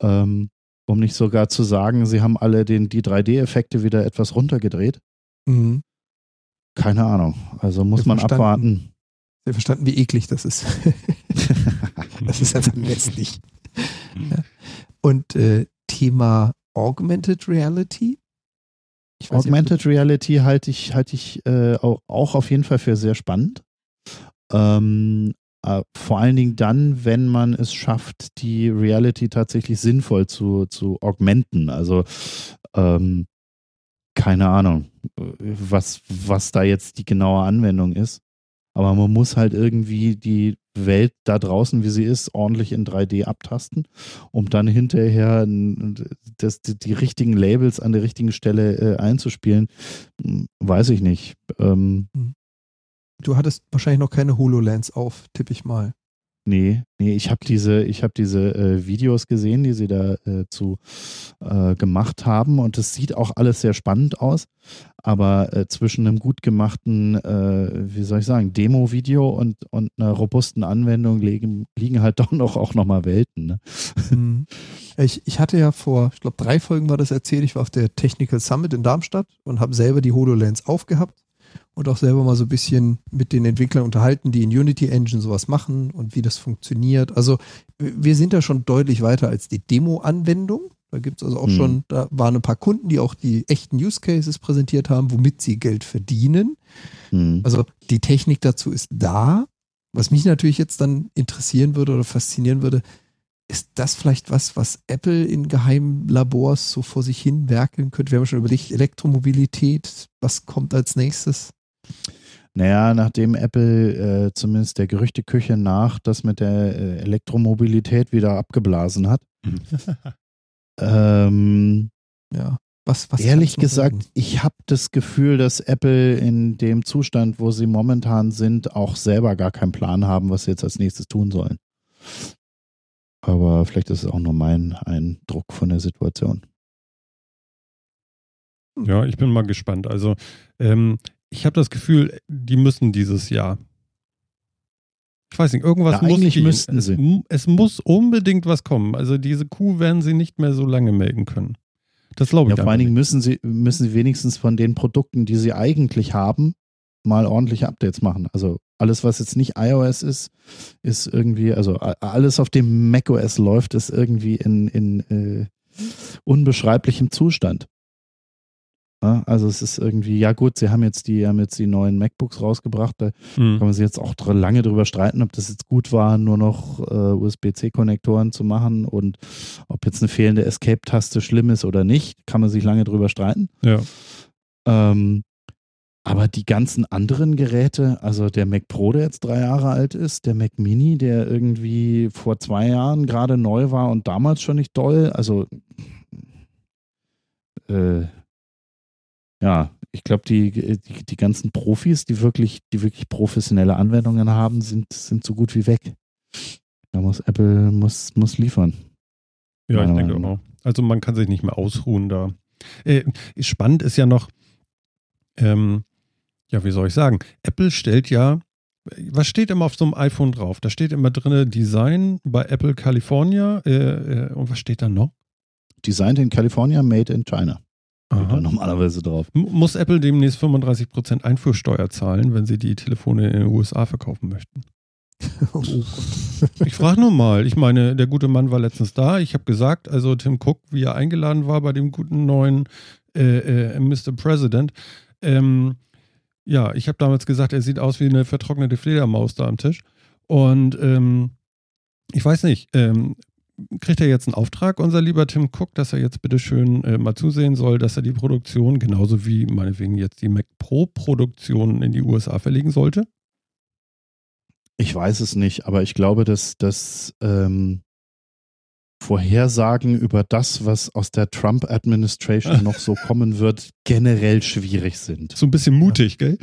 Ähm, um nicht sogar zu sagen, sie haben alle den, die 3D-Effekte wieder etwas runtergedreht. Mhm. Keine Ahnung. Also muss man abwarten. Wir verstanden, wie eklig das ist. das ist einfach lästig. Ja. Und äh, Thema Augmented Reality. Augmented nicht, Reality halte ich, halte ich äh, auch, auch, auf jeden Fall für sehr spannend. Ähm, äh, vor allen Dingen dann, wenn man es schafft, die Reality tatsächlich sinnvoll zu, zu augmenten. Also ähm, keine Ahnung, was, was da jetzt die genaue Anwendung ist. Aber man muss halt irgendwie die Welt da draußen, wie sie ist, ordentlich in 3D abtasten, um dann hinterher das, die, die, richtigen Labels an der richtigen Stelle äh, einzuspielen. Hm, weiß ich nicht. Ähm, hm. Du hattest wahrscheinlich noch keine HoloLens auf, tippe ich mal. Nee, nee, ich habe diese, ich habe diese äh, Videos gesehen, die sie da äh, zu äh, gemacht haben und es sieht auch alles sehr spannend aus. Aber äh, zwischen einem gut gemachten, äh, wie soll ich sagen, Demo-Video und, und einer robusten Anwendung liegen, liegen halt doch noch auch nochmal Welten. Ne? Mhm. Ich, ich hatte ja vor, ich glaube, drei Folgen war das erzählt, ich war auf der Technical Summit in Darmstadt und habe selber die HoloLens aufgehabt und auch selber mal so ein bisschen mit den Entwicklern unterhalten, die in Unity Engine sowas machen und wie das funktioniert. Also wir sind da schon deutlich weiter als die Demo-Anwendung. Da gibt es also auch mhm. schon, da waren ein paar Kunden, die auch die echten Use Cases präsentiert haben, womit sie Geld verdienen. Mhm. Also die Technik dazu ist da. Was mich natürlich jetzt dann interessieren würde oder faszinieren würde, ist das vielleicht was, was Apple in geheimen Labors so vor sich hin werkeln könnte? Wir haben schon überlegt, Elektromobilität, was kommt als nächstes? Naja, nachdem Apple äh, zumindest der Gerüchteküche nach das mit der äh, Elektromobilität wieder abgeblasen hat. ähm, ja. Was, was ehrlich gesagt, sagen? ich habe das Gefühl, dass Apple in dem Zustand, wo sie momentan sind, auch selber gar keinen Plan haben, was sie jetzt als nächstes tun sollen. Aber vielleicht ist es auch nur mein Eindruck von der Situation. Ja, ich bin mal gespannt. Also, ähm, ich habe das Gefühl, die müssen dieses Jahr. Ich weiß nicht, irgendwas ja, muss gehen. müssten es, sie. Es muss unbedingt was kommen. Also diese Kuh werden sie nicht mehr so lange melken können. Das glaube ich. Ja, vor allen Dingen müssen sie, müssen sie wenigstens von den Produkten, die sie eigentlich haben, mal ordentliche Updates machen. Also alles, was jetzt nicht iOS ist, ist irgendwie, also alles, auf dem macOS läuft, ist irgendwie in, in äh, unbeschreiblichem Zustand. Ja, also es ist irgendwie, ja gut, sie haben jetzt die, haben jetzt die neuen MacBooks rausgebracht, da mhm. kann man sich jetzt auch lange drüber streiten, ob das jetzt gut war, nur noch äh, USB-C-Konnektoren zu machen und ob jetzt eine fehlende Escape-Taste schlimm ist oder nicht, kann man sich lange drüber streiten. Ja. Ähm, aber die ganzen anderen Geräte, also der Mac Pro, der jetzt drei Jahre alt ist, der Mac Mini, der irgendwie vor zwei Jahren gerade neu war und damals schon nicht doll, also äh, ja, ich glaube, die, die, die, ganzen Profis, die wirklich, die wirklich professionelle Anwendungen haben, sind, sind so gut wie weg. Da muss Apple muss, muss liefern. Ja, ich denke auch. Also man kann sich nicht mehr ausruhen da. Äh, spannend ist ja noch, ähm, ja, wie soll ich sagen, Apple stellt ja, was steht immer auf so einem iPhone drauf? Da steht immer drin Design bei Apple California äh, äh, und was steht da noch? Designed in California, made in China da normalerweise drauf. Muss Apple demnächst 35% Einfuhrsteuer zahlen, wenn sie die Telefone in den USA verkaufen möchten? Oh ich frage nur mal. Ich meine, der gute Mann war letztens da. Ich habe gesagt, also Tim Cook, wie er eingeladen war bei dem guten neuen äh, äh, Mr. President. Ähm, ja, ich habe damals gesagt, er sieht aus wie eine vertrocknete Fledermaus da am Tisch. Und ähm, ich weiß nicht, ähm, kriegt er jetzt einen Auftrag, unser lieber Tim Cook, dass er jetzt bitte schön äh, mal zusehen soll, dass er die Produktion, genauso wie meinetwegen jetzt die Mac Pro-Produktion in die USA verlegen sollte? Ich weiß es nicht, aber ich glaube, dass das ähm, Vorhersagen über das, was aus der Trump-Administration noch so kommen wird, generell schwierig sind. So ein bisschen mutig, ja. gell?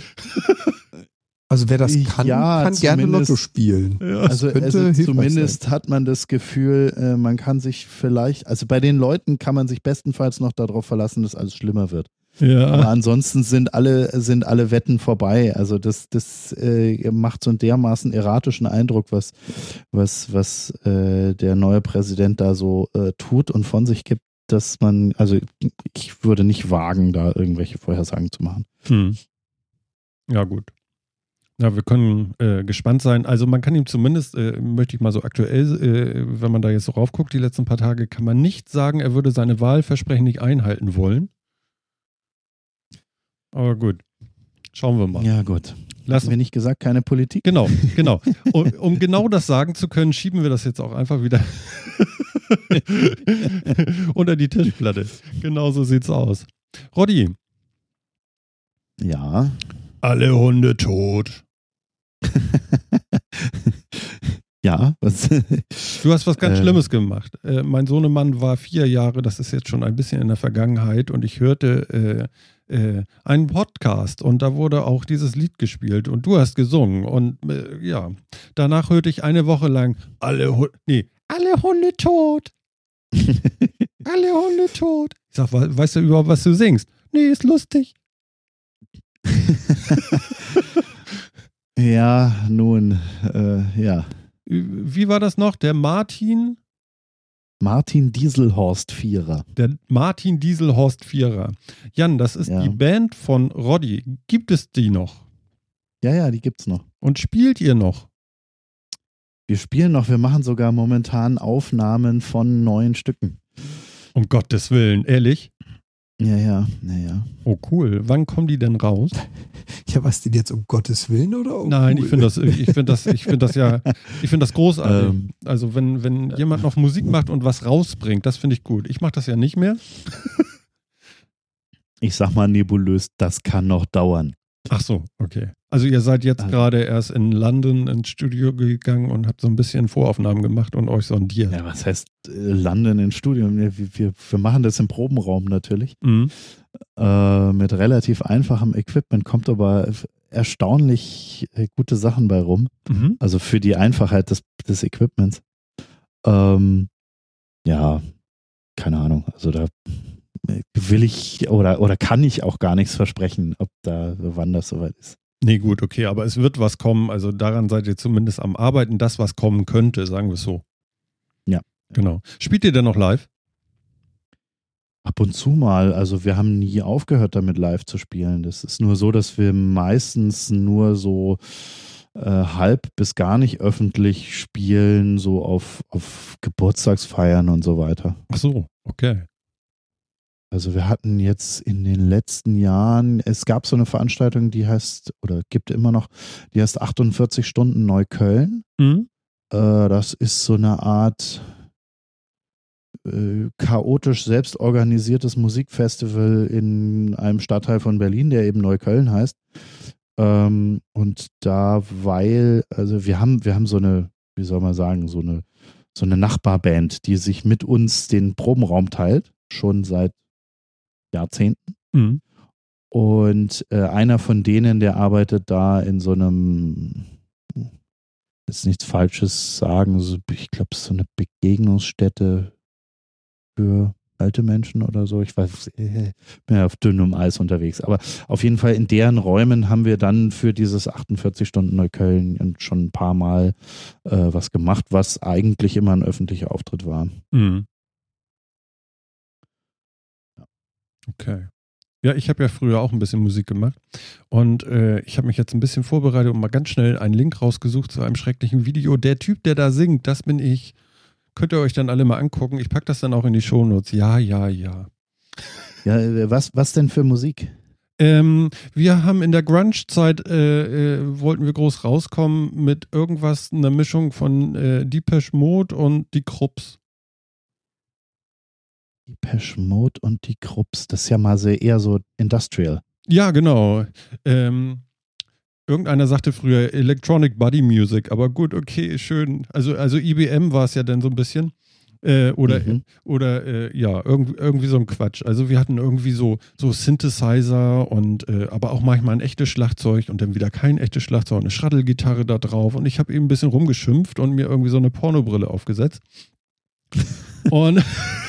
Also wer das kann, ja, kann gerne Lotto spielen. Ja. Also, also zumindest hat man das Gefühl, äh, man kann sich vielleicht, also bei den Leuten kann man sich bestenfalls noch darauf verlassen, dass alles schlimmer wird. Ja. Aber ansonsten sind alle, sind alle Wetten vorbei. Also das, das äh, macht so einen dermaßen erratischen Eindruck, was, was, was äh, der neue Präsident da so äh, tut und von sich gibt, dass man, also ich würde nicht wagen, da irgendwelche Vorhersagen zu machen. Hm. Ja, gut. Ja, wir können äh, gespannt sein. Also man kann ihm zumindest, äh, möchte ich mal so aktuell, äh, wenn man da jetzt so raufguckt, die letzten paar Tage, kann man nicht sagen, er würde seine Wahlversprechen nicht einhalten wollen. Aber gut, schauen wir mal. Ja gut. Lassen wir nicht gesagt, keine Politik? Genau, genau. um, um genau das sagen zu können, schieben wir das jetzt auch einfach wieder unter die Tischplatte. Genau so sieht's aus. Roddy. Ja. Alle Hunde tot. ja, was? Du hast was ganz äh, Schlimmes gemacht. Äh, mein Sohnemann war vier Jahre, das ist jetzt schon ein bisschen in der Vergangenheit, und ich hörte äh, äh einen Podcast und da wurde auch dieses Lied gespielt und du hast gesungen. Und äh, ja, danach hörte ich eine Woche lang alle Hunde, nee, alle Hunde tot. alle Hunde tot. Ich sag, weißt du überhaupt, was du singst? Nee, ist lustig. Ja, nun, äh, ja. Wie war das noch? Der Martin? Martin Dieselhorst Vierer. Der Martin Dieselhorst Vierer. Jan, das ist ja. die Band von Roddy. Gibt es die noch? Ja, ja, die gibt's noch. Und spielt ihr noch? Wir spielen noch, wir machen sogar momentan Aufnahmen von neuen Stücken. Um Gottes Willen, ehrlich? Ja, ja, naja. Oh, cool. Wann kommen die denn raus? Ja, was denn jetzt um Gottes Willen oder? Oh, Nein, cool. ich finde das, ich finde das, ich finde das ja, ich finde das großartig. Ähm, also wenn, wenn jemand noch Musik macht und was rausbringt, das finde ich gut. Ich mache das ja nicht mehr. Ich sag mal nebulös, das kann noch dauern. Ach so, okay. Also ihr seid jetzt Also- gerade erst in London ins Studio gegangen und habt so ein bisschen Voraufnahmen gemacht und euch sondiert. Ja, was heißt äh, London ins Studium? Ja, wir, wir, wir machen das im Probenraum natürlich. Mhm. Äh, mit relativ einfachem Equipment kommt aber erstaunlich äh, gute Sachen bei rum. Mhm. Also für die Einfachheit des, des Equipments. Ähm, ja, keine Ahnung. Also da äh, will ich oder, oder kann ich auch gar nichts versprechen, ob da, wann das soweit ist. Nee, gut, okay, aber es wird was kommen. Also daran seid ihr zumindest am Arbeiten, das, was kommen könnte, sagen wir es so. Ja. Genau. Spielt ihr denn noch live? Ab und zu mal, also wir haben nie aufgehört damit live zu spielen. Das ist nur so, dass wir meistens nur so äh, halb bis gar nicht öffentlich spielen, so auf, auf Geburtstagsfeiern und so weiter. Ach so, okay. Also wir hatten jetzt in den letzten Jahren, es gab so eine Veranstaltung, die heißt, oder gibt immer noch, die heißt 48 Stunden Neukölln. Mhm. Äh, das ist so eine Art äh, chaotisch selbst organisiertes Musikfestival in einem Stadtteil von Berlin, der eben Neukölln heißt. Ähm, und da, weil, also wir haben, wir haben so eine, wie soll man sagen, so eine, so eine Nachbarband, die sich mit uns den Probenraum teilt, schon seit Jahrzehnten. Mhm. Und äh, einer von denen, der arbeitet da in so einem, jetzt nichts Falsches sagen, so, ich glaube, so eine Begegnungsstätte für alte Menschen oder so. Ich weiß, äh, bin ja auf dünnem Eis unterwegs. Aber auf jeden Fall in deren Räumen haben wir dann für dieses 48 Stunden Neukölln schon ein paar Mal äh, was gemacht, was eigentlich immer ein öffentlicher Auftritt war. Mhm. Okay. Ja, ich habe ja früher auch ein bisschen Musik gemacht und äh, ich habe mich jetzt ein bisschen vorbereitet und mal ganz schnell einen Link rausgesucht zu einem schrecklichen Video. Der Typ, der da singt, das bin ich. Könnt ihr euch dann alle mal angucken. Ich packe das dann auch in die Shownotes. Ja, ja, ja. Ja, äh, was, was denn für Musik? Ähm, wir haben in der Grunge-Zeit, äh, äh, wollten wir groß rauskommen mit irgendwas, einer Mischung von äh, Depeche Mode und die Krupps. Die Pesh Mode und die Krupps. Das ist ja mal sehr eher so Industrial. Ja, genau. Ähm, irgendeiner sagte früher Electronic Body Music, aber gut, okay, schön. Also, also IBM war es ja dann so ein bisschen. Äh, oder Mhm. oder äh, ja, irgendwie, irgendwie so ein Quatsch. Also wir hatten irgendwie so, so Synthesizer und äh, aber auch manchmal ein echtes Schlagzeug und dann wieder kein echtes Schlagzeug, eine Schraddelgitarre da drauf und ich habe eben ein bisschen rumgeschimpft und mir irgendwie so eine Pornobrille aufgesetzt. Und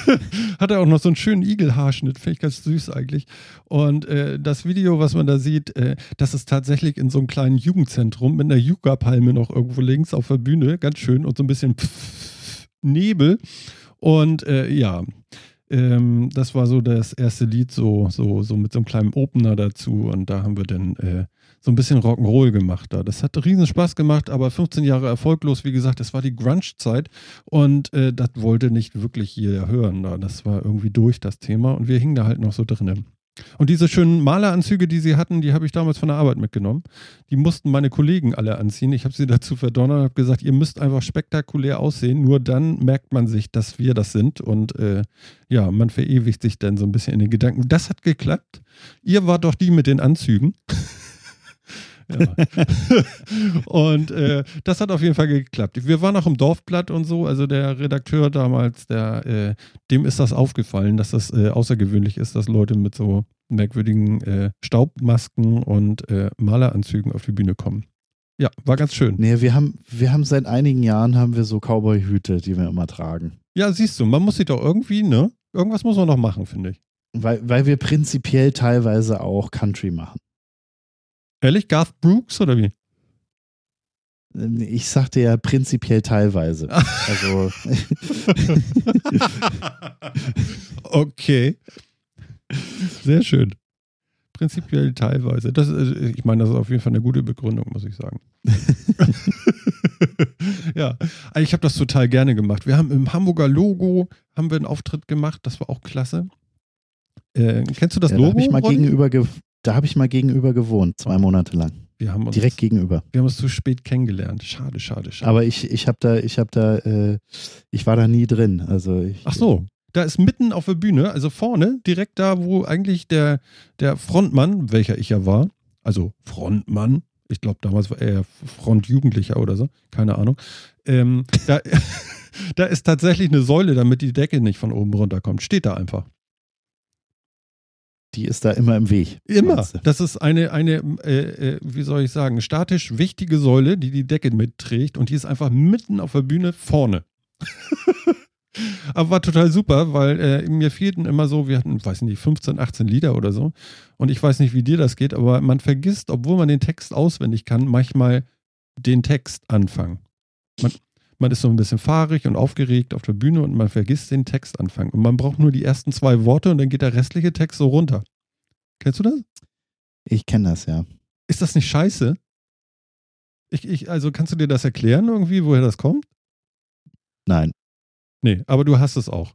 hatte auch noch so einen schönen Igelhaarschnitt, finde ich ganz süß eigentlich. Und äh, das Video, was man da sieht, äh, das ist tatsächlich in so einem kleinen Jugendzentrum mit einer Yucca-Palme noch irgendwo links auf der Bühne, ganz schön und so ein bisschen Nebel. Und äh, ja, ähm, das war so das erste Lied, so, so, so mit so einem kleinen Opener dazu. Und da haben wir dann äh, so ein bisschen Rock'n'Roll gemacht da. Das hat riesen Spaß gemacht, aber 15 Jahre erfolglos. Wie gesagt, das war die Grunge-Zeit und äh, das wollte nicht wirklich jeder hören. Da. Das war irgendwie durch das Thema und wir hingen da halt noch so drinnen. Und diese schönen Maleranzüge, die sie hatten, die habe ich damals von der Arbeit mitgenommen. Die mussten meine Kollegen alle anziehen. Ich habe sie dazu verdonnert und habe gesagt, ihr müsst einfach spektakulär aussehen. Nur dann merkt man sich, dass wir das sind. Und äh, ja, man verewigt sich dann so ein bisschen in den Gedanken. Das hat geklappt. Ihr wart doch die mit den Anzügen. Ja. und äh, das hat auf jeden Fall geklappt. Wir waren auch im Dorfblatt und so. Also der Redakteur damals, der, äh, dem ist das aufgefallen, dass das äh, außergewöhnlich ist, dass Leute mit so merkwürdigen äh, Staubmasken und äh, Maleranzügen auf die Bühne kommen. Ja, war ganz schön. Nee, wir haben, wir haben seit einigen Jahren haben wir so Cowboy-Hüte, die wir immer tragen. Ja, siehst du, man muss sich doch irgendwie, ne? Irgendwas muss man noch machen, finde ich. Weil, weil wir prinzipiell teilweise auch Country machen. Ehrlich? Garth Brooks oder wie? Ich sagte ja prinzipiell teilweise. Also okay. Sehr schön. Prinzipiell teilweise. Das, äh, ich meine, das ist auf jeden Fall eine gute Begründung, muss ich sagen. ja, also ich habe das total gerne gemacht. Wir haben im Hamburger Logo haben wir einen Auftritt gemacht, das war auch klasse. Äh, kennst du das ja, Logo? Da habe ich, mal Ronny? gegenüber ge- da hab ich mal gegenüber gewohnt, zwei Monate lang. wir haben uns, Direkt gegenüber. wir haben uns zu spät kennengelernt. Schade, schade, schade. Aber ich, ich habe da, ich habe da, äh, ich war da nie drin. Also ich, Ach so, da ist mitten auf der Bühne, also vorne, direkt da, wo eigentlich der, der Frontmann, welcher ich ja war, also Frontmann, ich glaube damals war er Frontjugendlicher oder so, keine Ahnung, ähm, da, da ist tatsächlich eine Säule, damit die Decke nicht von oben runterkommt. Steht da einfach. Die ist da immer im Weg. Immer. Das ist eine, eine äh, äh, wie soll ich sagen, statisch wichtige Säule, die die Decke mitträgt und die ist einfach mitten auf der Bühne vorne. Aber war total super, weil äh, mir fehlten immer so, wir hatten, weiß nicht, 15, 18 Lieder oder so. Und ich weiß nicht, wie dir das geht, aber man vergisst, obwohl man den Text auswendig kann, manchmal den Text anfangen. Man, man ist so ein bisschen fahrig und aufgeregt auf der Bühne und man vergisst den Text anfangen. Und man braucht nur die ersten zwei Worte und dann geht der restliche Text so runter. Kennst du das? Ich kenne das ja. Ist das nicht scheiße? Ich, ich, also kannst du dir das erklären irgendwie, woher das kommt? Nein. Nee, aber du hast es auch.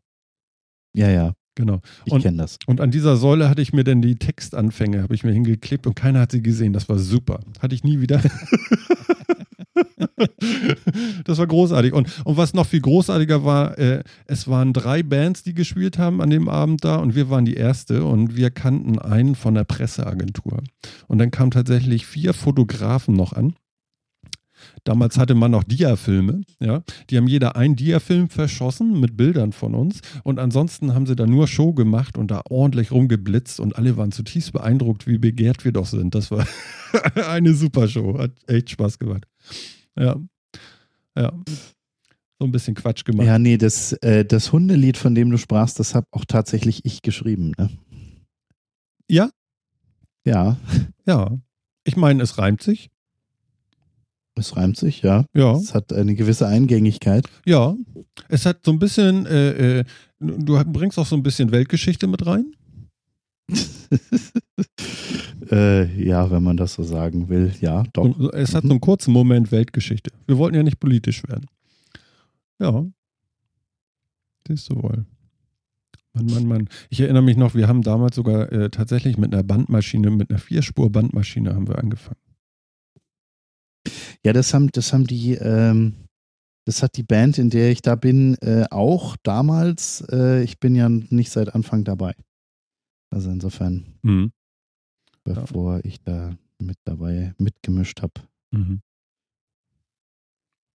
Ja, ja. Genau. Ich Und- kenne das. Und an dieser Säule hatte ich mir dann die Textanfänge, habe ich mir hingeklebt und keiner hat sie gesehen. Das war super. Hatte ich nie wieder. das war großartig. Und, und was noch viel großartiger war, äh, es waren drei Bands, die gespielt haben an dem Abend da und wir waren die erste und wir kannten einen von der Presseagentur. Und dann kamen tatsächlich vier Fotografen noch an. Damals hatte man noch Diafilme, ja. Die haben jeder einen Diafilm verschossen mit Bildern von uns und ansonsten haben sie da nur Show gemacht und da ordentlich rumgeblitzt und alle waren zutiefst beeindruckt, wie begehrt wir doch sind. Das war eine super Show, hat echt Spaß gemacht. Ja. Ja. So ein bisschen Quatsch gemacht. Ja, nee, das, äh, das Hundelied, von dem du sprachst, das habe auch tatsächlich ich geschrieben. Ne? Ja? Ja, Ja. Ich meine, es reimt sich. es reimt sich, ja. Ja. Es hat eine gewisse Eingängigkeit. Ja. Es hat so ein bisschen, äh, äh, du bringst auch so ein bisschen Weltgeschichte mit rein. äh, ja, wenn man das so sagen will, ja, doch. So- Es hat so einen kurzen Moment Weltgeschichte. Wir wollten ja nicht politisch werden. Ja. Siehst du wohl. Mann, Mann, Mann. Ich erinnere mich noch, wir haben damals sogar äh, tatsächlich mit einer Bandmaschine, mit einer Vierspur-Bandmaschine haben wir angefangen. Ja, das haben, das haben die, ähm, das hat die Band, in der ich da bin, äh, auch damals. Äh, ich bin ja nicht seit Anfang dabei. Also insofern, Mhm. bevor ich da mit dabei mitgemischt habe. Mhm.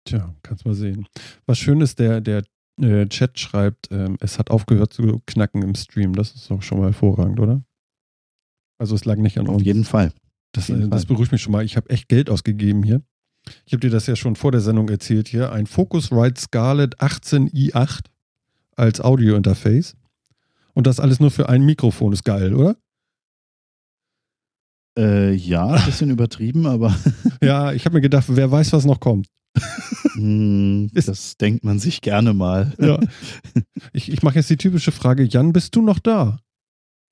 Tja, kannst mal sehen. Was schön ist, der, der äh, Chat schreibt, ähm, es hat aufgehört zu knacken im Stream. Das ist doch schon mal hervorragend, oder? Also es lag nicht an Auf uns. jeden Fall. Das, jeden äh, das Fall. beruhigt mich schon mal. Ich habe echt Geld ausgegeben hier. Ich habe dir das ja schon vor der Sendung erzählt hier. Ein Focusrite Scarlett 18i8 als Audiointerface. Und das alles nur für ein Mikrofon. Ist geil, oder? Äh, ja, ein bisschen übertrieben, aber Ja, ich habe mir gedacht, wer weiß, was noch kommt. Ist- das denkt man sich gerne mal. Ja. Ich, ich mache jetzt die typische Frage. Jan, bist du noch da?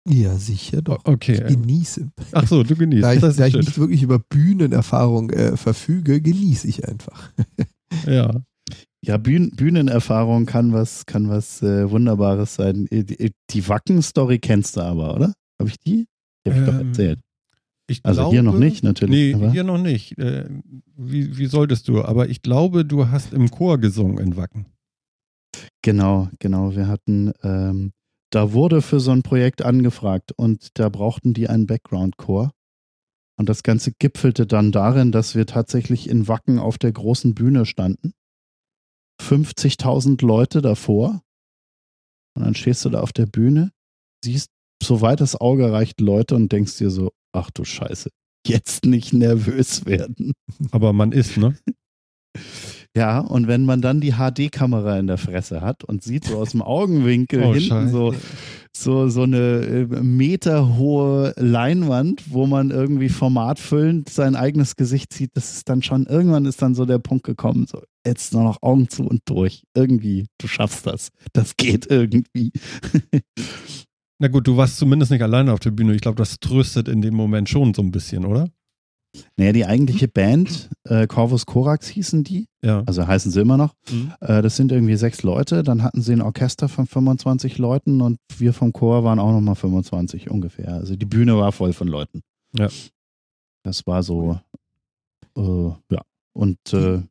Ja, sicher doch. Ich Okay. genieße. Ach so, du genießt. Da ich, das da ich nicht wirklich über Bühnenerfahrung äh, verfüge, genieße ich einfach. Ja. Ja, Bühn Bühnenerfahrung kann was, kann was äh, Wunderbares sein. Äh, Die, die Wacken-Story kennst du aber, oder? Habe ich die? Die habe ich doch Ähm, erzählt. Ich Also glaube, hier noch nicht, natürlich. Nee, hier noch nicht. Äh, wie, wie solltest du? Aber ich glaube, du hast im Chor gesungen in Wacken. Genau, genau. Wir hatten, ähm, da wurde für so ein Projekt angefragt und da brauchten die einen Background-Chor. Und das Ganze gipfelte dann darin, dass wir tatsächlich in Wacken auf der großen Bühne standen. 50.000 Leute davor. Und dann stehst du da auf der Bühne, siehst, soweit das Auge reicht, Leute und denkst dir so, ach du Scheiße, jetzt nicht nervös werden. Aber man ist, ne? Ja, und wenn man dann die HD-Kamera in der Fresse hat und sieht so aus dem Augenwinkel Oh, hinten Scheiße. so, so, so eine äh, meterhohe Leinwand, wo man irgendwie formatfüllend sein eigenes Gesicht sieht, das ist dann schon, irgendwann ist dann so der Punkt gekommen, so jetzt nur noch Augen zu und durch. Irgendwie, du schaffst das. Das geht irgendwie. Na gut, du warst zumindest nicht alleine auf der Bühne. Ich glaube, das tröstet in dem Moment schon so ein bisschen, oder? Naja, die eigentliche Band, äh, Corvus Corax hießen die. Ja. Also heißen sie immer noch. Mhm. Äh, das sind irgendwie sechs Leute. Dann hatten sie ein Orchester von 25 Leuten und wir vom Chor waren auch nochmal 25 ungefähr. Also die Bühne war voll von Leuten. Ja. Das war so, äh, ja. Und äh,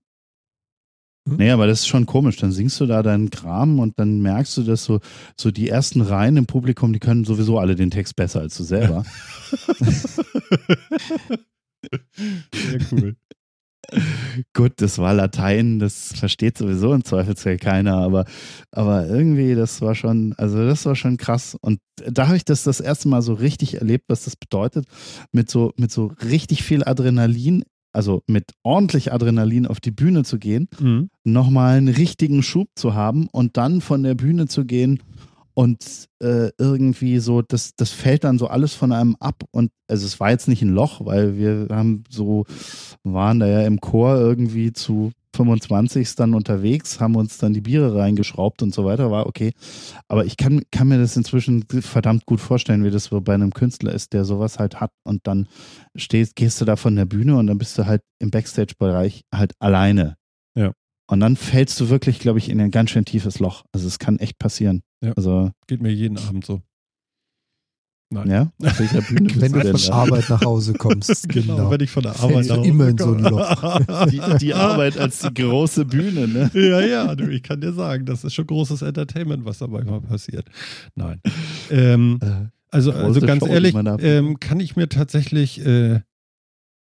Hm? Nee, aber das ist schon komisch. Dann singst du da deinen Kram und dann merkst du, dass so, so die ersten Reihen im Publikum, die können sowieso alle den Text besser als du selber. Sehr cool. Gut, das war Latein, das versteht sowieso im Zweifelsfall keiner, aber, aber irgendwie, das war schon, also das war schon krass. Und da habe ich das das erste Mal so richtig erlebt, was das bedeutet, mit so, mit so richtig viel Adrenalin, also mit ordentlich Adrenalin auf die Bühne zu gehen, Mhm. nochmal einen richtigen Schub zu haben und dann von der Bühne zu gehen und äh, irgendwie so, das, das fällt dann so alles von einem ab und also es war jetzt nicht ein Loch, weil wir haben so, waren da ja im Chor irgendwie zu 25 dann unterwegs, haben uns dann die Biere reingeschraubt und so weiter, war okay. Aber ich kann, kann mir das inzwischen verdammt gut vorstellen, wie das so bei einem Künstler ist, der sowas halt hat und dann stehst, gehst du da von der Bühne und dann bist du halt im Backstage-Bereich halt alleine. Ja. Und dann fällst du wirklich, glaube ich, in ein ganz schön tiefes Loch. Also es kann echt passieren. Ja. Also, Geht mir jeden Abend so. Nein. ja, auf welcher Bühne Wenn du von da? Arbeit nach Hause kommst. Genau, wenn ich von der Arbeit nach Hause immer in so ein komme. Die, die Arbeit als die große Bühne, ne? Ja, ja, du, ich kann dir sagen, das ist schon großes Entertainment, was dabei mal passiert. Nein. Ähm, Äh, also, also ganz Show, ehrlich, da- ähm, kann ich mir tatsächlich, äh,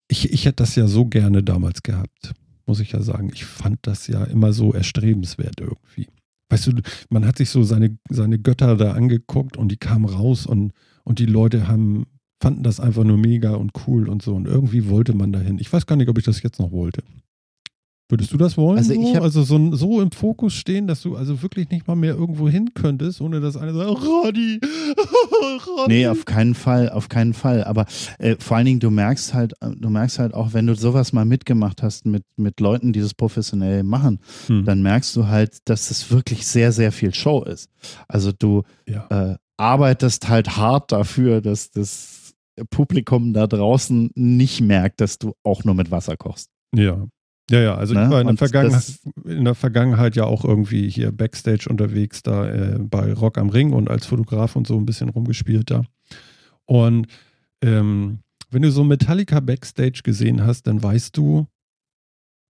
ich, ich hätte das ja so gerne damals gehabt, muss ich ja sagen. Ich fand das ja immer so erstrebenswert irgendwie. Weißt du, man hat sich so seine, seine Götter da angeguckt und die kamen raus und, und die Leute haben, fanden das einfach nur mega und cool und so. Und irgendwie wollte man dahin. Ich weiß gar nicht, ob ich das jetzt noch wollte. Würdest du das wollen? Also so? also so, so im Fokus stehen, dass du also wirklich nicht mal mehr irgendwo hin könntest, ohne dass einer sagt, Roddy, Roddy. Nee, auf keinen Fall, auf keinen Fall. Aber äh, vor allen Dingen, du merkst halt, äh, du merkst halt auch, wenn du sowas mal mitgemacht hast mit, mit Leuten, die das professionell machen, Hm. dann merkst du halt, dass es wirklich sehr, sehr viel Show ist. Also du ja. äh, arbeitest halt hart dafür, dass das Publikum da draußen nicht merkt, dass du auch nur mit Wasser kochst. Ja. Ja, ja, also Ne? ich war in der, Vergangenheit, in der Vergangenheit ja auch irgendwie hier Backstage unterwegs, da äh, bei Rock am Ring und als Fotograf und so ein bisschen rumgespielt da. Und ähm, wenn du so Metallica Backstage gesehen hast, dann weißt du,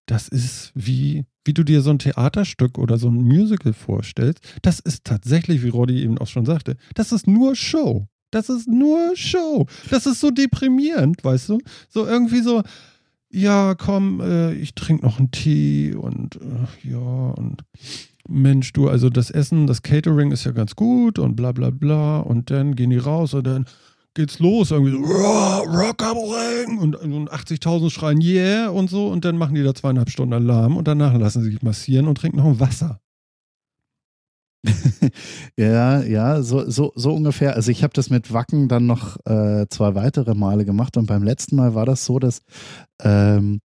das ist wie, wie du dir so ein Theaterstück oder so ein Musical vorstellst. Das ist tatsächlich, wie Roddy eben auch schon sagte, das ist nur Show. Das ist nur Show. Das ist so deprimierend, weißt du? So irgendwie so, ja, komm, äh, ich trinke noch einen Tee und äh, ja, und Mensch, du, also das Essen, das Catering ist ja ganz gut und bla bla bla. Und dann gehen die raus und dann geht's los, irgendwie so, "Rock Rock am Ring und, und 80.000 schreien Yeah und so und dann machen die da zweieinhalb Stunden Alarm und danach lassen sie sich massieren und trinken noch ein Wasser. Ja, ja, so, so, so ungefähr. Also ich habe das mit Wacken dann noch äh, zwei weitere Male gemacht und beim letzten Mal war das so, dass ähm,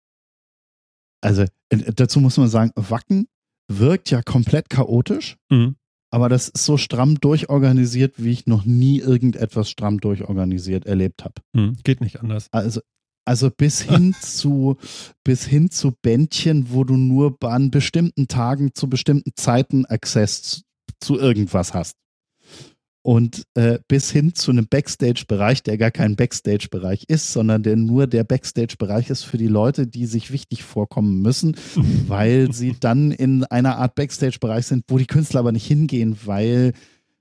also äh, dazu muss man sagen, Wacken wirkt ja komplett chaotisch, Mhm. aber das ist so stramm durchorganisiert, wie ich noch nie irgendetwas stramm durchorganisiert erlebt habe. Hm, geht nicht anders. Also, also bis hin zu bis hin zu Bändchen, wo du nur an bestimmten Tagen zu bestimmten Zeiten Access zu, irgendwas hast. Und äh, bis hin zu einem Backstage-Bereich, der gar kein Backstage-Bereich ist, sondern der nur der Backstage-Bereich ist für die Leute, die sich wichtig vorkommen müssen, weil sie dann in einer Art Backstage-Bereich sind, wo die Künstler aber nicht hingehen, weil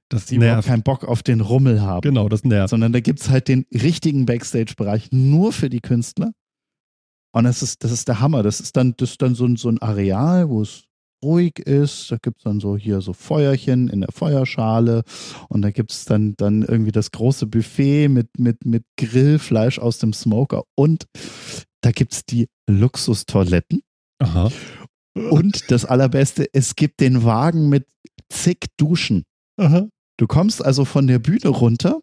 Das sie überhaupt keinen Bock auf den Rummel haben Genau, das nervt. sondern da gibt es halt den richtigen Backstage-Bereich nur für die Künstler. Und das ist, das ist der Hammer. Das ist dann, das ist dann so, ein, so ein Areal, wo es ruhig ist. Da gibt es dann so hier so Feuerchen in der Feuerschale. Und da gibt es dann, dann irgendwie das große Buffet mit, mit, mit Grillfleisch aus dem Smoker. Und da gibt es die Luxustoiletten. Aha. Und das Allerbeste, es gibt den Wagen mit zig Duschen. Aha. Du kommst also von der Bühne runter,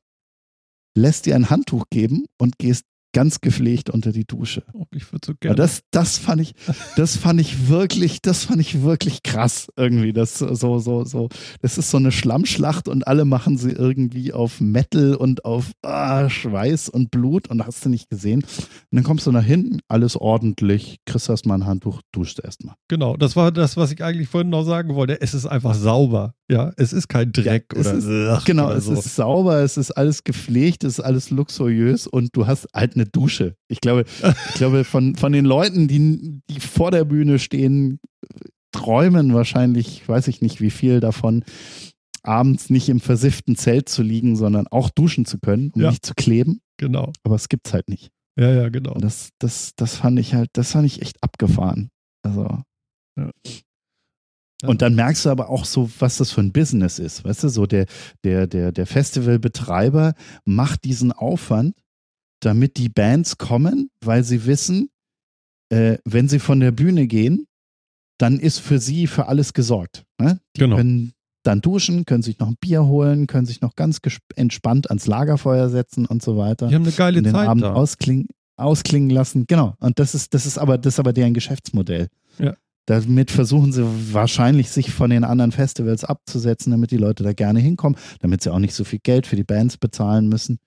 lässt dir ein Handtuch geben und gehst ganz gepflegt unter die Dusche. Oh, ich würde so gerne. Das, das fand ich, das fand ich wirklich, das fand ich wirklich krass irgendwie. Das so, so, so. Das ist so eine Schlammschlacht und alle machen sie irgendwie auf Metal und auf ah, Schweiß und Blut und hast du nicht gesehen. Und dann kommst du nach hinten, alles ordentlich, kriegst erstmal ein Handtuch, duschst erstmal. Genau, das war das, was ich eigentlich vorhin noch sagen wollte. Es ist einfach sauber. Ja, es ist kein Dreck ja, oder ist, Genau, oder es so. ist sauber, es ist alles gepflegt, es ist alles luxuriös und du hast halt eine Dusche. Ich glaube, ich glaube von, von den Leuten, die, die vor der Bühne stehen, träumen wahrscheinlich, weiß ich nicht wie viel davon, abends nicht im versifften Zelt zu liegen, sondern auch duschen zu können, um ja. nicht zu kleben. Genau. Aber es gibt's halt nicht. Ja, ja, genau. das, das, das fand ich halt, das fand ich echt abgefahren. Also. Ja. Und dann merkst du aber auch so, was das für ein Business ist. Weißt du, so der, der, der, der Festivalbetreiber macht diesen Aufwand, damit die Bands kommen, weil sie wissen, äh, wenn sie von der Bühne gehen, dann ist für sie für alles gesorgt. Ne? Die genau. können dann duschen, können sich noch ein Bier holen, können sich noch ganz entspannt ans Lagerfeuer setzen und so weiter. Die haben eine geile und den Zeit Abend. Ausklingen, ausklingen lassen. Genau. Und das ist, das ist aber, das ist aber deren Geschäftsmodell. Ja. Damit versuchen sie wahrscheinlich, sich von den anderen Festivals abzusetzen, damit die Leute da gerne hinkommen, damit sie auch nicht so viel Geld für die Bands bezahlen müssen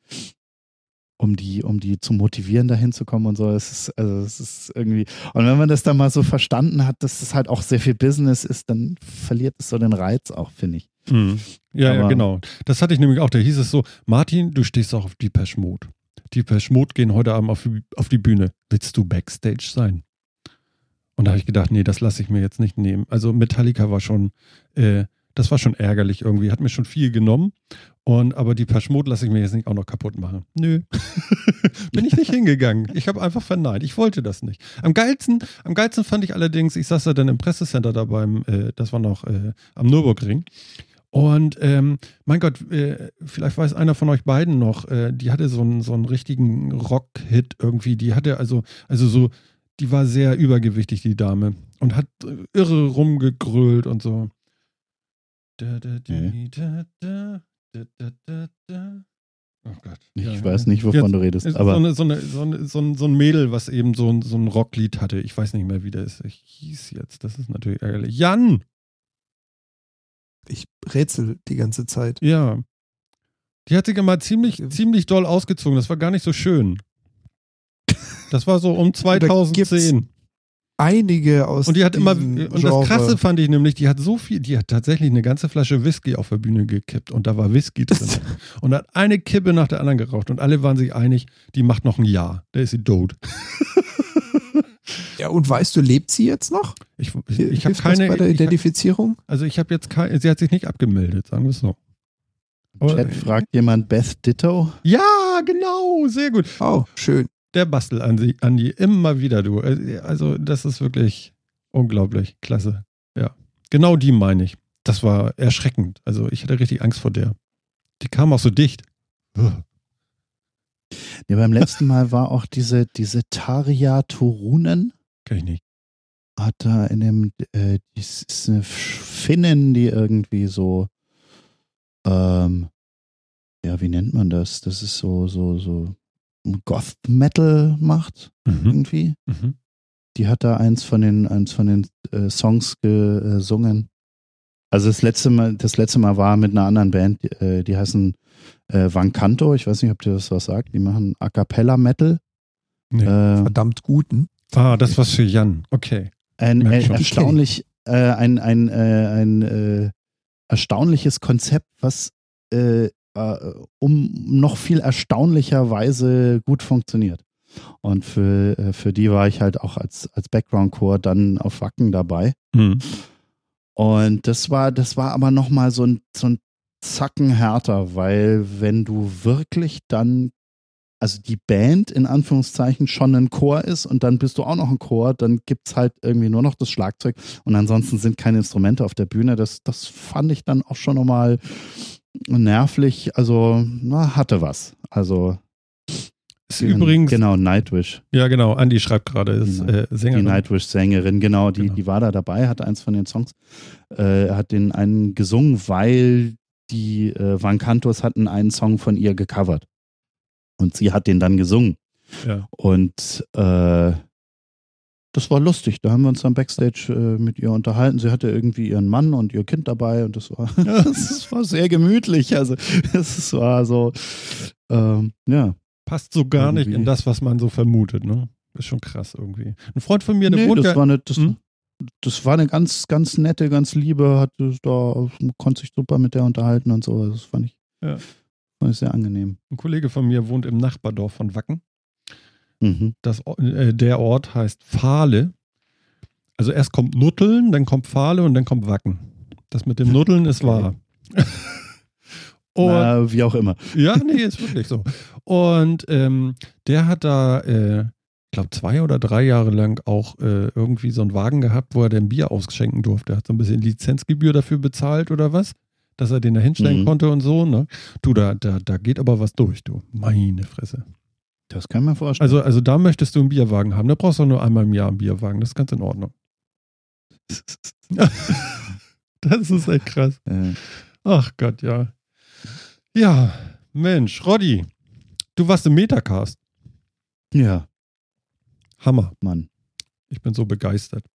um die, um die zu motivieren, da hinzukommen und so. Es ist, also es ist irgendwie. Und wenn man das dann mal so verstanden hat, dass es halt auch sehr viel Business ist, dann verliert es so den Reiz auch, finde ich. Mhm. Ja, Aber, ja, genau. Das hatte ich nämlich auch. Da hieß es so: Martin, du stehst auch auf Depeche Mode. Depeche Mode gehen heute Abend auf, auf die Bühne. Willst du Backstage sein? Und da habe ich gedacht, nee, das lasse ich mir jetzt nicht nehmen. Also Metallica war schon, äh, das war schon ärgerlich irgendwie, hat mir schon viel genommen. Und aber die Paschmod lasse ich mir jetzt nicht auch noch kaputt machen. Nö. Bin ich nicht hingegangen. Ich habe einfach verneint. Ich wollte das nicht. Am geilsten, am geilsten fand ich allerdings, ich saß da dann im Pressecenter da beim, äh, das war noch äh, am Nürburgring. Und ähm, mein Gott, äh, vielleicht weiß einer von euch beiden noch, äh, die hatte so einen, so einen richtigen Rock-Hit irgendwie. Die hatte also, also so, die war sehr übergewichtig, die Dame. Und hat äh, irre rumgegrölt und so. Da, da, Oh Gott. Ich ja, weiß nicht, wovon du redest. Aber so, eine, so, eine, so, eine, so, ein, so ein Mädel, was eben so ein, so ein Rocklied hatte. Ich weiß nicht mehr, wie das hieß jetzt. Das ist natürlich ärgerlich. Jan! Ich rätsel die ganze Zeit. Ja. Die hat sich immer ziemlich, ziemlich doll ausgezogen. Das war gar nicht so schön. Das war so um 2010 einige aus Und die hat immer, und Genre. das Krasse fand ich nämlich, die hat so viel, die hat tatsächlich eine ganze Flasche Whisky auf der Bühne gekippt und da war Whisky drin. und hat eine Kippe nach der anderen geraucht und alle waren sich einig, die macht noch ein Jahr. Da ist sie tot. ja, und weißt du, lebt sie jetzt noch? Ich, ich, ich habe keine. bei der Identifizierung? Hab, also ich habe jetzt keine, sie hat sich nicht abgemeldet, sagen wir es so. Chat fragt jemand Beth Ditto? Ja, genau, sehr gut. Oh, schön der Bastel Andi, Andi, immer wieder du. Äh, also, das ist wirklich unglaublich. Klasse. Ja. Genau die meine ich. Das war erschreckend. Also, ich hatte richtig Angst vor der. Die kam auch so dicht. Ja, beim letzten Mal war auch diese, diese Taria Turunen. Kenn ich nicht. Hat da in dem, äh, das ist eine Finnin, die irgendwie so, ähm, ja, wie nennt man das? Das ist so, so, so Goth Metal macht mhm. irgendwie. Mhm. Die hat da eins von den eins von den äh, Songs gesungen. Also das letzte Mal das letzte Mal war mit einer anderen Band, die, äh, die heißen äh, Vancanto. Ich weiß nicht, ob dir das was sagt. Die machen A cappella Metal. Nee, äh, verdammt guten. Ah, das was für Jan. Okay. Ein, ein erstaunlich äh, ein ein äh, ein erstaunliches Konzept, was äh, um noch viel erstaunlicherweise gut funktioniert. Und für, äh, für die war ich halt auch als, als Background-Chor dann auf Wacken dabei. Mhm. Und das war, das war aber nochmal so ein, so ein Zacken härter, weil wenn du wirklich dann, also die Band in Anführungszeichen schon ein Chor ist und dann bist du auch noch ein Chor, dann gibt es halt irgendwie nur noch das Schlagzeug und ansonsten sind keine Instrumente auf der Bühne. Das, das fand ich dann auch schon nochmal nervlich, also na, hatte was. Also ist übrigens genau Nightwish. Ja, genau. Andy schreibt gerade, ist äh, Sängerin. Die Nightwish-Sängerin, genau, die, genau. die war da dabei, hatte eins von den Songs, äh, hat den einen gesungen, weil die äh, Van Cantos hatten einen Song von ihr gecovert. Und sie hat den dann gesungen. Ja. Und äh, das war lustig. Da haben wir uns dann Backstage äh, mit ihr unterhalten. Sie hatte irgendwie ihren Mann und ihr Kind dabei und das war, das war sehr gemütlich. Also es war so, ähm, ja. Passt so gar irgendwie. nicht in das, was man so vermutet, ne? Ist schon krass irgendwie. Ein Freund von mir, der nee, das war eine, das, hm? das war eine ganz, ganz nette, ganz liebe, hat da konnte sich super mit der unterhalten und so. Das fand ich, ja. fand ich sehr angenehm. Ein Kollege von mir wohnt im Nachbardorf von Wacken. Mhm. Das, äh, der Ort heißt Fahle. Also erst kommt Nutteln, dann kommt Fahle und dann kommt Wacken. Das mit dem Nutteln ist wahr. und, Na, wie auch immer. Ja, nee, ist wirklich so. Und ähm, der hat da, äh, ich glaube, zwei oder drei Jahre lang auch äh, irgendwie so einen Wagen gehabt, wo er dann Bier ausschenken durfte. Er hat so ein bisschen Lizenzgebühr dafür bezahlt oder was, dass er den da hinstellen mhm. konnte und so. Ne? Du, da, da, da geht aber was durch, du. Meine Fresse. Das kann man vorstellen. Also, also da möchtest du einen Bierwagen haben. Da brauchst du nur einmal im Jahr einen Bierwagen. Das ist ganz in Ordnung. das ist echt krass. Ach Gott, ja. Ja, Mensch, Roddy, du warst im Metacast. Ja. Hammer. Mann. Ich bin so begeistert.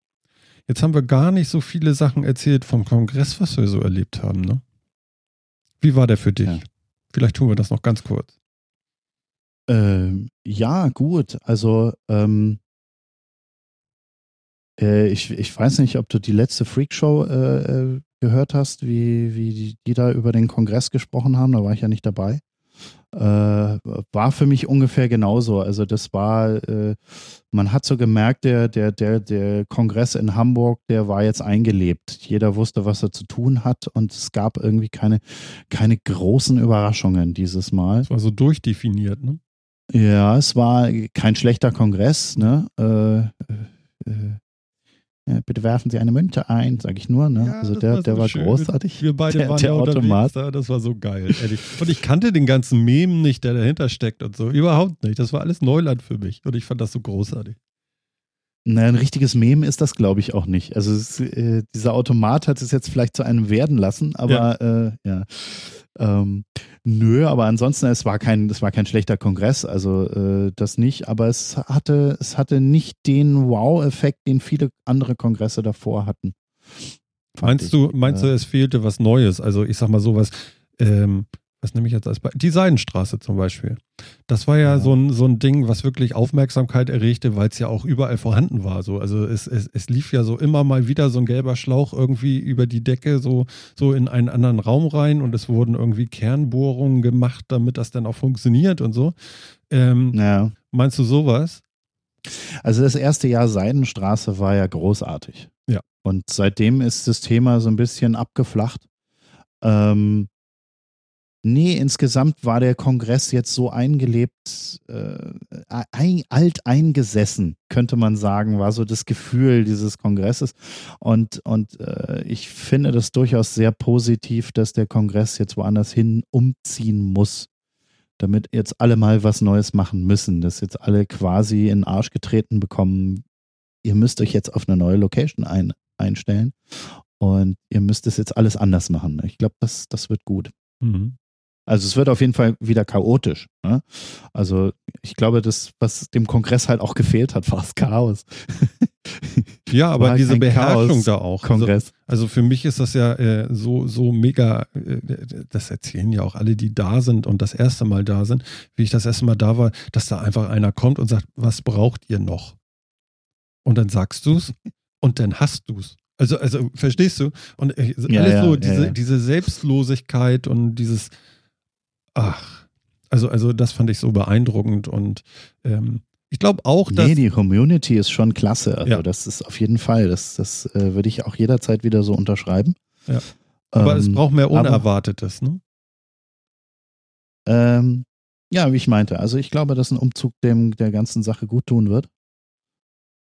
Jetzt haben wir gar nicht so viele Sachen erzählt vom Kongress, was wir so erlebt haben, ne? Wie war der für dich? Ja. Vielleicht tun wir das noch ganz kurz. Ähm, ja, gut. Also, ähm, äh, ich, ich weiß nicht, ob du die letzte Freakshow äh, äh, gehört hast, wie, wie die, die, da über den Kongress gesprochen haben. Da war ich ja nicht dabei. Äh, war für mich ungefähr genauso. Also das war, äh, man hat so gemerkt, der, der, der, der Kongress in Hamburg, der war jetzt eingelebt. Jeder wusste, was er zu tun hat und es gab irgendwie keine, keine großen Überraschungen dieses Mal. Es war so durchdefiniert, ne? Ja, es war kein schlechter Kongress. Ne? Äh, äh, äh, bitte werfen Sie eine Münze ein, sage ich nur. Ne? Ja, also der, war, der war großartig. Wir beide der, waren der ja Automat. Da, das war so geil, ehrlich. Und ich kannte den ganzen Mem nicht, der dahinter steckt und so. Überhaupt nicht. Das war alles Neuland für mich. Und ich fand das so großartig. Na, ein richtiges Mem ist das, glaube ich, auch nicht. Also es, äh, dieser Automat hat es jetzt vielleicht zu einem werden lassen, aber ja. Äh, ja. Ähm, nö, aber ansonsten, es war kein, es war kein schlechter Kongress, also äh, das nicht, aber es hatte, es hatte nicht den Wow-Effekt, den viele andere Kongresse davor hatten. Meinst ich. du, meinst du, es fehlte was Neues? Also ich sag mal sowas, ähm, was nehme ich jetzt als Beispiel? Die Seidenstraße zum Beispiel. Das war ja, ja, So, ein, so ein Ding, was wirklich Aufmerksamkeit erregte, weil es ja auch überall vorhanden war. So. Also es, es, es lief ja so immer mal wieder so ein gelber Schlauch irgendwie über die Decke, so, so in einen anderen Raum rein und es wurden irgendwie Kernbohrungen gemacht, damit das dann auch funktioniert und so. Ähm, ja. Meinst du sowas? Also das erste Jahr Seidenstraße war ja großartig. Ja. Und seitdem ist das Thema so ein bisschen abgeflacht. Ähm, Nee, insgesamt war der Kongress jetzt so eingelebt, äh, ein, alt eingesessen, könnte man sagen, war so das Gefühl dieses Kongresses. Und, und äh, ich finde das durchaus sehr positiv, dass der Kongress jetzt woanders hin umziehen muss, damit jetzt alle mal was Neues machen müssen, dass jetzt alle quasi in den Arsch getreten bekommen. Ihr müsst euch jetzt auf eine neue Location ein, einstellen und ihr müsst es jetzt alles anders machen. Ich glaube, das, das wird gut. Mhm. Also es wird auf jeden Fall wieder chaotisch. Ne? Also ich glaube, das, was dem Kongress halt auch gefehlt hat, war das Chaos. Ja, aber war diese Beherrschung Chaos da auch. Also, Kongress. Also, also, für mich ist das ja äh, so, so mega, äh, das erzählen ja auch alle, die da sind und das erste Mal da sind, wie ich das erste Mal da war, dass da einfach einer kommt und sagt, was braucht ihr noch? Und dann sagst du es und dann hast du es. Also, also verstehst du? Und äh, alles ja, so, diese, ja, diese Selbstlosigkeit und dieses, ach, also, also das fand ich so beeindruckend und ähm, ich glaube auch, dass. Nee, die Community ist schon klasse. Also ja. das ist auf jeden Fall, das, das äh, würde ich auch jederzeit wieder so unterschreiben. Ja. Aber ähm, es braucht mehr Unerwartetes, aber, ne? Ähm, ja, wie ich meinte. Also ich glaube, dass ein Umzug dem der ganzen Sache gut tun wird.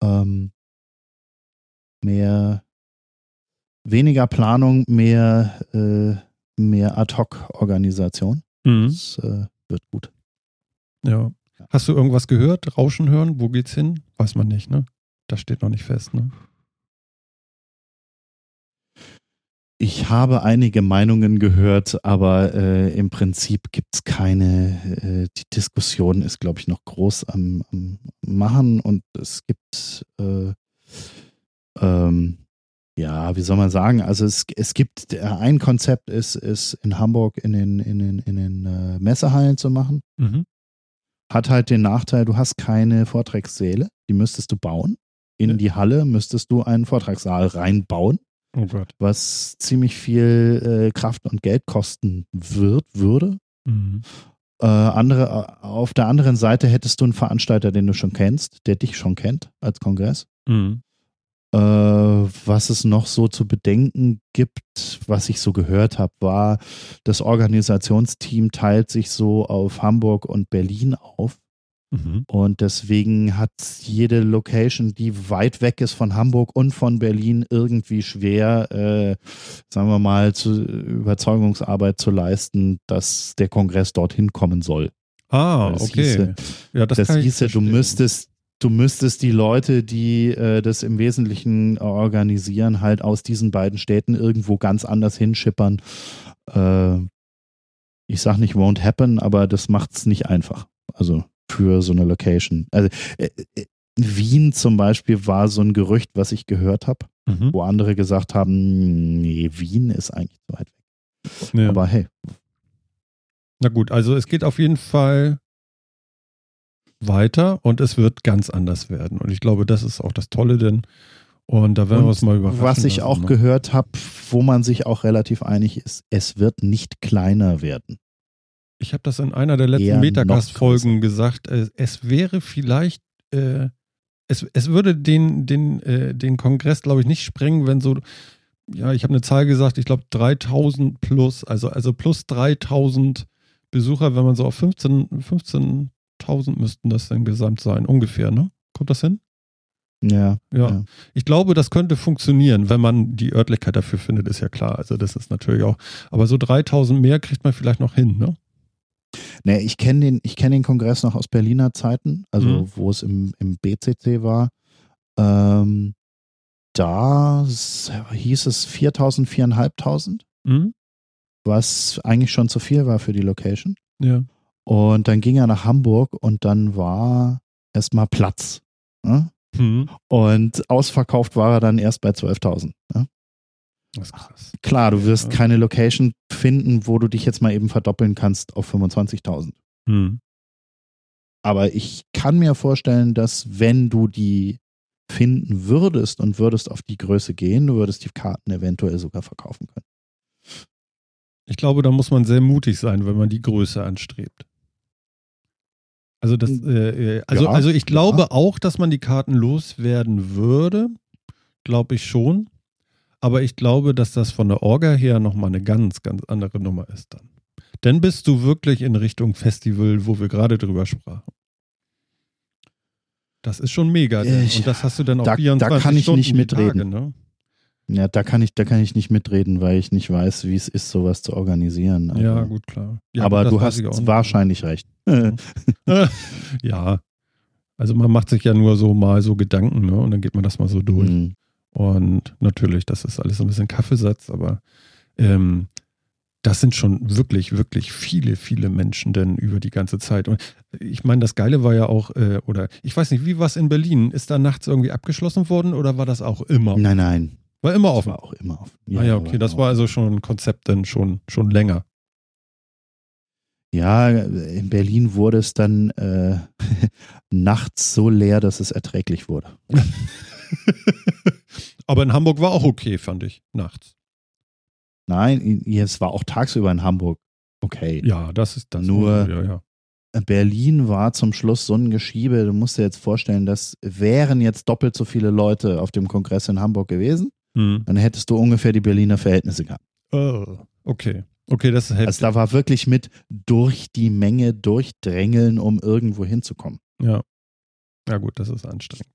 Ähm, mehr, weniger Planung, mehr, äh, mehr Ad-Hoc-Organisation. Mhm. Das äh, wird gut. Ja. Hast du irgendwas gehört? Rauschen hören? Wo geht's hin? Weiß man nicht, ne? Das steht noch nicht fest, ne? Ich habe einige Meinungen gehört, aber äh, im Prinzip gibt es keine, äh, die Diskussion ist, glaube ich, noch groß am, am, Machen und es gibt, äh, ähm, ja, wie soll man sagen, also es, es gibt, ein Konzept ist, ist in Hamburg in den, in den, in den äh, Messehallen zu machen. Mhm. Hat halt den Nachteil, du hast keine Vortragssäle, die müsstest du bauen. In ja. die Halle müsstest du einen Vortragssaal reinbauen. Oh was ziemlich viel äh, Kraft und Geld kosten wird, würde. Mhm. Äh, andere, äh, auf der anderen Seite hättest du einen Veranstalter, den du schon kennst, der dich schon kennt als Kongress. Mhm. Äh, was es noch so zu bedenken gibt, was ich so gehört habe, war, das Organisationsteam teilt sich so auf Hamburg und Berlin auf. Mhm. Und deswegen hat jede Location, die weit weg ist von Hamburg und von Berlin, irgendwie schwer, äh, sagen wir mal, zu Überzeugungsarbeit zu leisten, dass der Kongress dorthin kommen soll. Ah, das okay. Hieße, ja, das, das hieße, du müsstest, du müsstest die Leute, die äh, das im Wesentlichen organisieren, halt aus diesen beiden Städten irgendwo ganz anders hinschippern. Äh, ich sag nicht won't happen, aber das macht es nicht einfach. Also für so eine Location. Also äh, äh, Wien zum Beispiel war so ein Gerücht, was ich gehört habe, mhm. wo andere gesagt haben, nee, Wien ist eigentlich zu weit weg. Ja. Aber hey. Na gut, also es geht auf jeden Fall weiter und es wird ganz anders werden. Und ich glaube, das ist auch das Tolle, denn und da werden wir uns mal überraschen. Was ich auch ne? gehört habe, wo man sich auch relativ einig ist, es wird nicht kleiner werden. Ich habe das in einer der letzten Metacast-Folgen gesagt. Äh, es wäre vielleicht, äh, es, es würde den, den, äh, den Kongress, glaube ich, nicht sprengen, wenn so, ja, ich habe eine Zahl gesagt, ich glaube 3000 plus, also, also plus 3000 Besucher, wenn man so auf 15, 15.000 müssten das dann gesamt sein, ungefähr, ne? Kommt das hin? Ja, ja, ja. Ich glaube, das könnte funktionieren, wenn man die Örtlichkeit dafür findet, ist ja klar. Also das ist natürlich auch, aber so 3000 mehr kriegt man vielleicht noch hin, ne? Nee, ich kenne den, kenn den Kongress noch aus Berliner Zeiten, also mhm. wo es im, im BCC war. Ähm, da hieß es 4000, 4500, mhm. was eigentlich schon zu viel war für die Location. Ja. Und dann ging er nach Hamburg und dann war erstmal Platz. Ne? Mhm. Und ausverkauft war er dann erst bei 12.000. Ne? Das ist krass. Klar, du wirst ja. keine Location finden, wo du dich jetzt mal eben verdoppeln kannst auf 25.000. Hm. Aber ich kann mir vorstellen, dass wenn du die finden würdest und würdest auf die Größe gehen, du würdest die Karten eventuell sogar verkaufen können. Ich glaube, da muss man sehr mutig sein, wenn man die Größe anstrebt. Also das, hm. äh, äh, also, ja, also ich glaube ja. auch, dass man die Karten loswerden würde. Glaube ich schon. Aber ich glaube, dass das von der Orga her nochmal eine ganz, ganz andere Nummer ist dann. Dann bist du wirklich in Richtung Festival, wo wir gerade drüber sprachen. Das ist schon mega. Ich, und das hast du dann auch da, 24 da kann ich Stunden nicht mitreden. Tage, ne? Ja, da kann ich, da kann ich nicht mitreden, weil ich nicht weiß, wie es ist, sowas zu organisieren. Also, ja, gut, klar. Ja, aber du hast wahrscheinlich recht. ja. Also man macht sich ja nur so mal so Gedanken, ne? Und dann geht man das mal so durch. Mhm. Und natürlich, das ist alles ein bisschen Kaffeesatz, aber ähm, das sind schon wirklich, wirklich viele, viele Menschen denn über die ganze Zeit. Und ich meine, das Geile war ja auch, äh, oder ich weiß nicht, wie war es in Berlin? Ist da nachts irgendwie abgeschlossen worden oder war das auch immer? Nein, nein. War immer offen. War auch immer offen. Ja, ah ja, okay, das war also schon ein Konzept dann schon, schon länger. Ja, in Berlin wurde es dann äh, nachts so leer, dass es erträglich wurde. Aber in Hamburg war auch okay, fand ich, nachts. Nein, es war auch tagsüber in Hamburg okay. Ja, das ist das. Nur ja, ja. Berlin war zum Schluss so ein Geschiebe. Du musst dir jetzt vorstellen, das wären jetzt doppelt so viele Leute auf dem Kongress in Hamburg gewesen. Hm. Dann hättest du ungefähr die Berliner Verhältnisse gehabt. Oh, okay. Okay, das ist heftig. Also da war wirklich mit durch die Menge durchdrängeln, um irgendwo hinzukommen. Ja. Ja, gut, das ist anstrengend.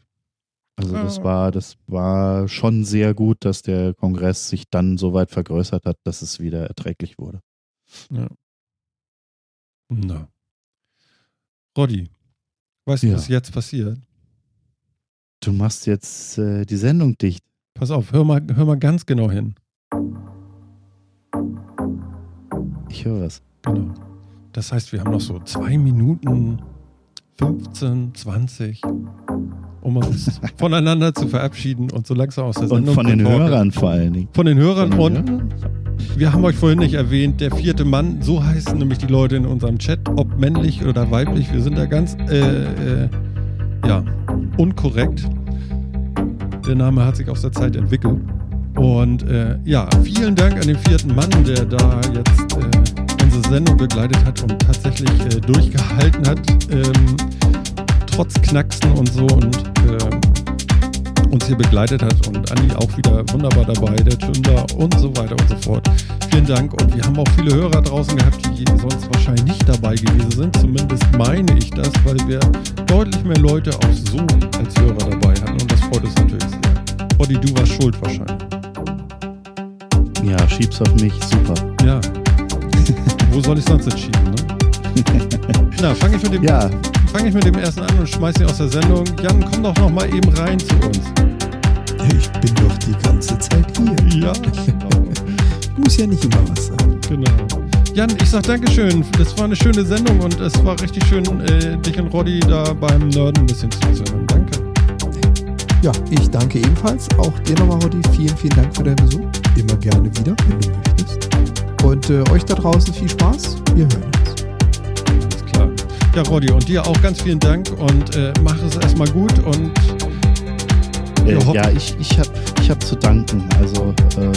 Also das war, das war schon sehr gut, dass der Kongress sich dann so weit vergrößert hat, dass es wieder erträglich wurde. Ja. Na. Roddy, weißt du, ja. was jetzt passiert? Du machst jetzt äh, die Sendung dicht. Pass auf, hör mal, hör mal ganz genau hin. Ich höre was. Genau. Das heißt, wir haben noch so zwei Minuten 15, 20, um uns voneinander zu verabschieden und so langsam aus der Sendung Und von den kommen. Hörern vor allen Dingen. Von den Hörern Von den und Hörern? wir haben euch vorhin nicht erwähnt, der vierte Mann, so heißen nämlich die Leute in unserem Chat, ob männlich oder weiblich. Wir sind da ganz, äh, äh, ja, unkorrekt. Der Name hat sich aus der Zeit entwickelt. Und äh, ja, vielen Dank an den vierten Mann, der da jetzt äh, unsere Sendung begleitet hat und tatsächlich äh, durchgehalten hat, ähm, trotz Knacksen und so und ähm, uns hier begleitet hat und Andi auch wieder wunderbar dabei, der Tünder und so weiter und so fort. Vielen Dank und wir haben auch viele Hörer draußen gehabt, die sonst wahrscheinlich nicht dabei gewesen sind. Zumindest meine ich das, weil wir deutlich mehr Leute auch so als Hörer dabei hatten und das freut uns natürlich sehr. Body, du warst schuld wahrscheinlich. Ja, schieb's auf mich, super. Ja. Wo soll ich sonst entschieden, ne? Na, fange ich, mit dem- Ja, fang ich mit dem ersten an und schmeiß ihn aus der Sendung. Jan, komm doch noch mal eben rein zu uns. Ich bin doch die ganze Zeit hier. Ja, Muss ja nicht immer was sein. genau. Jan, ich sag Dankeschön. Das war eine schöne Sendung und es war richtig schön, äh, dich und Roddy da beim Nerden ein bisschen zuzuhören. Danke. Ja, ich danke ebenfalls. Auch dir nochmal, Roddy. Vielen, vielen Dank für deinen Besuch. Immer gerne wieder, wenn du möchtest. Und äh, euch da draußen viel Spaß. Wir hören. Ja, Roddy, und dir auch ganz vielen Dank und äh, mach es erstmal gut und äh, Ja, ich, ich habe ich hab zu danken. Also äh,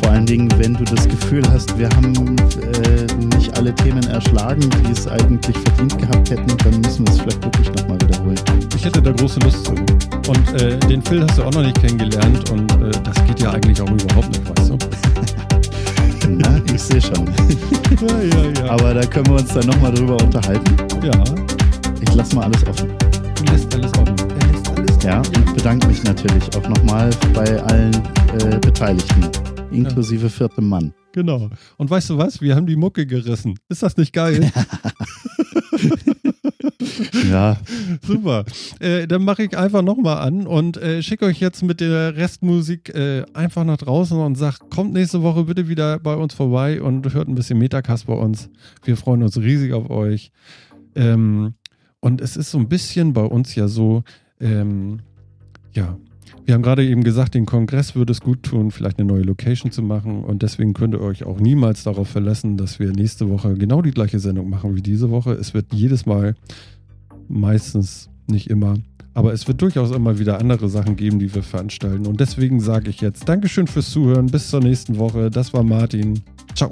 vor allen Dingen, wenn du das Gefühl hast, wir haben äh, nicht alle Themen erschlagen, die es eigentlich verdient gehabt hätten, dann müssen wir es vielleicht wirklich nochmal wiederholen. ich hätte da große Lust zu. Und äh, den Phil hast du auch noch nicht kennengelernt und äh, das geht ja eigentlich auch überhaupt nicht, weißt du? Na, ich sehe schon. Ja, ja, ja. Aber da können wir uns dann nochmal drüber unterhalten. ja, Ich lasse mal alles offen. du lässt alles offen. Er lässt alles Ja, offen. und bedanke mich natürlich auch nochmal bei allen äh, Beteiligten, inklusive viertem Mann. Genau. Und weißt du was? Wir haben die Mucke gerissen. Ist das nicht geil? Ja, Super. Äh, dann mache ich einfach nochmal an und äh, schicke euch jetzt mit der Restmusik äh, einfach nach draußen und sag, kommt nächste Woche bitte wieder bei uns vorbei und hört ein bisschen Metacast bei uns. Wir freuen uns riesig auf euch. Ähm, und es ist so ein bisschen bei uns ja so, ähm, ja, wir haben gerade eben gesagt, den Kongress würde es gut tun, vielleicht eine neue Location zu machen. Und deswegen könnt ihr euch auch niemals darauf verlassen, dass wir nächste Woche genau die gleiche Sendung machen wie diese Woche. Es wird jedes Mal, meistens nicht immer, aber es wird durchaus immer wieder andere Sachen geben, die wir veranstalten. Und deswegen sage ich jetzt Dankeschön fürs Zuhören. Bis zur nächsten Woche. Das war Martin. Ciao.